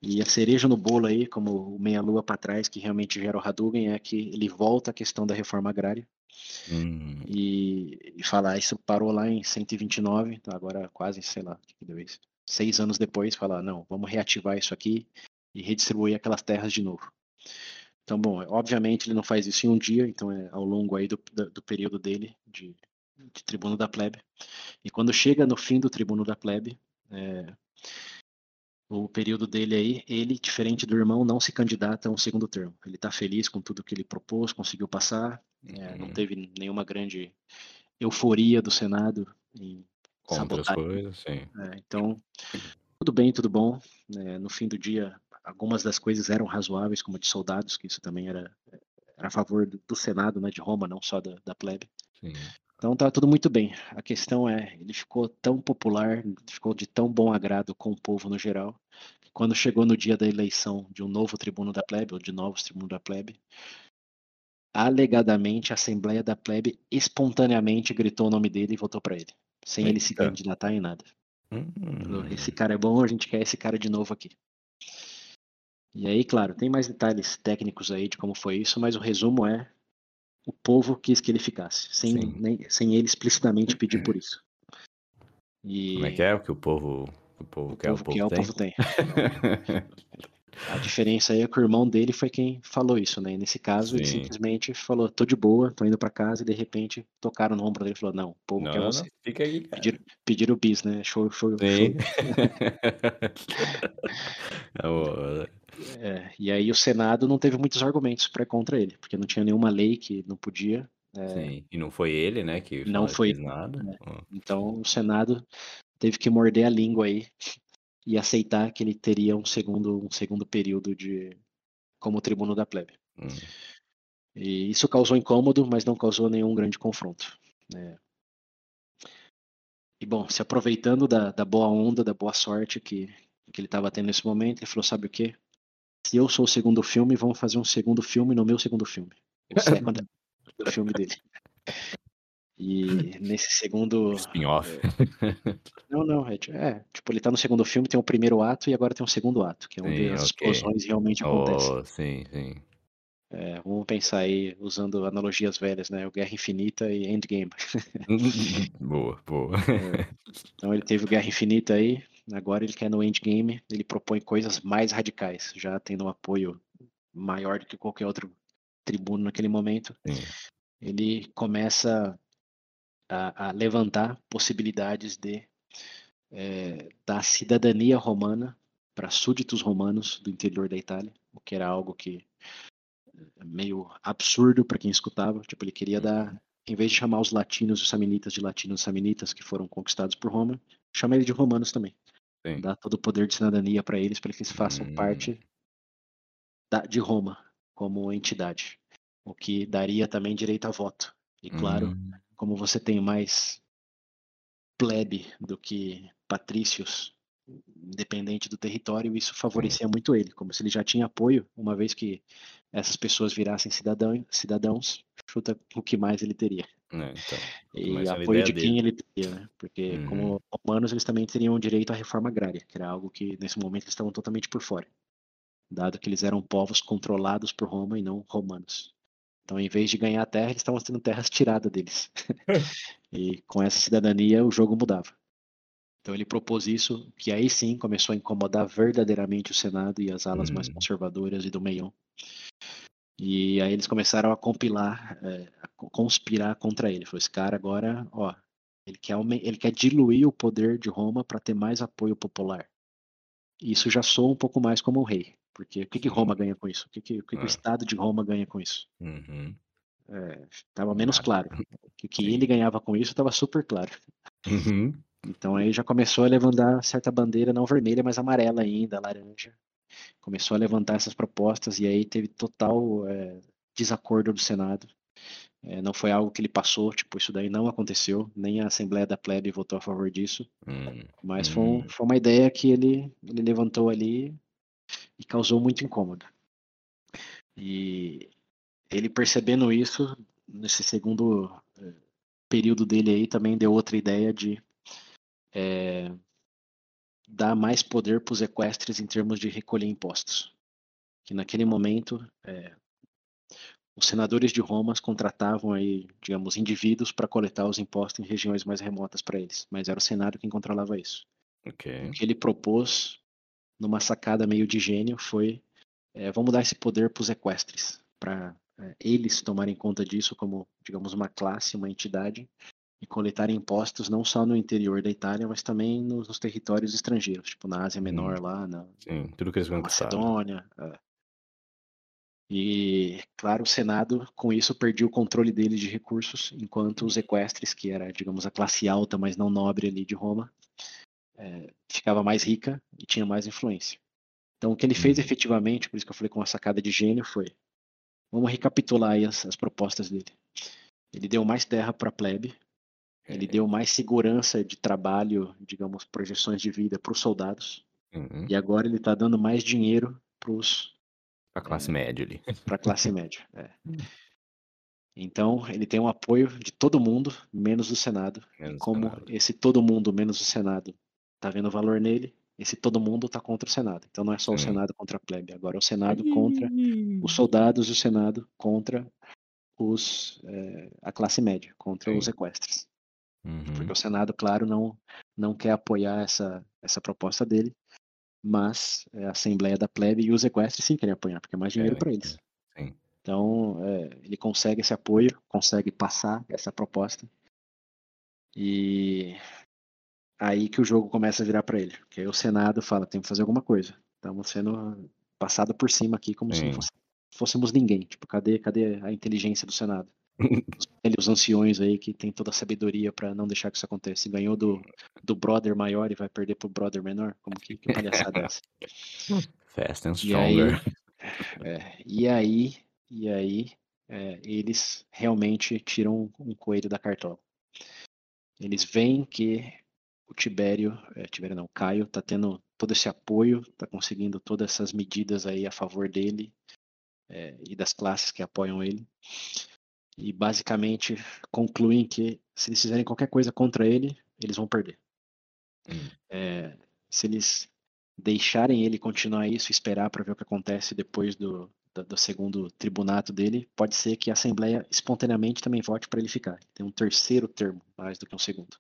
e a cereja no bolo aí, como o meia-lua para trás, que realmente gera o Hadouken, é que ele volta à questão da reforma agrária. Hum. E, e fala, ah, isso parou lá em 129, então agora quase, sei lá, que deu isso. Seis anos depois, fala, não, vamos reativar isso aqui e redistribuir aquelas terras de novo. Então, bom, obviamente ele não faz isso em um dia, então é ao longo aí do, do, do período dele de, de tribuno da plebe. E quando chega no fim do tribuno da plebe, é, o período dele aí, ele, diferente do irmão, não se candidata a um segundo termo. Ele está feliz com tudo que ele propôs, conseguiu passar, é, não uhum. teve nenhuma grande euforia do Senado em Contra as coisas, sim. É, então, tudo bem, tudo bom. É, no fim do dia, algumas das coisas eram razoáveis, como de soldados, que isso também era, era a favor do, do Senado, né, de Roma, não só da, da plebe. Sim. Então tá tudo muito bem. A questão é, ele ficou tão popular, ficou de tão bom agrado com o povo no geral, que quando chegou no dia da eleição de um novo tribuno da plebe, ou de novos tribunos da plebe, alegadamente a Assembleia da Plebe espontaneamente gritou o nome dele e votou para ele, sem Eita. ele se candidatar em nada. Hum. Esse cara é bom, a gente quer esse cara de novo aqui. E aí, claro, tem mais detalhes técnicos aí de como foi isso, mas o resumo é o povo quis que ele ficasse, sem, nem, sem ele explicitamente pedir por isso. E... Como é que é o que o povo, o povo o quer, povo o povo quer, tem? O povo tem. [LAUGHS] A diferença aí é que o irmão dele foi quem falou isso, né? E nesse caso, Sim. ele simplesmente falou: tô de boa, tô indo para casa, e de repente tocaram no ombro dele e falou: não, povo não, quer não, você. Não. Fica aí, cara. Pediram, pediram o bis, né? Show, show, Sim. show. [LAUGHS] É, e aí o Senado não teve muitos argumentos para contra ele, porque não tinha nenhuma lei que não podia. É, Sim, e não foi ele, né, que não foi nada. Né? Então o Senado teve que morder a língua aí e aceitar que ele teria um segundo um segundo período de como tribuno da plebe. Hum. E isso causou incômodo, mas não causou nenhum grande confronto. Né? E bom, se aproveitando da, da boa onda, da boa sorte que, que ele estava tendo nesse momento, ele falou: sabe o que? se eu sou o segundo filme, vamos fazer um segundo filme no meu segundo filme. O segundo filme dele. [LAUGHS] E [LAUGHS] nesse segundo. Spin-off. É... Não, não. É, é, tipo, ele tá no segundo filme, tem o primeiro ato e agora tem o segundo ato, que é onde sim, as okay. explosões realmente acontecem. Oh, sim, sim. É, vamos pensar aí, usando analogias velhas, né? O Guerra Infinita e Endgame. [LAUGHS] boa, boa. [LAUGHS] É, então ele teve o Guerra Infinita aí, agora ele quer no Endgame, ele propõe coisas mais radicais, já tendo um apoio maior do que qualquer outro tribuno naquele momento. Sim. Ele começa a, a, levantar possibilidades de é, da cidadania romana para súditos romanos do interior da Itália, o que era algo que meio absurdo para quem escutava. Tipo, ele queria dar, em vez de chamar os latinos, os samnitas de latinos samnitas que foram conquistados por Roma, chama ele de romanos também. Sim. Dá todo o poder de cidadania para eles, para que eles façam hum. parte da, de Roma como entidade, o que daria também direito a voto. E claro, hum. Como você tem mais plebe do que patrícios, independente do território, isso favorecia muito ele, como se ele já tinha apoio, uma vez que essas pessoas virassem cidadão, cidadãos, chuta o que mais ele teria. É, então, e apoio de quem dele. ele teria, né? Porque uhum. como romanos eles também teriam direito à reforma agrária, que era algo que nesse momento eles estavam totalmente por fora, dado que eles eram povos controlados por Roma e não romanos. Então, em vez de ganhar terra, eles estavam tendo terras tiradas deles. [LAUGHS] e com essa cidadania, o jogo mudava. Então, ele propôs isso, que aí sim começou a incomodar verdadeiramente o Senado e as alas uhum. mais conservadoras e do meião. E aí eles começaram a compilar, é, a conspirar contra ele. Falou, esse cara agora, ó, ele quer, ele quer diluir o poder de Roma para ter mais apoio popular. Isso já soa um pouco mais como um rei. Porque o que, que Roma ganha com isso? O que, que, o, que, que o é. Estado de Roma ganha com isso? Uhum. Estava é, menos claro. [LAUGHS] Que o que Sim. ele ganhava com isso estava super claro. Uhum. Então aí já começou a levantar certa bandeira, não vermelha, mas amarela ainda, laranja, começou a levantar essas propostas e aí teve total é, desacordo do Senado. É, não foi algo que ele passou, tipo, isso daí não aconteceu, nem a Assembleia da Plebe votou a favor disso, hum, mas hum. Foi, um, foi uma ideia que ele, ele levantou ali e causou muito incômodo. E ele percebendo isso, nesse segundo é, período dele aí, também deu outra ideia de é, dar mais poder para os equestres em termos de recolher impostos. Que naquele momento é, os senadores de Roma contratavam aí, digamos, indivíduos para coletar os impostos em regiões mais remotas para eles, mas era o Senado quem controlava isso. Okay. O que ele propôs, numa sacada meio de gênio, foi é, vamos dar esse poder para os equestres, para é, eles tomarem conta disso como, digamos, uma classe, uma entidade, e coletar impostos não só no interior da Itália, mas também nos, nos territórios estrangeiros, tipo na Ásia Menor, hum. lá na, Sim, tudo que eles na Macedônia. É. E, claro, o Senado, com isso, perdia o controle dele de recursos, enquanto os equestres, que era, digamos, a classe alta, mas não nobre ali de Roma, é, ficava mais rica e tinha mais influência. Então, o que ele fez hum. efetivamente, por isso que eu falei com uma sacada de gênio, foi: vamos recapitular aí as, as propostas dele. Ele deu mais terra para a plebe, ele deu mais segurança de trabalho, digamos, projeções de vida para os soldados. Uhum. E agora ele está dando mais dinheiro para os. Para a classe é, média ali. [LAUGHS] Para a classe média. É. Então, ele tem um apoio de todo mundo, menos do Senado. Menos como Senado. esse todo mundo, menos o Senado, está vendo valor nele, esse todo mundo está contra o Senado. Então, não é só o Senado contra a plebe, agora é o Senado contra os soldados e o Senado contra os, é, a classe média, contra Sim. os equestres. Uhum. Porque o Senado, claro, não, não quer apoiar essa, essa proposta dele, mas é, a Assembleia da Plebe e os equestres sim querem apoiar, porque é mais dinheiro para eles. Sim. Então, é, ele consegue esse apoio, consegue passar essa proposta. E aí que o jogo começa a virar para ele. Porque aí o Senado fala: tem que fazer alguma coisa. Estamos sendo passado por cima aqui como sim. se fosse, fôssemos ninguém. Tipo, cadê, cadê a inteligência do Senado? [LAUGHS] os anciões aí que tem toda a sabedoria para não deixar que isso aconteça. Ganhou do, do brother maior e vai perder pro brother menor? Como que, que palhaçada é essa? [LAUGHS] Fast and stronger. E aí, é, e aí, e aí é, eles realmente tiram um coelho da cartola. Eles veem que o Tibério, é, Tibério não, Caio, tá tendo todo esse apoio, tá conseguindo todas essas medidas aí a favor dele é, e das classes que apoiam ele e basicamente concluem que se eles fizerem qualquer coisa contra ele, eles vão perder. Hum. É, se eles deixarem ele continuar isso, esperar para ver o que acontece depois do, do, do, segundo tribunato dele, pode ser que a Assembleia espontaneamente também vote para ele ficar. Tem um terceiro termo mais do que um segundo.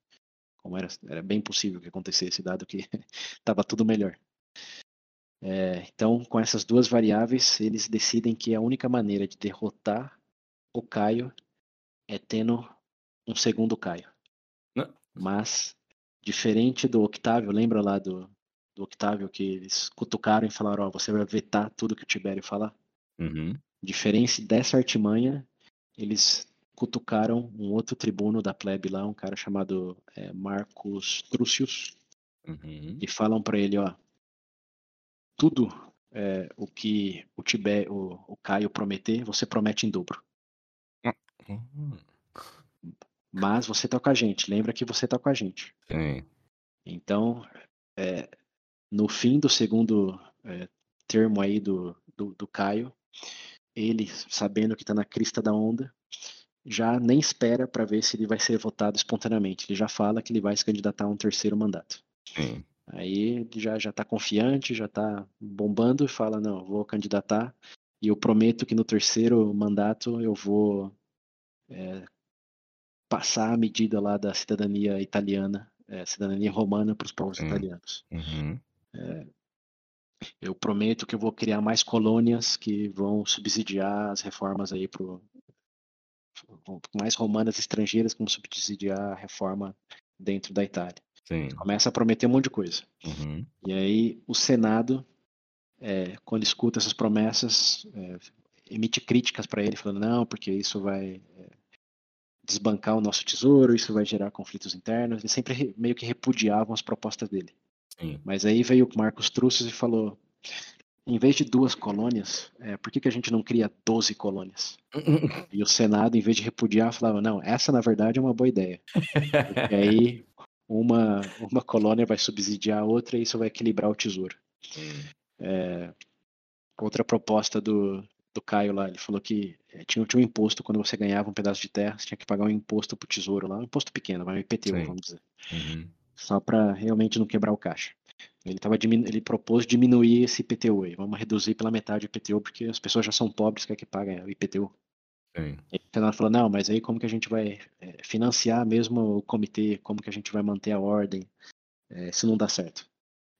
Como era, era bem possível que acontecesse, dado que [LAUGHS] estava tudo melhor. É, então, com essas duas variáveis, eles decidem que a única maneira de derrotar o Caio é tendo um segundo Caio. Não. Mas, diferente do Octávio, lembra lá do, do Octávio que eles cutucaram e falaram: Ó, oh, você vai vetar tudo que o Tibério falar? Uhum. Diferente dessa artimanha, eles cutucaram um outro tribuno da plebe lá, um cara chamado é, Marcos Trúcius, uhum. e falam para ele: Ó, tudo é, o que o, Tibé, o, o Caio prometer, você promete em dobro. Uhum. Mas você tá com a gente, lembra que você tá com a gente. Sim. Então, é, no fim do segundo é, termo aí do, do, do, Caio, ele, sabendo que tá na crista da onda, já nem espera para ver se ele vai ser votado espontaneamente. Ele já fala que ele vai se candidatar a um terceiro mandato. Sim. Aí ele já já está confiante, já está bombando e fala não, vou candidatar e eu prometo que no terceiro mandato eu vou é, passar a medida lá da cidadania italiana, é, cidadania romana para os povos italianos. Uhum. É, eu prometo que eu vou criar mais colônias que vão subsidiar as reformas aí para mais romanas estrangeiras vão subsidiar a reforma dentro da Itália. Sim. Começa a prometer um monte de coisa. Uhum. E aí o Senado, é, quando escuta essas promessas, é, emite críticas para ele, falando não, porque isso vai é, desbancar o nosso tesouro, isso vai gerar conflitos internos. Eles sempre meio que repudiavam as propostas dele. Sim. Mas aí veio o Marcos Trussos e falou: em vez de duas colônias, é, por que, que a gente não cria 12 colônias? [LAUGHS] e o Senado, em vez de repudiar, falava: não, essa na verdade é uma boa ideia. Porque aí uma, uma colônia vai subsidiar a outra e isso vai equilibrar o tesouro. É, outra proposta do, do Caio lá, ele falou que é, tinha, tinha um imposto quando você ganhava um pedaço de terra, você tinha que pagar um imposto pro tesouro lá, um imposto pequeno, um IPTU, Sim. vamos dizer. Uhum. Só para realmente não quebrar o caixa. Ele, tava ele propôs diminuir esse IPTU aí, vamos reduzir pela metade o IPTU, porque as pessoas já são pobres, quer que paguem o IPTU. Sim. E o Senado falou, não, mas aí como que a gente vai é, financiar mesmo o comitê, como que a gente vai manter a ordem, é, se não dá certo?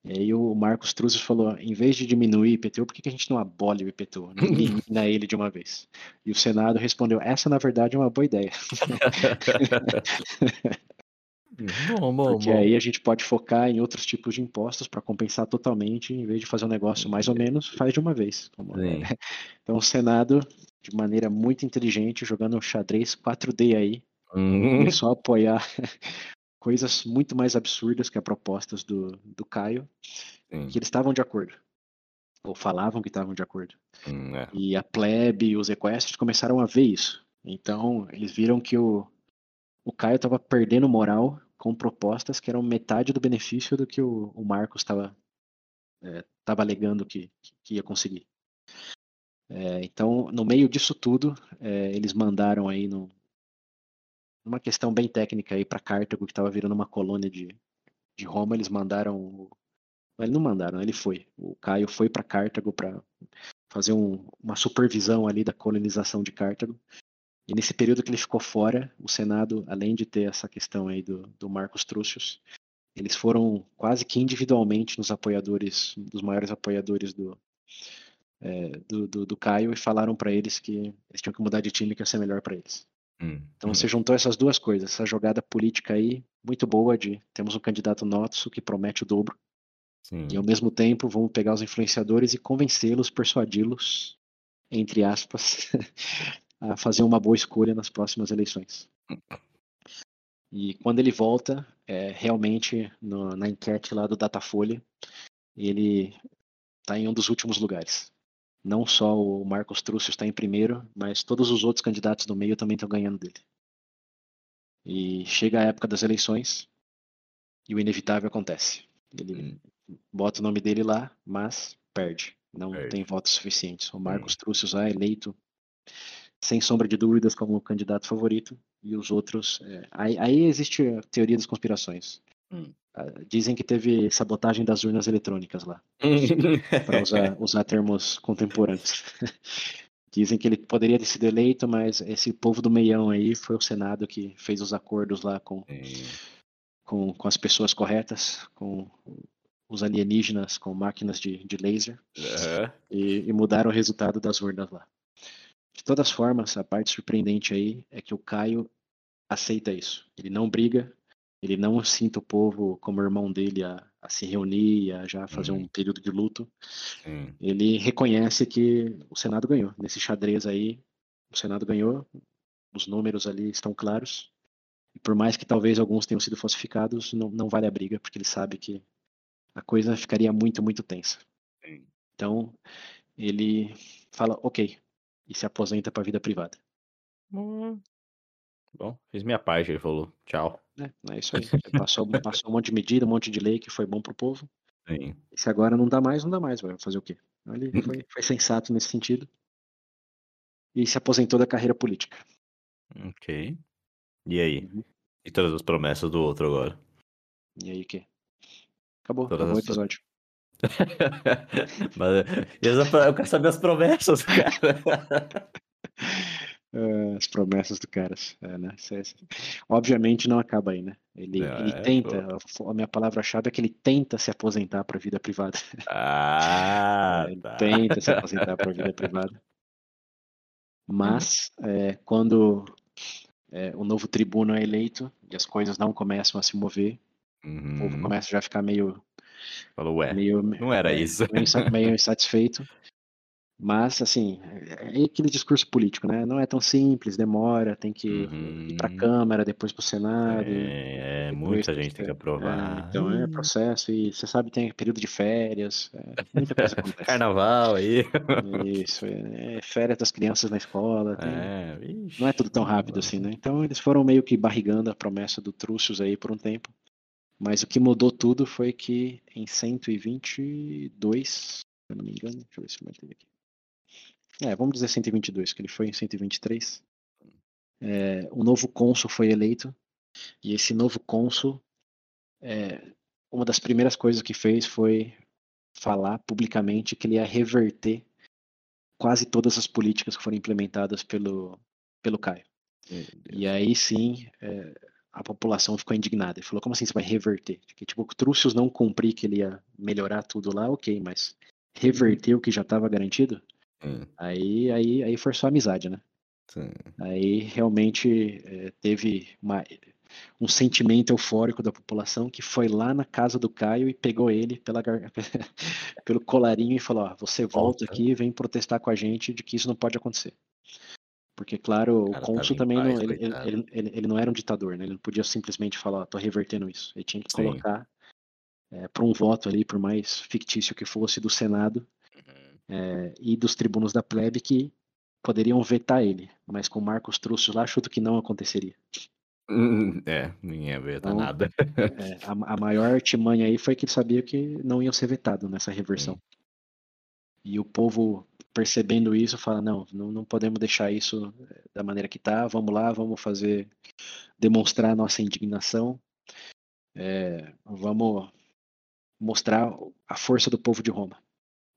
E aí o Marcos Truzes falou, em vez de diminuir o IPTU, por que, que a gente não abole o IPTU? Não [LAUGHS] elimina ele de uma vez. E o Senado respondeu, essa na verdade é uma boa ideia. [LAUGHS] Bom, bom, Porque bom. aí a gente pode focar em outros tipos de impostos para compensar totalmente, em vez de fazer um negócio mais ou menos, faz de uma vez. [LAUGHS] Então o Senado de maneira muito inteligente, jogando um xadrez 4D aí. Uhum. Começou a apoiar [LAUGHS] coisas muito mais absurdas que as propostas do, do Caio, Sim. que eles estavam de acordo. Ou falavam que estavam de acordo. Hum, é. E a plebe e os equestres começaram a ver isso. Então, eles viram que o, o Caio estava perdendo moral com propostas que eram metade do benefício do que o, o Marcos estava é, alegando que, que ia conseguir. É, então, no meio disso tudo, é, eles mandaram aí no, numa questão bem técnica aí para Cartago, que estava virando uma colônia de, de Roma, eles mandaram. Eles não mandaram, ele foi. O Caio foi para Cartago para fazer um, uma supervisão ali da colonização de Cartago. E nesse período que ele ficou fora, o Senado, além de ter essa questão aí do, do Marcos Trúcius, eles foram quase que individualmente nos apoiadores, dos maiores apoiadores do, é, do, do, do, Caio e falaram para eles que eles tinham que mudar de time que ia ser melhor para eles. Hum, então hum. você juntou essas duas coisas, essa jogada política aí, muito boa de temos um candidato nosso que promete o dobro. Sim. E ao mesmo tempo vamos pegar os influenciadores e convencê-los, persuadi-los, entre aspas, [LAUGHS] a fazer uma boa escolha nas próximas eleições. E quando ele volta, é, realmente no, na enquete lá do Datafolha, ele está em um dos últimos lugares. Não só o Marcos Trúcio está em primeiro, mas todos os outros candidatos do meio também estão ganhando dele. E chega a época das eleições e o inevitável acontece. Ele hum. bota o nome dele lá, mas perde. Não tem votos suficientes. O Marcos hum. Trúcio é eleito sem sombra de dúvidas, como candidato favorito, e os outros. É, aí, aí, existe a teoria das conspirações. Hum. Ah, dizem que teve sabotagem das urnas eletrônicas lá, [LAUGHS] para usar, usar termos contemporâneos. [LAUGHS] Dizem que ele poderia ter sido eleito, mas esse povo do meião aí foi o Senado que fez os acordos lá com, com, com, as pessoas corretas, com os alienígenas com máquinas de, de laser, uhum. e, e mudaram o resultado das urnas lá. De todas formas, a parte surpreendente aí é que o Caio aceita isso. Ele não briga, ele não sinta o povo como irmão dele a, a se reunir, a já fazer um uhum. período de luto. Ele reconhece que o Senado ganhou. Nesse xadrez aí, o Senado ganhou, os números ali estão claros. E por mais que talvez alguns tenham sido falsificados, não, não vale a briga, porque ele sabe que a coisa ficaria muito, muito tensa. Então, ele fala, ok, e se aposenta para a vida privada. Hum. Bom, fiz minha parte, ele falou. Tchau. É, é isso aí. Passou, [LAUGHS] passou um monte de medida, um monte de lei que foi bom pro povo. Sim. E se agora não dá mais, não dá mais, vai fazer o quê? Ele foi, [LAUGHS] foi sensato nesse sentido. E se aposentou da carreira política. Ok. E aí? Uhum. E todas as promessas do outro agora? E aí o quê? Acabou, todas acabou o episódio. [LAUGHS] Mas, eu quero saber as promessas, [LAUGHS] cara. Uh, as promessas do caras. É, né? Obviamente não acaba aí, né? Ele, é, ele tenta, a minha palavra-chave é que ele tenta se aposentar para a vida privada. [LAUGHS] Ah, ele tá. tenta se aposentar para a vida privada. Mas é, quando é, o novo tribuno é eleito e as coisas não começam a se mover, uhum. o povo uhum. começa já a ficar meio. Falou, ué, meio, não era é, isso. Meio, meio [LAUGHS] insatisfeito. Mas, assim, é aquele discurso político, né? Não é tão simples, demora, tem que uhum. ir para a Câmara, depois para o Senado. É, é muita gente tem que aprovar. É, então é processo, e você sabe, tem período de férias, é, muita coisa [LAUGHS] acontece. Carnaval aí. Isso, é, é, férias das crianças na escola. Tem, é, não é tudo tão rápido assim, né? Então eles foram meio que barrigando a promessa do Trúcius aí por um tempo. Mas o que mudou tudo foi que em 122, se eu não me engano, deixa eu ver se eu aqui. É, vamos dizer 122, que ele foi em 123. É, o novo cônsul foi eleito, e esse novo cônsul, é, uma das primeiras coisas que fez foi falar publicamente que ele ia reverter quase todas as políticas que foram implementadas pelo, pelo Caio. E aí sim, é, a população ficou indignada. Ele falou, como assim você vai reverter? Que, tipo, o Trúcius não cumprir que ele ia melhorar tudo lá, ok, mas reverter o que já estava garantido? Hum. Aí, aí, aí forçou a amizade, né? Sim. Aí realmente é, teve uma, um sentimento eufórico da população que foi lá na casa do Caio e pegou ele pela, [LAUGHS] pelo colarinho e falou: ó, você volta aqui e vem protestar com a gente de que isso não pode acontecer. Porque, claro, o cônsul também paz, não, ele, ele, ele, ele, não era um ditador, né? Ele não podia simplesmente falar, tô revertendo isso. Ele tinha que Sim. colocar é, eh, para um voto ali, por mais fictício que fosse, do Senado, é, e dos tribunos da plebe que poderiam vetar ele, mas com Marcos Trúcio lá, chuto que não aconteceria. [LAUGHS] É, ninguém ia vetar então, nada. É, a, a, maior artimanha aí foi que ele sabia que não iam ser vetados nessa reversão. Sim. E o povo, percebendo isso, fala: não, não, não podemos deixar isso é, da maneira que está, vamos lá, vamos fazer, demonstrar nossa indignação, é, vamos mostrar a força do povo de Roma.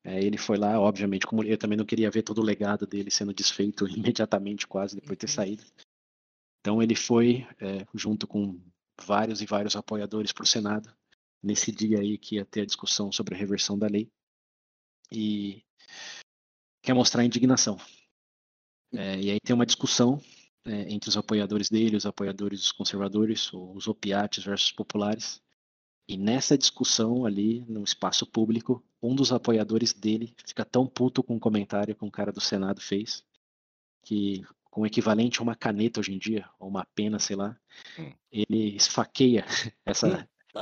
É, ele foi lá, obviamente, como eu também não queria ver todo o legado dele sendo desfeito [LAUGHS] imediatamente, quase depois de ter uhum. saído. Então ele foi, é, junto com vários e vários apoiadores para o Senado, nesse dia aí que ia ter a discussão sobre a reversão da lei, e quer mostrar indignação. É, e aí tem uma discussão é, entre os apoiadores dele, os apoiadores dos conservadores, os opiates versus populares, e nessa discussão ali, no espaço público, um dos apoiadores dele fica tão puto com um comentário que um cara do Senado fez, que com o equivalente a uma caneta hoje em dia, ou uma pena, sei lá, hum. ele esfaqueia [LAUGHS] essa, tá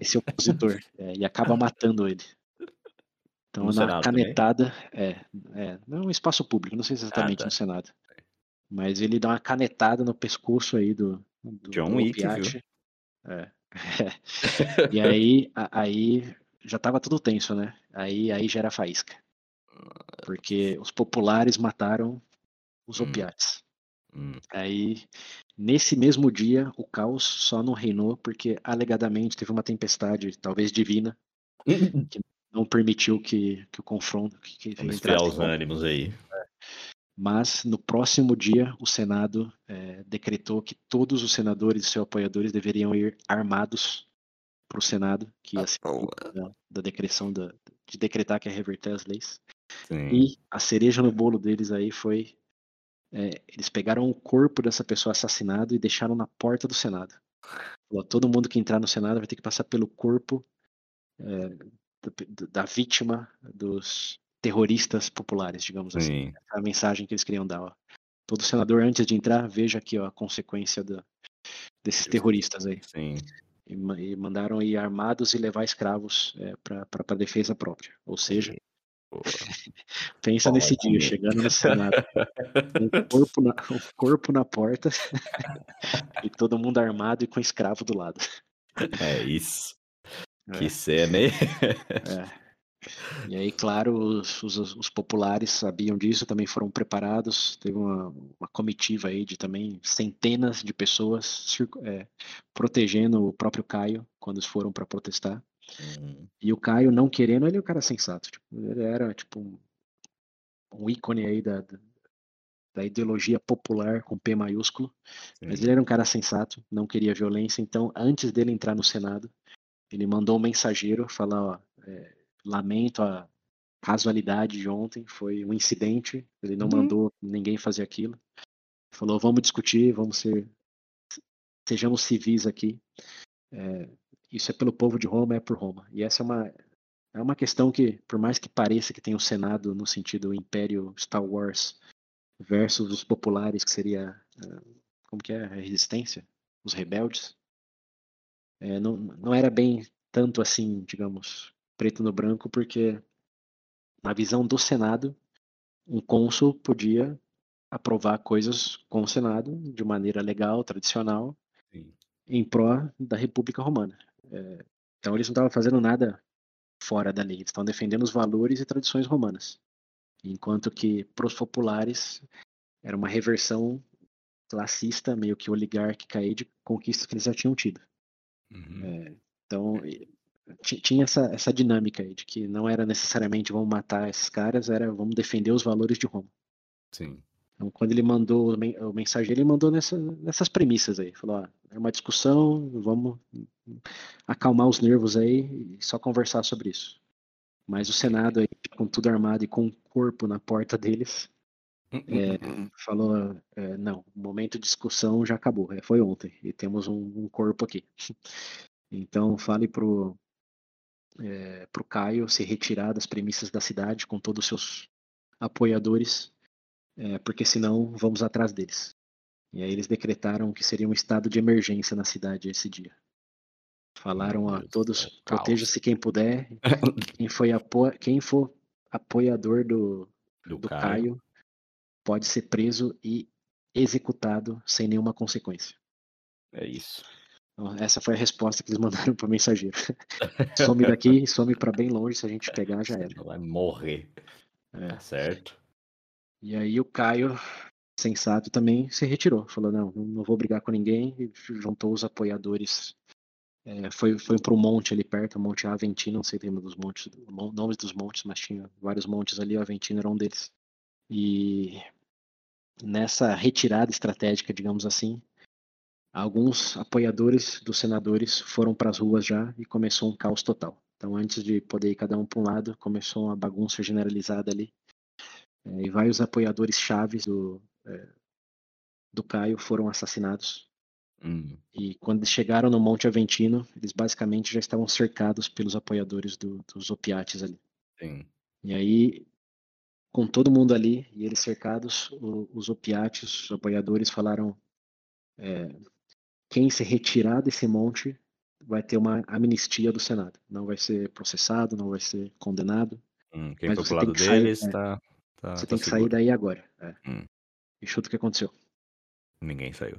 esse opositor é, e acaba [LAUGHS] matando ele. Então, no na Senado canetada, é, é, não é um espaço público, não sei exatamente ah, tá. no Senado, mas ele dá uma canetada no pescoço aí do, do John Wick, viu? É, [LAUGHS] e aí, aí já tava tudo tenso, né? Aí, aí já era faísca. Porque os populares mataram os hum. opiáceos. Hum. Aí, nesse mesmo dia, o caos só não reinou porque, alegadamente, teve uma tempestade, talvez divina, que não permitiu que, que o confronto. Que, que Vamos os ânimos aí. Mas, no próximo dia, o Senado é, decretou que todos os senadores e seus apoiadores deveriam ir armados para o Senado, que ia ser da, da decreção da, de decretar que ia reverter as leis. Sim. E a cereja no bolo deles aí foi é, eles pegaram o corpo dessa pessoa assassinada e deixaram na porta do Senado. Falou, todo mundo que entrar no Senado vai ter que passar pelo corpo é, da, vítima dos terroristas populares, digamos assim. Essa é a mensagem que eles queriam dar. Ó. Todo senador, antes de entrar, veja aqui ó, a consequência da, desses terroristas aí. Sim. E, e, mandaram ir armados e levar escravos é, para defesa própria. Ou seja, [LAUGHS] Pensa nesse dia, chegando no Senado. Um corpo na, um corpo na porta [LAUGHS] e todo mundo armado e com escravo do lado. É isso. É. Que cena, hein? É. [LAUGHS] E aí, claro, os, os, os, populares sabiam disso, também foram preparados. Teve uma, uma comitiva aí de também centenas de pessoas é, protegendo o próprio Caio quando eles foram para protestar. Uhum. E o Caio não querendo, ele é um cara sensato. Tipo, ele era tipo um, um ícone aí da, da ideologia popular com P maiúsculo. Sim. Mas ele era um cara sensato, não queria violência. Então, antes dele entrar no Senado, ele mandou um mensageiro falar: ó, é, lamento a casualidade de ontem, foi um incidente. Ele não uhum. mandou ninguém fazer aquilo. Falou: vamos discutir, vamos ser. Sejamos civis aqui. É, isso é pelo povo de Roma, é por Roma. E essa é uma, é uma questão que, por mais que pareça que tem o Senado no sentido Império Star Wars versus os populares, que seria, eh, como que é, a resistência, os rebeldes, é, não, não era bem tanto assim, digamos, preto no branco, porque na visão do Senado, um cônsul podia aprovar coisas com o Senado de maneira legal, tradicional, Sim. em pró da República Romana. É, então eles não estavam fazendo nada fora da lei, eles estavam defendendo os valores e tradições romanas. Enquanto que para os populares era uma reversão classista, meio que oligárquica aí de conquistas que eles já tinham tido. Uhum. É, então tinha essa, essa dinâmica aí de que não era necessariamente vamos matar esses caras, era vamos defender os valores de Roma. Sim. Então, quando ele mandou o mensageiro, ele mandou nessa, nessas premissas aí. Falou: ó, é uma discussão, vamos acalmar os nervos aí e só conversar sobre isso. Mas o Senado, aí, com tudo armado e com o corpo na porta deles, é, hum, falou: é, não, o momento de discussão já acabou, é, foi ontem, e temos um, um corpo aqui. [LAUGHS] Então, fale pro, é, pro Caio se retirar das premissas da cidade com todos os seus apoiadores é, porque senão vamos atrás deles. E aí eles decretaram que seria um estado de emergência na cidade esse dia. Falaram a todos, proteja-se quem puder, [LAUGHS] quem, foi apo... quem for apoiador do, do, do Caio. Caio pode ser preso e executado sem nenhuma consequência. É isso. Então, essa foi a resposta que eles [LAUGHS] mandaram para o mensageiro. [LAUGHS] some daqui, some para bem longe, se a gente pegar já [LAUGHS] era. Vai morrer. É. Tá certo. E aí o Caio, sensato, também se retirou. Falou, não, não vou brigar com ninguém. E juntou os apoiadores. É, foi foi para um monte ali perto, o Monte Aventino, não sei o nome dos montes, nomes dos montes, mas tinha vários montes ali, o Aventino era um deles. E nessa retirada estratégica, digamos assim, alguns apoiadores dos senadores foram para as ruas já e começou um caos total. Então, antes de poder ir cada um para um lado, começou uma bagunça generalizada ali. É, e vários apoiadores chaves do, é, do Caio foram assassinados. Hum. E quando chegaram no Monte Aventino, eles basicamente já estavam cercados pelos apoiadores do, dos opiates ali. Sim. E aí, com todo mundo ali e eles cercados, o, os opiates, os apoiadores falaram: é, quem se retirar desse monte vai ter uma amnistia do Senado. Não vai ser processado, não vai ser condenado. Hum, quem foi pro lado deles está é, Tá, Você tá tem que seguro. sair daí agora. É. Hum. E chuta o que aconteceu. Ninguém saiu.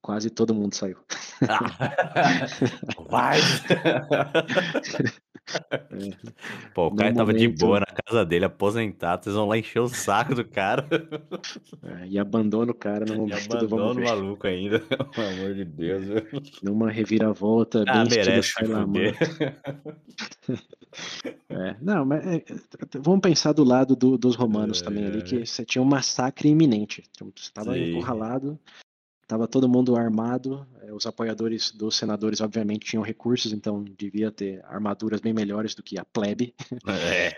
Quase todo mundo saiu. Vai! [LAUGHS] Pô, o cara tava momento... de boa na casa dele, aposentado, vocês vão lá encher o saco do cara. É, e abandona o cara no momento e abandona o maluco ainda, [LAUGHS] pelo amor de Deus. Viu? Numa reviravolta ah, bem merece é, não, mas é, vamos pensar do lado do, dos romanos também ali, que você tinha um massacre iminente. Você estava encurralado, Tava todo mundo armado, eh, os apoiadores dos senadores, obviamente, tinham recursos, então devia ter armaduras bem melhores do que a plebe. [LAUGHS] É.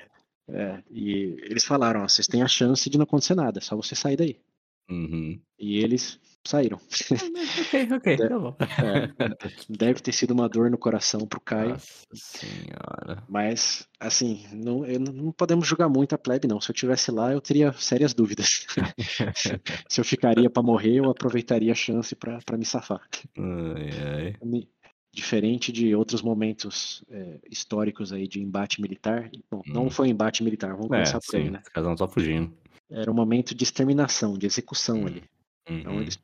é e eles falaram: ó, vocês têm a chance de não acontecer nada, só você sair daí. Uhum. E eles saíram. ok, ok, [LAUGHS] tá bom. É, deve ter sido uma dor no coração pro Caio. Nossa senhora. Mas, assim, não, eu, não podemos julgar muito a plebe, não. Se eu tivesse lá, eu teria sérias dúvidas. [LAUGHS] Se eu ficaria para morrer, eu aproveitaria a chance para me safar. Ai, ai. [LAUGHS] Diferente de outros momentos é, históricos aí de embate militar. Bom, hum. não foi embate militar, vamos é, começar por aí, né? Casal tá fugindo. Era um momento de exterminação, de execução hum. ali. Então uhum. eles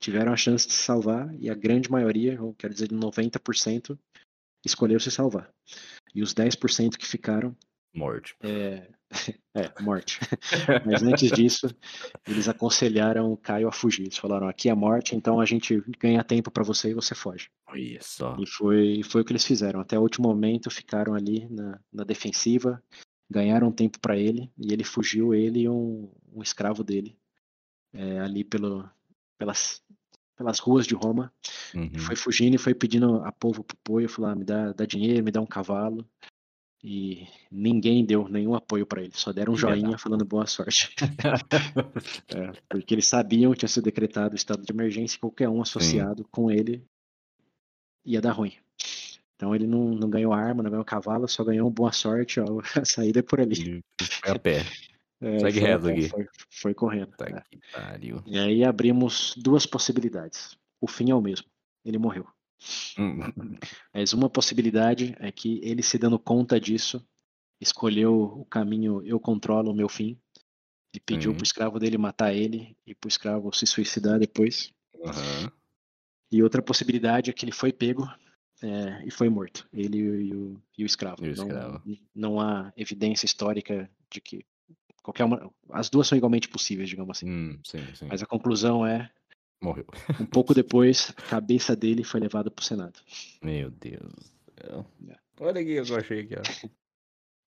tiveram a chance de se salvar e a grande maioria, ou quero dizer 90%, escolheu se salvar. E os 10% que ficaram. Morte. É, [LAUGHS] é morte. [LAUGHS] Mas antes disso, eles aconselharam o Caio a fugir. Eles falaram: aqui é morte, então a gente ganha tempo para você e você foge. Isso. E foi, foi o que eles fizeram. Até o último momento ficaram ali na, na defensiva, ganharam tempo para ele e ele fugiu, ele e um, um escravo dele é, ali pelo, pelas, pelas ruas de Roma. Uhum. Foi fugindo e foi pedindo a povo apoio, falou, ah, me dá, dá dinheiro, me dá um cavalo. E ninguém deu nenhum apoio para ele, só deram um joinha falando boa sorte. [LAUGHS] é, [LAUGHS] porque eles sabiam que tinha sido decretado o estado de emergência e qualquer um associado Sim. com ele ia dar ruim. Então ele não, não ganhou arma, não ganhou cavalo, só ganhou boa sorte, ó, [LAUGHS] a saída é por ali. Foi a pé. É, Segue reto aqui. Foi, foi correndo. Tá é. E aí abrimos duas possibilidades. O fim é o mesmo. Ele morreu. Hum. Mas uma possibilidade é que ele se dando conta disso, escolheu o caminho eu controlo o meu fim e pediu uhum. pro escravo dele matar ele e pro escravo se suicidar depois. Uhum. E outra possibilidade é que ele foi pego é, e foi morto, ele e o, e o escravo. E o escravo. Não, não há evidência histórica de que Qualquer uma, as duas são igualmente possíveis, digamos assim. Hum, sim, sim. Mas a conclusão é morreu. um pouco depois, a cabeça dele foi levada para o Senado. Meu Deus do céu. É. Olha aqui, eu achei aqui, ó. [LAUGHS]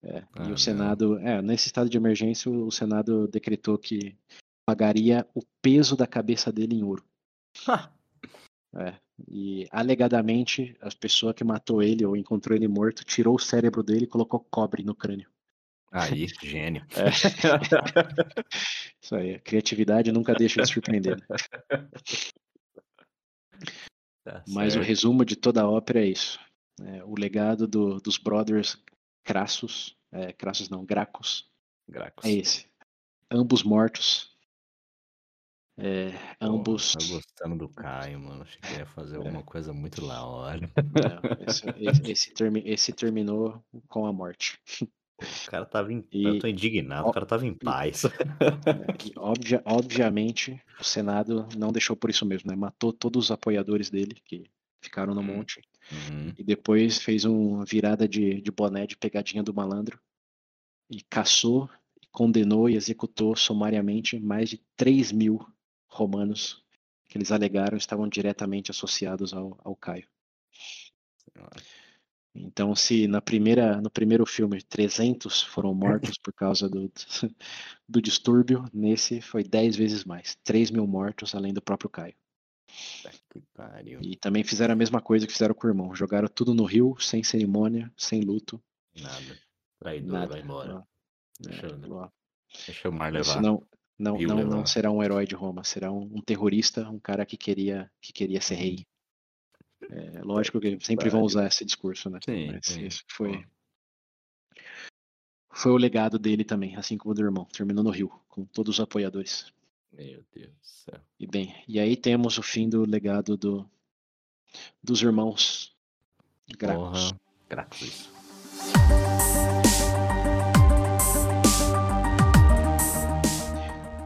É, ah, e o Senado, é, nesse estado de emergência, o Senado decretou que pagaria o peso da cabeça dele em ouro. é, e alegadamente, a pessoa que matou ele ou encontrou ele morto tirou o cérebro dele e colocou cobre no crânio. Aí, gênio. É. Isso aí, a criatividade nunca deixa de surpreender. Né? [LAUGHS] Tá Mas o resumo de toda a ópera é isso. É, o legado do, dos brothers Crassus, é, Crassus não, Gracos, Gracos. é esse. Ambos mortos. É, ambos. Tô gostando do Caio, mano. Achei que ia fazer é. alguma coisa muito da hora. esse, esse, esse, termi, esse terminou com a morte. O cara tava em... E, eu tô indignado, o cara tava em paz. E, [LAUGHS] obvia, obviamente, o Senado não deixou por isso mesmo, né? Matou todos os apoiadores dele, que ficaram no uhum. monte. Uhum. E depois fez uma virada de, de boné de pegadinha do malandro. E caçou, condenou e executou sumariamente mais de 3 mil romanos que eles alegaram estavam diretamente associados ao, ao Caio. Senhora. Então, se na primeira, no primeiro filme 300 foram mortos por causa do, [LAUGHS] do distúrbio, nesse foi 10 vezes mais. 3 mil mortos, além do próprio Caio. E também fizeram a mesma coisa que fizeram com o irmão. Jogaram tudo no rio, sem cerimônia, sem luto. Nada. Traidor, Nada. vai embora. Deixa, é, deixa o mar levar. Não, não, não, levar. não será um herói de Roma, será um, um terrorista, um cara que queria, que queria ser rei. É, lógico que sempre vão usar esse discurso, né? Sim, Mas sim. isso foi. Foi o legado dele também, assim como do irmão. Terminou no Rio, com todos os apoiadores. Meu Deus do céu. E bem, e aí temos o fim do legado do, dos irmãos Gracos. Gracos, isso.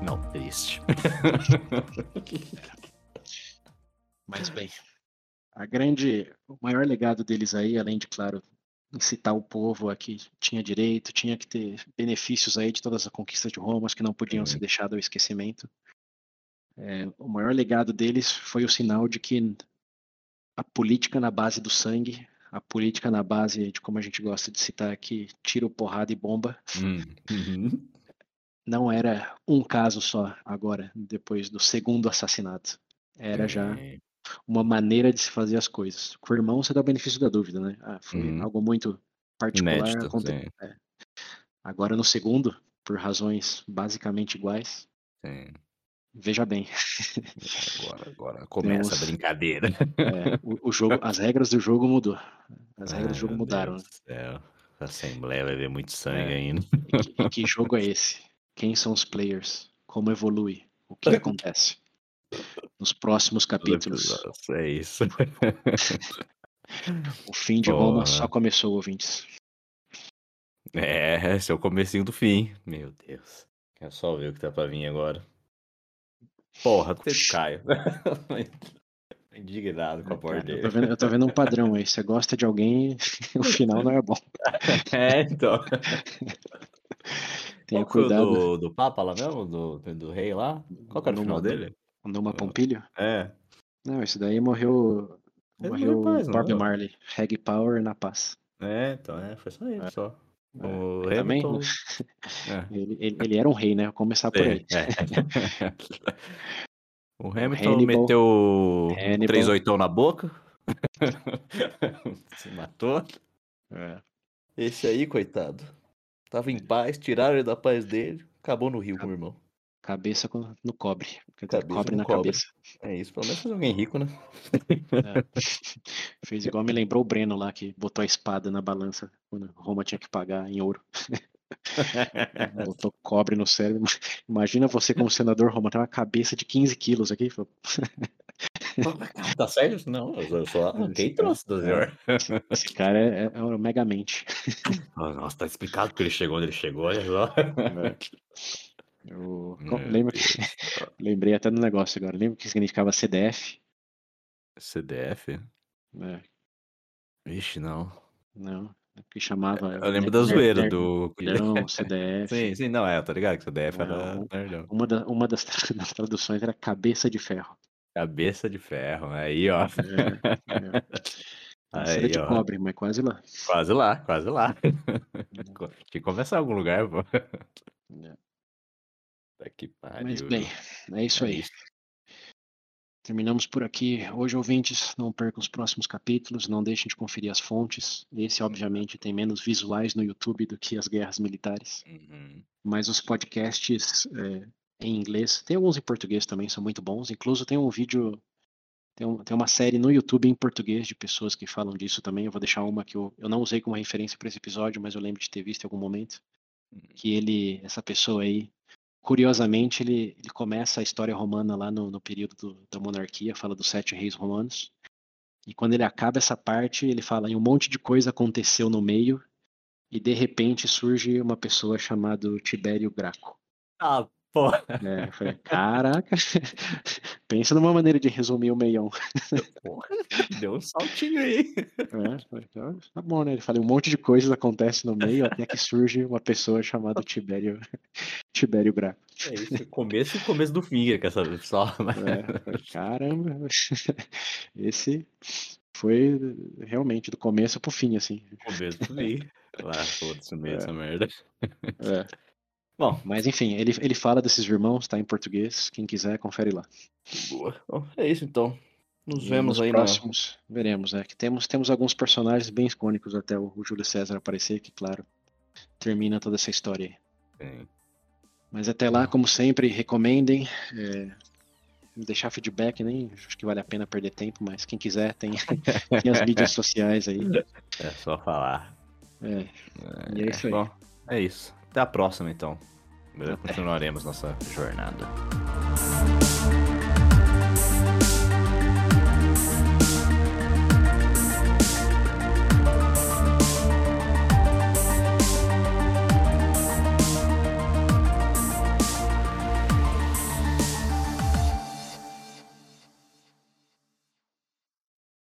Não, triste. [LAUGHS] Mas bem, a grande, o maior legado deles aí, além de, claro, incitar o povo a que tinha direito, tinha que ter benefícios aí de todas as conquistas de Roma, que não podiam ser deixadas ao esquecimento. É, o maior legado deles foi o sinal de que a política na base do sangue, a política na base de como a gente gosta de citar aqui, tiro, porrada e bomba, hum, uhum. [LAUGHS] não era um caso só agora, depois do segundo assassinato. Era já é. Uma maneira de se fazer as coisas. Com o irmão você dá o benefício da dúvida, né? Ah, foi uhum. algo muito particular. Inédito, é. Agora no segundo, por razões basicamente iguais, sim. Veja bem. Agora, agora [LAUGHS] começa Temos, a brincadeira. É, o, o, jogo, as regras do jogo mudou. As regras do jogo mudaram. Céu. A Assembleia vai ver muito sangue é. ainda. E que, e que jogo é esse? Quem são os players? Como evolui? O que [LAUGHS] acontece? Nos próximos capítulos. É isso. o fim de Roma só começou, ouvintes. É, esse é o comecinho do fim. Meu Deus. Quer só ver o que tá pra vir agora. Porra, tu Caio. [LAUGHS] Indignado com a porra dele. Eu tô, vendo, eu tô vendo um padrão aí. Você gosta de alguém, [LAUGHS] o final não é bom. [LAUGHS] É, então. Tenha Qual cuidado. Do, do Papa lá mesmo? Do, do rei lá? Qual que era o final dele? O Numa Pompilho? É. Não, esse daí morreu. morreu paz, Bob não. Marley. Reg Power na paz. É, então, é, foi só ele, é. só. É, o Hamilton... Também, [LAUGHS] é. ele, ele, ele, era um rei, né? Vou começar por aí. É. [LAUGHS] o Hamilton Hannibal, meteu Hannibal. três oitão na boca. [LAUGHS] Se matou. É. Esse aí, coitado. Tava em paz, tiraram ele da paz dele, acabou no rio com o irmão. Cabeça no cobre. Cabeça cobre na cobre. cabeça. É isso, pelo menos fazer alguém rico, né? É. [LAUGHS] Fez igual me lembrou o Breno lá, que botou a espada na balança quando Roma tinha que pagar em ouro. [LAUGHS] Botou cobre no cérebro. Imagina você como senador Roma, tem uma cabeça de 15 quilos aqui. [LAUGHS] tá certo? Não, eu só quem trouxe do senhor. Esse cara é, é um megamente. Nossa, tá explicado porque ele chegou onde ele chegou, olha só. É. Eu lembro que... [LAUGHS] lembrei até do negócio agora. Lembra que significava CDF? CDF? É. Vixe, não. Não. É que chamava. Eu lembro da zoeira do. Não, [LAUGHS] CDF. Sim, sim, não, é, tá ligado que CDF era nerdão. Uma, da, uma das, [LAUGHS] das traduções era cabeça de ferro. Cabeça de ferro, aí, ó. É, é. Aí, de ó. cobre, mas quase lá. Quase lá, quase lá. Tinha que começar em algum lugar, pô. É. Tá que pariu. Mas bem, é isso é aí. Terminamos por aqui. Hoje, ouvintes, não percam os próximos capítulos, não deixem de conferir as fontes. Esse, obviamente, tem menos visuais no YouTube do que as guerras militares. Uhum. Mas os podcasts é, em inglês, tem alguns em português também, são muito bons. Incluso tem um vídeo, tem, um, tem uma série no YouTube em português de pessoas que falam disso também. Eu vou deixar uma que eu, eu não usei como referência para esse episódio, mas eu lembro de ter visto em algum momento. Uhum. Que ele, essa pessoa aí, curiosamente, ele, ele começa a história romana lá no, no período do, da monarquia, fala dos sete reis romanos. E quando ele acaba essa parte, ele fala em um monte de coisa aconteceu no meio, e de repente surge uma pessoa chamada Tibério Graco. Ah, Porra. É, falei, caraca, [LAUGHS] pensa numa maneira de resumir o meião. [LAUGHS] Porra, deu um saltinho aí. É, falei, tá, tá bom, né? Ele falei, um monte de coisas acontece no meio até que surge uma pessoa chamada Tibério, [LAUGHS] Tibério Graco. É isso, começo e começo do fim, que essa só. É, falei, caramba, esse foi realmente do começo pro fim, assim. Começo pro fim. Lá, foda-se meio é. essa merda. É. Bom, mas enfim, ele, ele fala desses irmãos, tá em português. Quem quiser, confere lá. Boa. Bom, é isso então. Nos e vemos nos aí próximos. Na... Veremos, é que temos, temos alguns personagens bem icônicos até o, o Júlio César aparecer, que claro, termina toda essa história aí. Sim. Mas até lá, como sempre, recomendem. É, deixar feedback, nem acho que vale a pena perder tempo, mas quem quiser tem, [LAUGHS] tem as mídias sociais aí. É só falar. É. é e é isso aí. Bom, é isso. Até a próxima, então. Continuaremos nossa jornada.